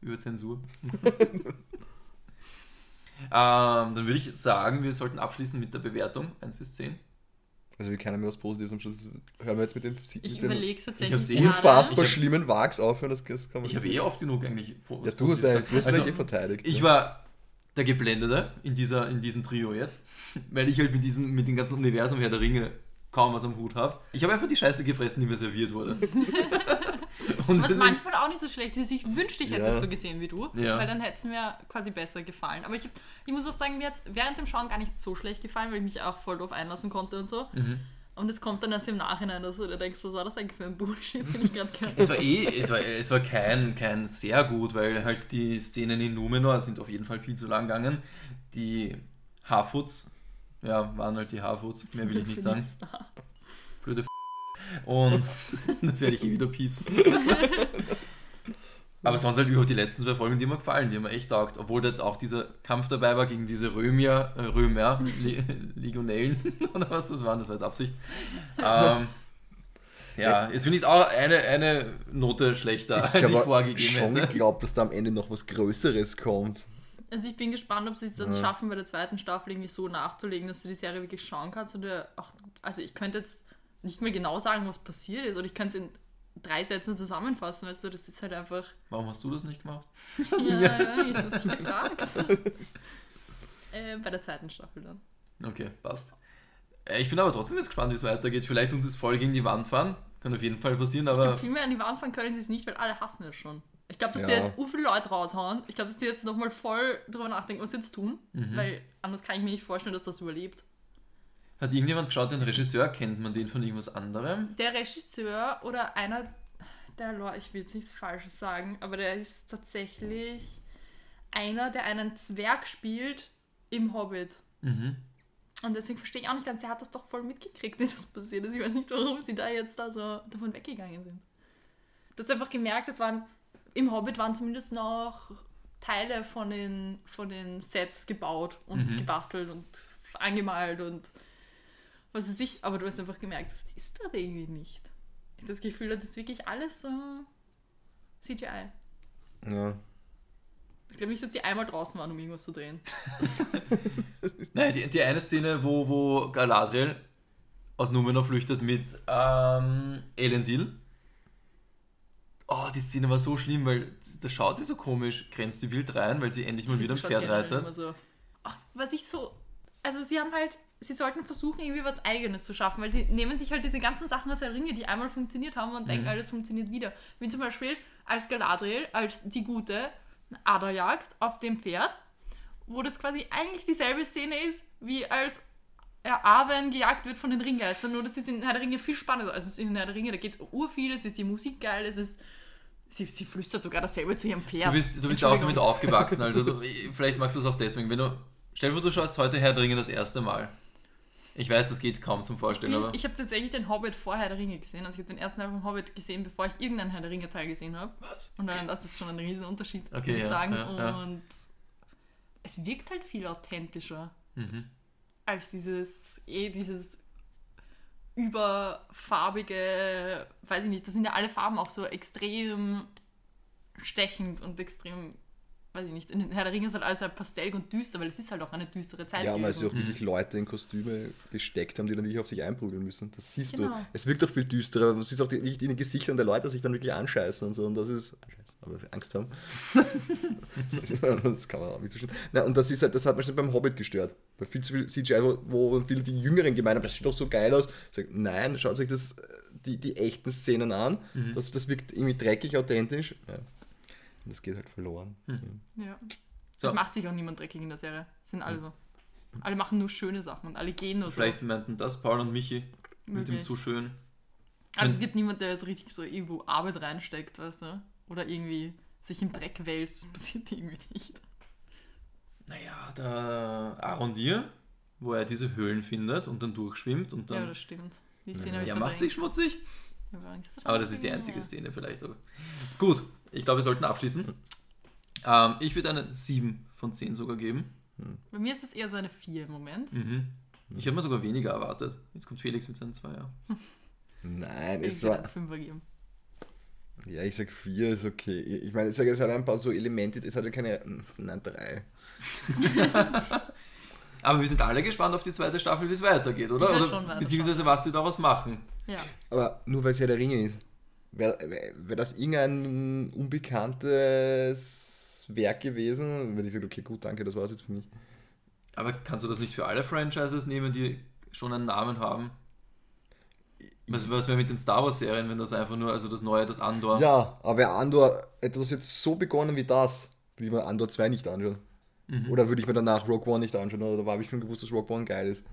Über Zensur. ähm, dann würde ich sagen, wir sollten abschließen mit der Bewertung 1 bis 10. Also wie keiner mehr was Positives am Schluss. Hören wir jetzt mit den, Ich mit den überlege Ich eh unfassbar schlimmen Wags aufhören. Das, kann man Ich habe eh oft genug eigentlich. Ja, du hast Positives du hast also, ja eh verteidigt. Ich ja. war der Geblendete in, dieser, in diesem Trio jetzt, weil ich halt mit, diesem, mit dem ganzen Universum Herr der Ringe kaum was am Hut habe. Ich habe einfach die Scheiße gefressen, die mir serviert wurde. Und Was manchmal auch nicht so schlecht ist. Ich wünschte, ich hätte Ja. es so gesehen wie du, Ja. weil dann hätte es mir quasi besser gefallen. Aber ich, ich muss auch sagen, mir hat während dem Schauen gar nicht so schlecht gefallen, weil ich mich auch voll drauf einlassen konnte und so. Mhm. Und es kommt dann erst im Nachhinein, dass du dir denkst, was war das eigentlich für ein Bullshit, den ich gerade gehört Es war eh, es war, es war kein, kein sehr gut, weil halt die Szenen in Numenor sind auf jeden Fall viel zu lang gegangen. Die Harfoots, ja, waren halt die Harfoots, mehr will ich nicht sagen. Blöde F Und das werde ich eh wieder piepsen. Aber sonst halt überhaupt die letzten zwei Folgen, die mir gefallen, die mir echt taugt. Obwohl da jetzt auch dieser Kampf dabei war gegen diese Römier, äh, Römer, Li Legionellen oder was das waren, das war jetzt Absicht. Ähm, ja, jetzt finde ich es auch eine, eine Note schlechter, als ich habe vorgegeben schon hätte. geglaubt, dass da am Ende noch was Größeres kommt. Also ich bin gespannt, ob sie es dann Ja. schaffen, bei der zweiten Staffel irgendwie so nachzulegen, dass du die Serie wirklich schauen kannst. Oder auch, also ich könnte jetzt nicht mehr genau sagen, was passiert ist, oder ich könnte es in drei Sätzen zusammenfassen, weißt du, das ist halt einfach. Warum hast du das nicht gemacht? Ja, ja, jetzt hast du dich gefragt. äh, bei der zweiten Staffel dann. Okay, passt. Äh, Ich bin aber trotzdem jetzt gespannt, wie es weitergeht. Vielleicht uns das voll gegen die Wand fahren. Kann auf jeden Fall passieren, Ich glaube, aber viel mehr an die Wand fahren können sie es nicht, weil alle hassen es schon. Ich glaube, dass die Ja. jetzt u viele Leute raushauen. Ich glaube, dass die jetzt nochmal voll drüber nachdenken, was sie jetzt tun. Mhm. Weil anders kann ich mir nicht vorstellen, dass das überlebt. Hat irgendjemand geschaut, den Regisseur, kennt man den von irgendwas anderem? Der Regisseur oder einer der Leute, ich will jetzt nichts Falsches sagen, aber der ist tatsächlich einer, der einen Zwerg spielt im Hobbit. Mhm. Und deswegen verstehe ich auch nicht ganz, der hat das doch voll mitgekriegt, wie das passiert ist. Ich weiß nicht, warum sie da jetzt da so davon weggegangen sind. Du hast einfach gemerkt, es waren, im Hobbit waren zumindest noch Teile von den, von den Sets gebaut und Mhm. gebastelt und angemalt und was weiß ich, aber du hast einfach gemerkt, das ist dort irgendwie nicht. Ich habe das Gefühl, das ist wirklich alles so CGI. Ja. Ich glaube nicht, dass sie einmal draußen waren, um irgendwas zu drehen. Nein, die, die eine Szene, wo, wo Galadriel aus Numenor flüchtet mit ähm, Elendil. Oh, die Szene war so schlimm, weil da schaut sie so komisch, grenzt die wild rein, weil sie endlich mal wieder ein Pferd reitet. So. Ach, was ich so. Also, sie haben halt. Sie sollten versuchen, irgendwie was Eigenes zu schaffen, weil sie nehmen sich halt diese ganzen Sachen aus der Ringe, die einmal funktioniert haben und Mhm. denken, alles funktioniert wieder. Wie zum Beispiel als Galadriel, als die gute Aderjagd auf dem Pferd, wo das quasi eigentlich dieselbe Szene ist, wie als ja, Arwen gejagt wird von den Ringgeistern, nur das ist in Herr der Ringe viel spannender. Also es ist in Herr der Ringe, da geht es urviel, es ist die Musik geil, es ist. Sie, sie flüstert sogar dasselbe zu ihrem Pferd. Du bist, du bist ja auch damit aufgewachsen, also du, vielleicht magst du es auch deswegen. Wenn du, stell dir vor, du schaust heute Herr der Ringe das erste Mal. Ich weiß, das geht kaum zum Vorstellen, aber. Ich habe tatsächlich den Hobbit vor Herr der Ringe gesehen. Also ich habe den ersten Teil vom Hobbit gesehen, bevor ich irgendeinen Herr der Ringe Teil gesehen habe. Was? Und dann, das ist schon ein riesen Unterschied, Okay, würde ich ja, sagen. ja, ja. Und es wirkt halt viel authentischer Mhm. als dieses, eh dieses überfarbige, weiß ich nicht, da sind ja alle Farben auch so extrem stechend und extrem, weiß ich nicht, in Herr der Ringe ist halt alles halt pastellig und düster, weil es ist halt auch eine düstere Zeit. Ja, weil sie auch wirklich Leute in Kostüme gesteckt haben, die dann wirklich auf sich einprügeln müssen. Das siehst Genau. du. Es wirkt auch viel düsterer. Du siehst auch die, wirklich in den Gesichtern der Leute, die sich dann wirklich anscheißen und so. Und das ist. Scheiße, aber Angst haben. das kann man auch nicht so. Na, und das ist halt, das hat mich schon beim Hobbit gestört. Weil viel zu viel CGI, wo, wo viele die Jüngeren gemeint haben, das sieht doch so geil aus. Ich sag, nein, schaut euch das, die, die echten Szenen an. Mhm. Das, das wirkt irgendwie dreckig, authentisch. Ja. Und das geht halt verloren. Ja. So. Es macht sich auch niemand dreckig in der Serie. Es sind alle so. Alle machen nur schöne Sachen und alle gehen nur Vielleicht meinten das Paul und Michi mit dem Möglich. zu schön. so. Also es gibt niemanden, der jetzt richtig so irgendwo Arbeit reinsteckt, weißt du? Oder irgendwie sich im Dreck wälzt. Das passiert irgendwie nicht. Naja, der Arondir, wo er diese Höhlen findet und dann durchschwimmt und Ja, dann. das stimmt. Die Szene ich Ja, macht sich schmutzig. Ja, aber das ist die Ja. einzige Szene vielleicht. Aber. Gut, ich glaube, wir sollten abschließen. Ähm, ich würde eine 7 von 10 sogar geben. Bei mir ist es eher so eine 4 im Moment. Mhm. Ich habe mir sogar weniger erwartet. Jetzt kommt Felix mit seinen 2, ja. Nein, Ich es würde war. einen 5er geben. Ja, ich sag 4 ist okay. Ich meine, ich sage, es hat ein paar so Elemente, es hat ja keine. Nein, 3. Aber wir sind alle gespannt auf die zweite Staffel, wie es weitergeht, oder? Ich oder schon weiter beziehungsweise was sie daraus machen. Ja. Aber nur weil es ja der Ringe ist. Wäre wär das irgendein unbekanntes Werk gewesen, wenn ich sage, okay, gut, danke, das war's jetzt für mich. Aber kannst du das nicht für alle Franchises nehmen, die schon einen Namen haben? Was, was wäre mit den Star Wars-Serien, wenn das einfach nur, also das Neue, das Andor? Ja, aber Andor etwas jetzt so begonnen wie das, würde ich mir Andor 2 nicht anschauen. Mhm. Oder würde ich mir danach Rogue One nicht anschauen, oder da habe ich schon gewusst, dass Rogue One geil ist.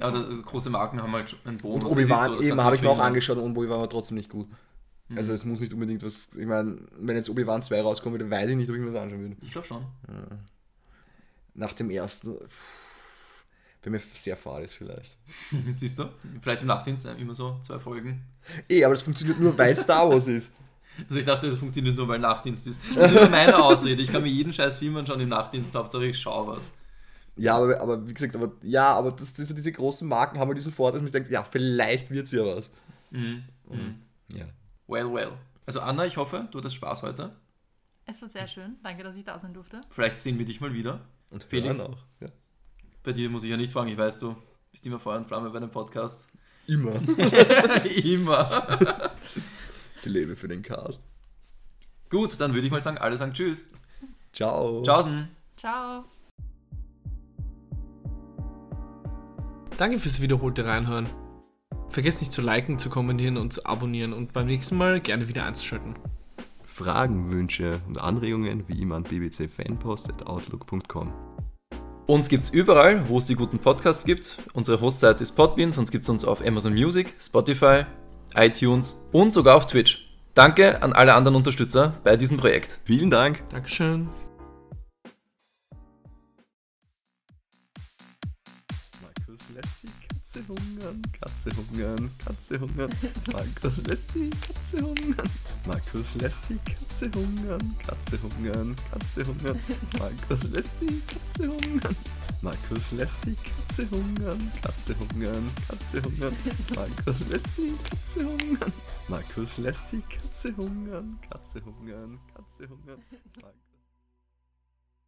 Ja, große Marken haben halt einen Und Bonus. Ist Obi-Wan so, eben habe ich mir auch angeschaut und Obi-Wan war trotzdem nicht gut. Also es muss nicht unbedingt was, ich meine, wenn jetzt Obi-Wan 2 rauskommt, dann weiß ich nicht, ob ich mir das anschauen würde. Ich glaube schon. Nach dem ersten, pff, wenn mir sehr fad ist vielleicht. Siehst du? Vielleicht im Nachtdienst immer so zwei Folgen. Eh, aber das funktioniert nur, weil Star Wars ist. Also ich dachte, das funktioniert nur, weil Nachtdienst ist. Das ist immer meine Ausrede. Ich kann mir jeden scheiß Film anschauen im Nachtdienst, Hauptsache ich schaue was. Ja, aber, aber wie gesagt, aber ja, aber das, das, diese großen Marken haben halt diesen Vorteil, dass man sich denkt, ja, vielleicht wird es ja was. Mhm. Mhm. Ja. Well, well. Also Anna, ich hoffe, du hattest Spaß heute. Es war sehr schön. Danke, dass ich da sein durfte. Vielleicht sehen wir dich mal wieder. Und Felix? auch. Ja. Bei dir muss ich ja nicht fragen, ich weiß, du bist immer Feuer und Flamme bei einem Podcast. Immer. immer. Ich lebe für den Cast. Gut, dann würde ich mal sagen, alle sagen Tschüss. Ciao. Tschaußen. Ciao. Danke fürs wiederholte Reinhören. Vergesst nicht zu liken, zu kommentieren und zu abonnieren und beim nächsten Mal gerne wieder einzuschalten. Fragen, Wünsche und Anregungen wie immer an bbcfanpost.outlook.com. Uns gibt's überall, wo es die guten Podcasts gibt. Unsere Hostseite ist Podbean, sonst gibt's uns auf Amazon Music, Spotify, iTunes und sogar auf Twitch. Danke an alle anderen Unterstützer bei diesem Projekt. Vielen Dank. Dankeschön. Hungern, Katze hungern, Katze hungern. Markus lässt die Katze hungern. Markus lässt die Katze hungern, Katze hungern, Katze hungern. Markus lässt die Katze hungern. Markus lässt die Katze hungern, Katze hungern, Katze hungern. Markus lässt die Katze hungern. Markus lässt die Katze hungern, Katze hungern, Katze hungern.